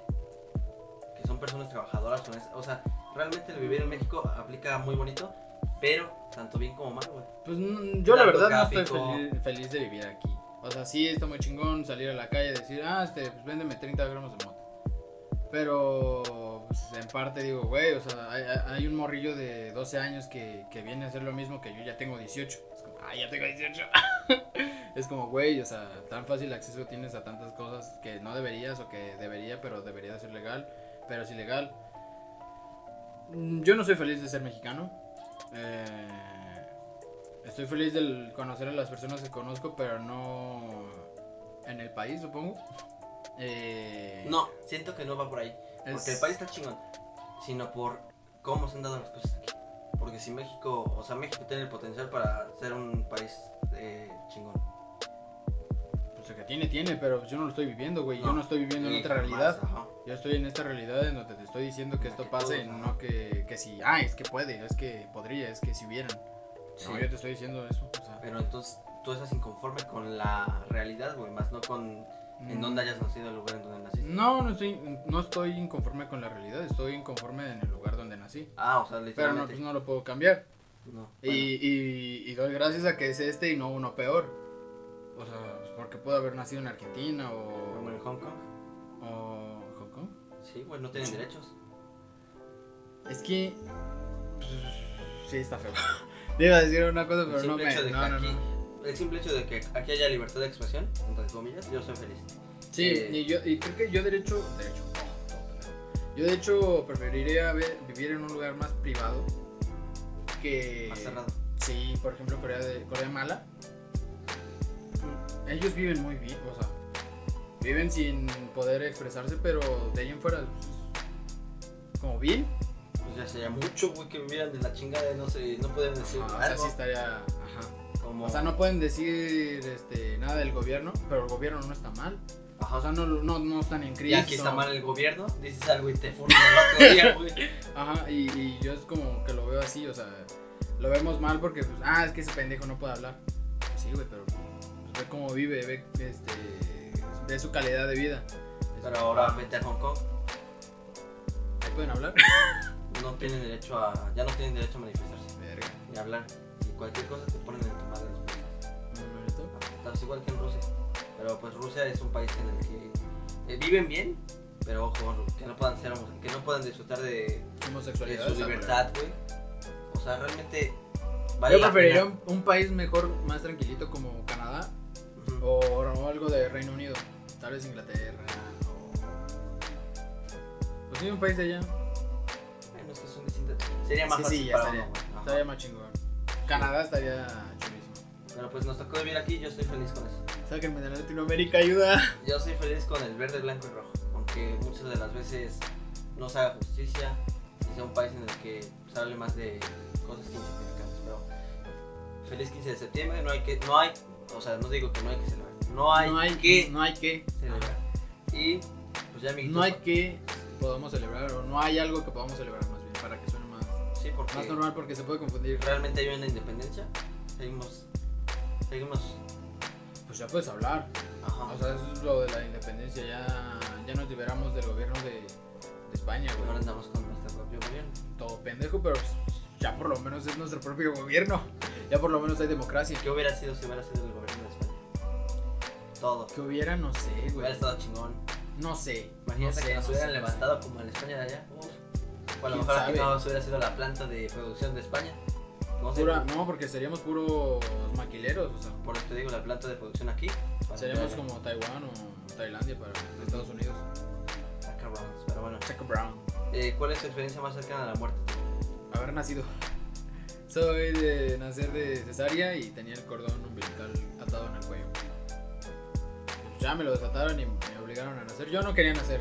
Que son personas trabajadoras. O sea, realmente el vivir en México aplica muy bonito, pero tanto bien como mal, güey. Pues mm, yo la verdad no estoy feliz, feliz de vivir aquí. O sea, sí está muy chingón salir a la calle y decir, ah, este, pues véndeme 30 gramos de moto. Pero, pues, en parte digo, güey, o sea, hay, hay- hay un morrillo de 12 años que, que viene a hacer lo mismo que yo ya tengo 18. Es como, ah, ya tengo 18. es como, güey, o sea, tan fácil acceso tienes a tantas cosas que no deberías o que debería, pero debería de ser legal, pero es ilegal. Mm, Yo no soy feliz de ser mexicano. Eh, estoy feliz de conocer a las personas que conozco, pero no en el país, supongo. Eh, No, siento que no va por ahí. es- Porque el país está chingón, sino por cómo se han dado las cosas. Porque si México, o sea, México tiene el potencial para ser un país eh, chingón. Pues el que tiene, tiene, pero yo no lo estoy viviendo, güey. Yo No. no estoy viviendo en otra realidad. ajá. Yo estoy en esta realidad en donde te estoy diciendo que En esto que pase, todos, no que, que si, ah, es que puede, es que podría, es que si hubieran. Sí. No, yo te estoy diciendo eso. O sea, Pero entonces tú estás inconforme con la realidad, güey, más no con en dónde hayas nacido, el lugar en donde naciste. No, no estoy, no estoy inconforme con la realidad, estoy inconforme en el lugar donde nací. Ah, o sea, Pero no, pues no lo puedo cambiar. no, Y, bueno. y, y doy gracias a que es este y no uno peor. O sea, pues porque puedo haber nacido en Argentina o, Como en Hong Kong. o Hong Kong. Sí, güey, no tienen derechos. Es que. pues, sí, está feo. Te iba a decir una cosa, pero no me. No, no, no. El simple hecho de que aquí haya libertad de expresión, entre comillas, yo soy feliz. Sí, eh, y, yo, y creo que yo, derecho. Derecho. Yo, de hecho, preferiría ver- vivir en un lugar más privado que. Más cerrado. Sí, por ejemplo, Corea, de, Corea Mala. Ellos viven muy bien, o sea, viven sin poder expresarse, pero de ahí en fuera, pues, como bien. Pues ya sería mucho, güey, que vivieran de la chingada no sé, no pueden decir Ajá, o sea, algo. sí estaría. Ajá. Como, O sea, no pueden decir este, nada del gobierno, pero el gobierno no está mal. Ajá, O sea, no, no, no están en y crisis. aquí está mal el gobierno, dices algo y te funan el otro día, güey. Ajá, y, y yo es como que lo veo así, o sea, lo vemos mal porque, pues, ah, es que ese pendejo no puede hablar. Sí, güey, pero pues, ve cómo vive, ve, este, ve su calidad de vida. Pero ahora vete a Hong Kong, ¿Ahí pueden hablar? no tienen derecho a, ya no tienen derecho a manifestarse Verga. ni hablar. Y cualquier cosa te ponen en tu madre resultados, igual que en Rusia. Pero pues Rusia es un país en el que eh, viven bien, pero ojo, que no puedan ser que no puedan disfrutar de, de su libertad, güey. O sea, realmente vale Yo preferiría un, un país mejor, más tranquilito como Canadá Ujú. o, o algo de Reino Unido. Tal vez Inglaterra o. Pues sí, un país de allá. Bueno, es que son distintas. Sería más Sí, fácil sí, ya para estaría. uno. Estaría más chingón. Canadá estaría. Pero pues nos tocó vivir aquí, yo estoy feliz con eso. Sáquenme de Latinoamérica, ayuda. Yo soy feliz con el verde, blanco y rojo, aunque muchas de las veces no se haga justicia y sea un país en el que se hable más de cosas insignificantes, pero feliz 15 de septiembre, no hay que, no hay, o sea, no digo que no hay que celebrar, no hay, no hay que No hay que. celebrar. Y pues ya amiguitos, No hay que podamos celebrar o no hay algo que podamos celebrar más bien para que suene más, sí, porque más normal porque se puede confundir. realmente hay una independencia, seguimos, seguimos, Pues ya puedes hablar. ajá, O sea, eso es lo de la independencia. Ya, ya nos liberamos del gobierno de, de España, ahora güey. andamos con nuestro propio gobierno. Todo pendejo, pero pues, ya por lo menos es nuestro propio gobierno. Ya por lo menos hay democracia. ¿Qué hubiera sido si hubiera sido el gobierno de España? Todo. Que hubiera, no sé, güey. Hubiera estado chingón. No sé. Imagínate no sé, que nos no hubieran sé, no levantado como en España de allá. Uf. O a lo ¿Quién mejor aquí no hubiera sido la planta de producción de España. No sé. sé. Pura- no, porque seríamos puros maquileros. O sea, Por eso te digo, la planta de producción aquí. seríamos como Taiwán o Tailandia para Estados Unidos. Rounds, Pero bueno. Brown. Eh, ¿Cuál es tu experiencia más cercana a la muerte? Haber nacido. Soy de nacer de cesárea y tenía el cordón umbilical atado en el cuello. Ya me lo desataron y me obligaron a nacer. Yo no quería nacer.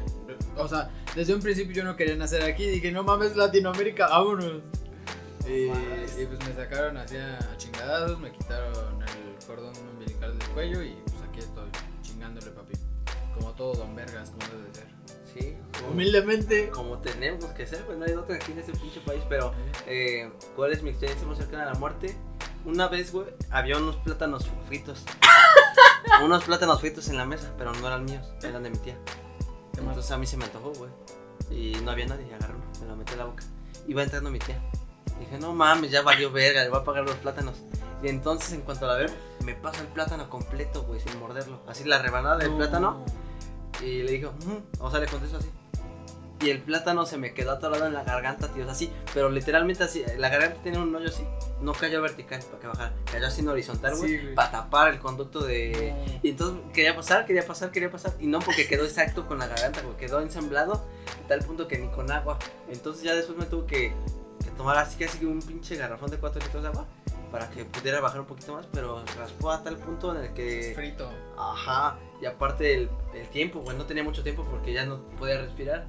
O sea, desde un principio yo no quería nacer aquí. Dije, no mames, Latinoamérica, vámonos. Y, pues me sacaron hacia chingadazos, me quitaron el cordón umbilical del cuello y pues aquí estoy, chingándole, papi. Como todo don vergas, como debe de ser. Sí. Como, Humildemente. como tenemos que ser, pues no hay otra aquí en este pinche país. Pero, eh, ¿cuál es mi experiencia más cercana a la muerte? Una vez, güey, había unos plátanos fritos. unos plátanos fritos en la mesa, pero no eran míos, eran de mi tía. ¿Qué más? Entonces a mí se me antojó, güey. Y no había nadie, agarré uno, me lo metí en la boca. Iba entrando mi tía. Dije, no mames, ya valió verga, le voy a pagar los plátanos. Y entonces, en cuanto la veo, me pasa el plátano completo, güey, sin morderlo. Así la rebanada del No. plátano. Y le digo, "Mm", o sea, le contesto así. Y el plátano se me quedó atorado en la garganta, tío, o sea, así. Pero literalmente así, la garganta tiene un hoyo así. No cayó vertical para que bajara, cayó así en horizontal, güey. Sí, para tapar el conducto de, No. y entonces quería pasar, quería pasar, quería pasar. Y no porque quedó exacto con la garganta, güey. Quedó ensamblado a tal punto que ni con agua. Entonces ya después me tuve que tomar así casi que un pinche garrafón de 4 litros de agua. Para que pudiera bajar un poquito más. Pero raspó a tal punto en el Es que. frito. Ajá. Y aparte el, el tiempo, güey. No tenía mucho tiempo porque ya no podía respirar.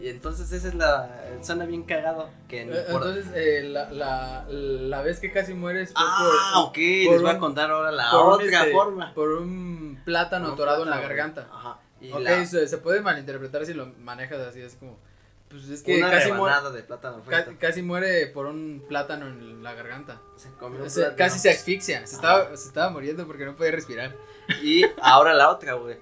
Y entonces esa es la. Suena bien cagado. Que Eh, por- Entonces, eh, la, la, la vez que casi mueres fue Ah, por, ok. por Les voy a contar ahora la por otra este, forma. por un plátano Un atorado en la garganta. Ajá. Y ok, la- se, se puede malinterpretar si lo manejas así, es como... Pues es que una casi, muere, rebanada de plátano frito. casi muere por un plátano en la garganta. Se comió un Se- plátano. casi se asfixia, se estaba, se estaba muriendo porque no podía respirar. Y ahora la otra, güey.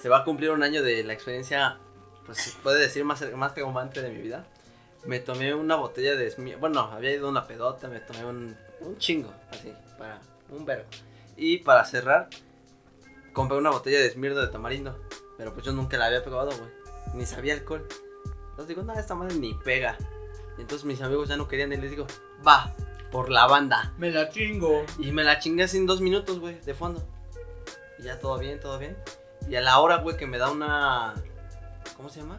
Se va a cumplir un año de la experiencia, pues se puede decir más, más traumante de mi vida. Me tomé una botella de Bueno, había ido una pedota, me tomé un, un chingo, así, para un verbo. Y para cerrar, compré una botella de Smirno de tamarindo. Pero pues yo nunca la había probado, güey. Ni sabía alcohol. Entonces digo, no, esta madre ni pega. Y entonces mis amigos ya no querían y les digo, va, por la banda. Me la chingo. Y me la chingué así en dos minutos, güey, de fondo. Y ya todo bien, todo bien. Y a la hora, güey, que me da una. ¿Cómo se llama?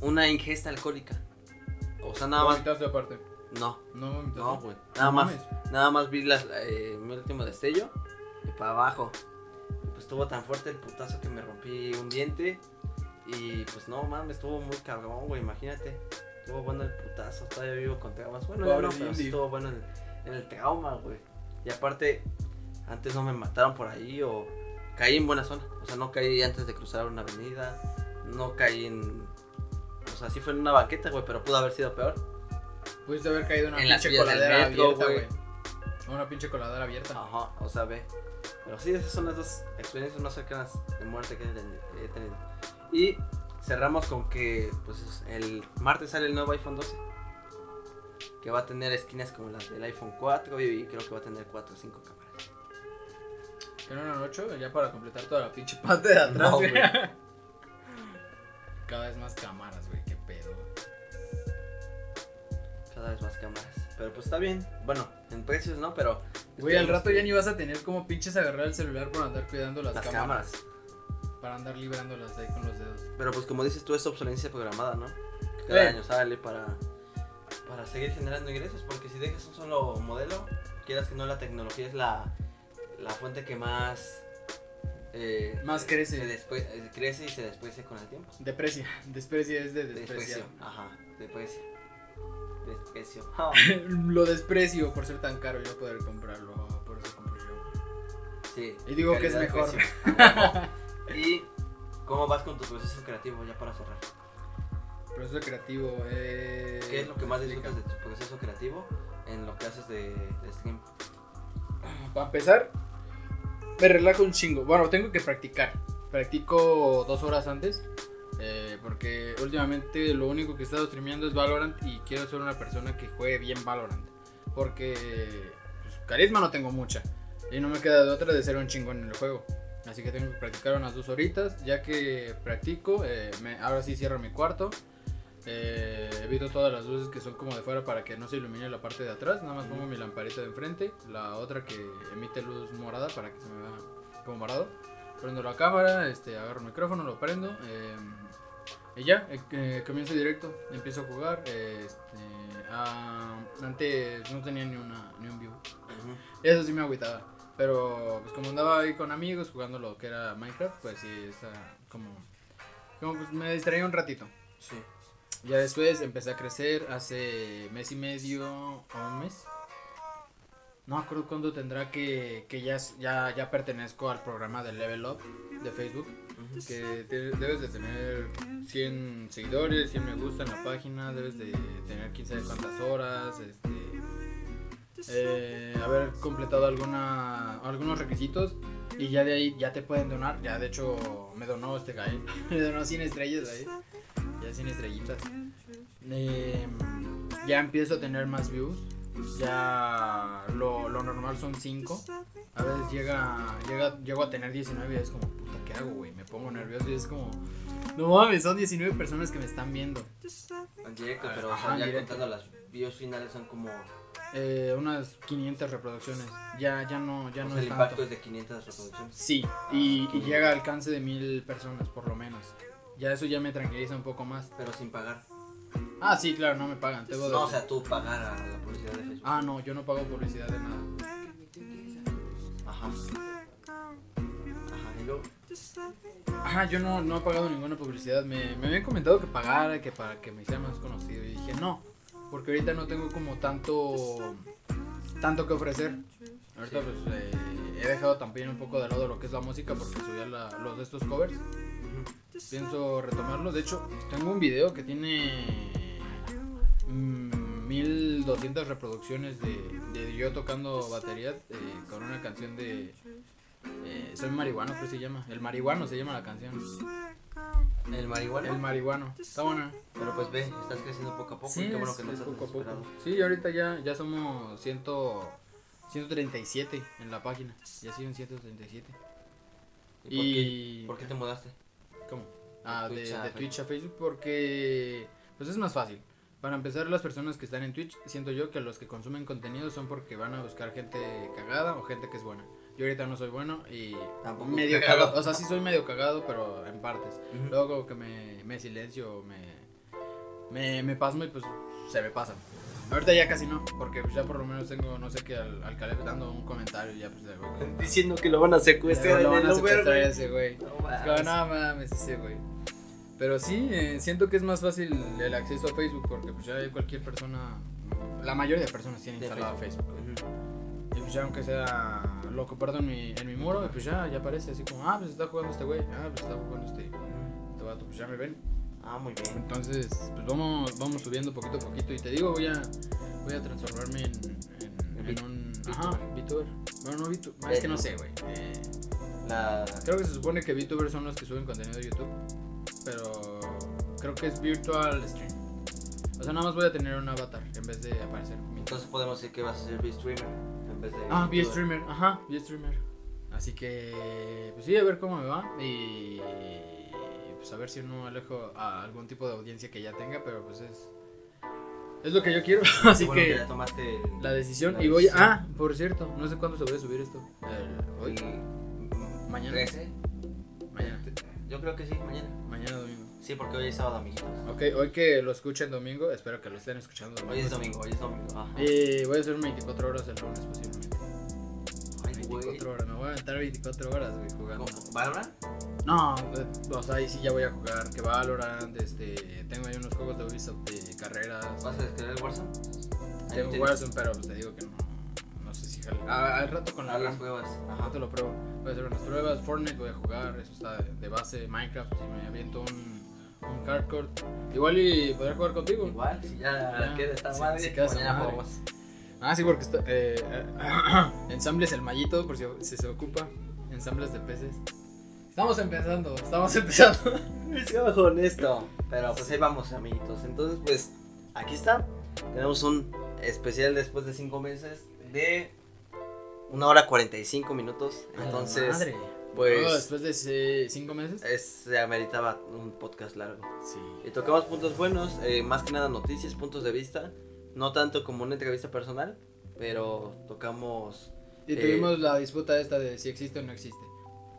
Una ingesta alcohólica. O sea, nada más. Vomitaste aparte. No, No, no, güey. Nada No más. mames. Nada más vi las, eh, mi último destello. Y para abajo. Pues estuvo tan fuerte el putazo que me rompí un diente. Y pues no mames, estuvo muy cabrón, güey, imagínate. Estuvo bueno el putazo, todavía vivo con traumas. Bueno, Pobre no, pero sí estuvo bueno en, en el trauma, güey. Y aparte, antes no me mataron por ahí o caí en buena zona. O sea, no caí antes de cruzar una avenida. No caí en. O sea, sí fue en una banqueta, güey, pero pudo haber sido peor. Pudiste haber caído en una En pinche coladera metro, abierta, güey. Una pinche coladera abierta. Ajá, o sea, ve. Pero sí, esas son las dos experiencias más cercanas de muerte que he tenido. Y cerramos con que pues el martes sale el nuevo iPhone 12. Que va a tener esquinas como las del iPhone 4 y creo que va a tener 4 o 5 cámaras. Que no eran 8, ya para completar toda la pinche parte de atrás, No, güey. Cada vez más cámaras, güey, qué pedo. Cada vez más cámaras. Pero pues está bien. Bueno, en precios no, pero. Güey, al rato ya ni vas a tener como pinches agarrar el celular por andar cuidando las, Las cámaras, cámaras. Para andar librándolas ahí con los dedos. Pero pues como dices tú, es obsolencia programada, ¿no? Que cada Sí. año sale para, para seguir generando ingresos. Porque si dejas un solo modelo, quieras que no, la tecnología es la, la fuente que más. eh, Más crece. se después, eh, crece y se despuece con el tiempo. Deprecia. Desprecia es de Desprecio. despreciar. Ajá, desprecio. Desprecio. Lo desprecio por ser tan caro y no poder comprarlo. Por eso compro yo. Sí. Y digo que es mejor. ¿Y cómo vas con tu proceso creativo ya para cerrar? Proceso creativo. Eh, ¿Qué es lo que más explica. disfrutas de tu proceso creativo en lo que haces de, de stream? Para empezar, me relajo un chingo. Bueno, tengo que practicar. Practico dos horas antes. eh, porque últimamente lo único que he estado streameando es Valorant y quiero ser una persona que juegue bien Valorant. Porque pues, carisma no tengo mucha. Y no me queda de otra de ser un chingón en el juego. Así que tengo que practicar unas dos horitas. Ya que practico, eh, me- ahora sí cierro mi cuarto. Eh, evito todas las luces que son como de fuera para que no se ilumine la parte de atrás. Nada más pongo mi lamparita de enfrente. La otra que emite luz morada para que se me vea como morado. Prendo la cámara, este, agarro el micrófono, lo prendo. eh, y ya, eh, comienzo directo. Empiezo a jugar. eh, este, ah, antes no tenía ni, una, ni un view. Eso sí me agüitaba. Pero pues como andaba ahí con amigos jugando lo que era Minecraft, pues sí, está como... Como pues me distraía un ratito. Sí. Ya después empecé a crecer hace mes y medio o un mes. No acuerdo cuándo tendrá que, que ya, ya, ya pertenezco al programa de Level Up de Facebook. Que te- debes de tener 100 seguidores, 100 me gusta en la página, debes de tener quién sabe cuántas horas, este, eh, haber completado alguna, algunos requisitos y ya de ahí ya te pueden donar. Ya de hecho me donó este guy, me donó 100 estrellas ahí, ya 100 estrellitas. Eh, ya empiezo a tener más views, ya lo, lo normal son 5. A veces llega, llega, llego a tener 19 y es como, puta, ¿qué hago, güey? Me pongo nervioso y es como, no mames, son 19 personas que me están viendo. En directo, pero o sea, ya directo. contando las views finales son como. Eh, unas 500 reproducciones. Ya, ya no, ya o no sea, es el tanto. impacto es de 500 reproducciones. Sí, y, Ah, y llega al alcance de mil personas por lo menos. Ya eso ya me tranquiliza un poco más. Pero sin pagar. Ah, sí, claro, no me pagan. Tengo No, o sea, tú pagar a la publicidad de Facebook. Ah, no, yo no pago publicidad de nada. Ajá. Ajá, y luego. Ajá, yo no, no he pagado ninguna publicidad. Me, me habían comentado que pagara, que para que me hiciera más conocido. Y dije, no, porque ahorita no tengo como tanto, tanto que ofrecer. Ahorita Sí. pues eh, he dejado también un poco de lado lo que es la música porque subía la- los de estos covers. Pienso retomarlo. De hecho, tengo un video que tiene mm, 1200 reproducciones de, de yo tocando batería eh, con una canción de. Eh, Soy marihuano, creo que se llama. El marihuano se llama la canción. El marihuana. El marihuano. Está buena. Pero pues ve, estás creciendo poco a poco. Sí, y qué bueno es- que no es estás poco a poco. Sí, ahorita ya, ya somos 100, 137 en la página. Ya siguen 137. ¿Y, por, qué, Y. por qué te mudaste? ¿Cómo? Ah, de, Twitch a de Facebook. Twitch a Facebook porque pues es más fácil. Para empezar, las personas que están en Twitch, siento yo que los que consumen contenido son porque van a buscar gente cagada o gente que es buena. Yo ahorita no soy bueno y Tampoco medio cagado. cagado. O sea, sí soy medio cagado, pero en partes. Ujú. Luego como que me, me silencio, me, me, me pasmo y pues se me pasa. Ahorita ya casi no, porque pues ya por lo menos tengo, no sé qué, al, al Caleb dando un comentario y ya pues le Diciendo que lo van a secuestrar lo van a secuestrar ese güey. No Es mames. no mames, ese güey. Pero sí, eh, siento que es más fácil el acceso a Facebook porque pues ya hay cualquier persona, la mayoría de personas tienen De instalado Facebook. Ujú. Y pues ya aunque sea lo comparto en mi, en mi muro, y pues ya, ya aparece así como, ah, pues está jugando este güey, ah, pues está jugando este, este vato, pues ya me ven. Ah, muy bien. Entonces, pues vamos, vamos subiendo poquito a poquito. Y te digo, voy a, voy a transformarme en, en, en un... VTuber. Ajá, VTuber. Bueno, no VTuber. Es que no sé, güey. Eh, La... creo que se supone que VTubers son los que suben contenido de YouTube. Pero creo que es virtual stream. O sea, nada más voy a tener un avatar en vez de aparecer Entonces podemos decir que vas a ser V-Streamer Ah, vi streamer, ajá, vi streamer. Así que, pues sí, a ver cómo me va. Y. Pues a ver si no alejo a algún tipo de audiencia que ya tenga, pero pues es. Es lo que yo quiero, así que, ya tomaste la decisión y voy... Decisión. Ah, por cierto, no sé cuándo se voy a subir esto. ¿Hoy? ¿Mañana? ¿13? Mañana. Yo creo que sí, mañana. Mañana domingo. Sí, porque hoy es sábado, amiguitos. Ok, hoy que lo escuchen domingo, espero que lo estén escuchando. Hoy es domingo, hoy es domingo. Ajá. Y voy a hacer 24 horas el lunes pues posible. 24 horas, me voy a aventar 24 horas, güey, jugando. ¿Valorant? No, o sea, ahí sí ya voy a jugar. Que Valorant, este. Tengo ahí unos juegos de Ubisoft de carreras. ¿Vas a descargar el Warzone? Tengo Warzone, pero pues, te digo que no. No sé si jale. Ah, al rato con la. las pruebas. Ajá. Al rato lo pruebo. Voy a hacer unas pruebas. Fortnite voy a jugar, eso está de base. Minecraft, si me aviento un un hardcore. Igual y poder jugar contigo. Igual, si ya, ya queda esta madre, si, si. Ah, sí, porque está, eh, ensambles el mallito, por si, si se ocupa, ensambles de peces. Estamos empezando, estamos empezando. Es bajo honesto. Pero pues ahí vamos, amiguitos. Entonces, pues, aquí está. Tenemos un especial después de 5 meses de una hora 45 minutos. Entonces, Madre. pues, Oh, después de 5 meses. es, se ameritaba un podcast largo. Sí. Y tocamos puntos buenos, eh, más que nada noticias, puntos de vista. No tanto como una entrevista personal, pero tocamos Y Eh, tuvimos la disputa esta de si existe o no existe.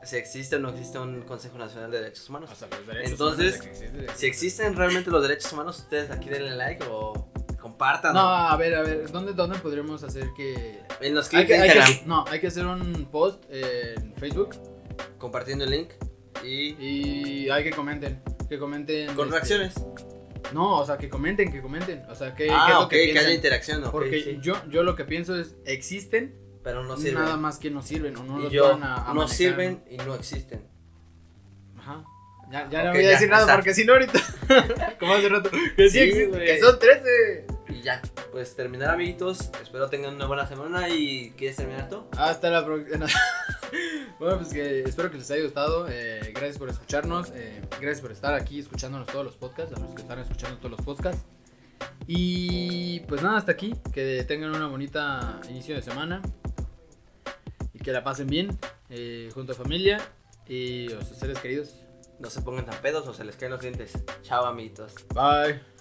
si existe o no existe un Consejo Nacional de Derechos Humanos. O sea, los derechos Entonces, humanos existe. Si existen realmente los derechos humanos, ustedes aquí denle like o compartan. No, a ver, a ver, ¿dónde, dónde podríamos hacer que... En los clips que, de hay que Instagram, no, hay que hacer un post en Facebook compartiendo el link y y hay que comenten, que comenten... con este, reacciones. No, o sea, que comenten, que comenten. O sea, que, qué es ah, lo ok, que que, haya interacción, ok, Porque sí. yo, yo lo que pienso es, existen, pero no sirven. nada más que no sirven o no y los yo, van a, a no manejar. sirven y no existen. Ajá. Ya, ya no Ok, voy a ya, decir nada está. porque si no ahorita, como hace rato, que sí, Sí, existen, que son 13. Y ya, pues terminar amiguitos. Espero tengan una buena semana y ¿quieres terminar tú? Hasta la próxima. bueno, pues que espero que les haya gustado. eh, gracias por escucharnos. eh, gracias por estar aquí escuchándonos todos los podcasts. A los que están escuchando todos los podcasts. Y pues nada, hasta aquí. Que tengan una bonita inicio de semana. Y que la pasen bien. eh, junto a familia y a sus seres queridos. No se pongan tan pedos o se les caen los dientes. Chao amiguitos. Bye.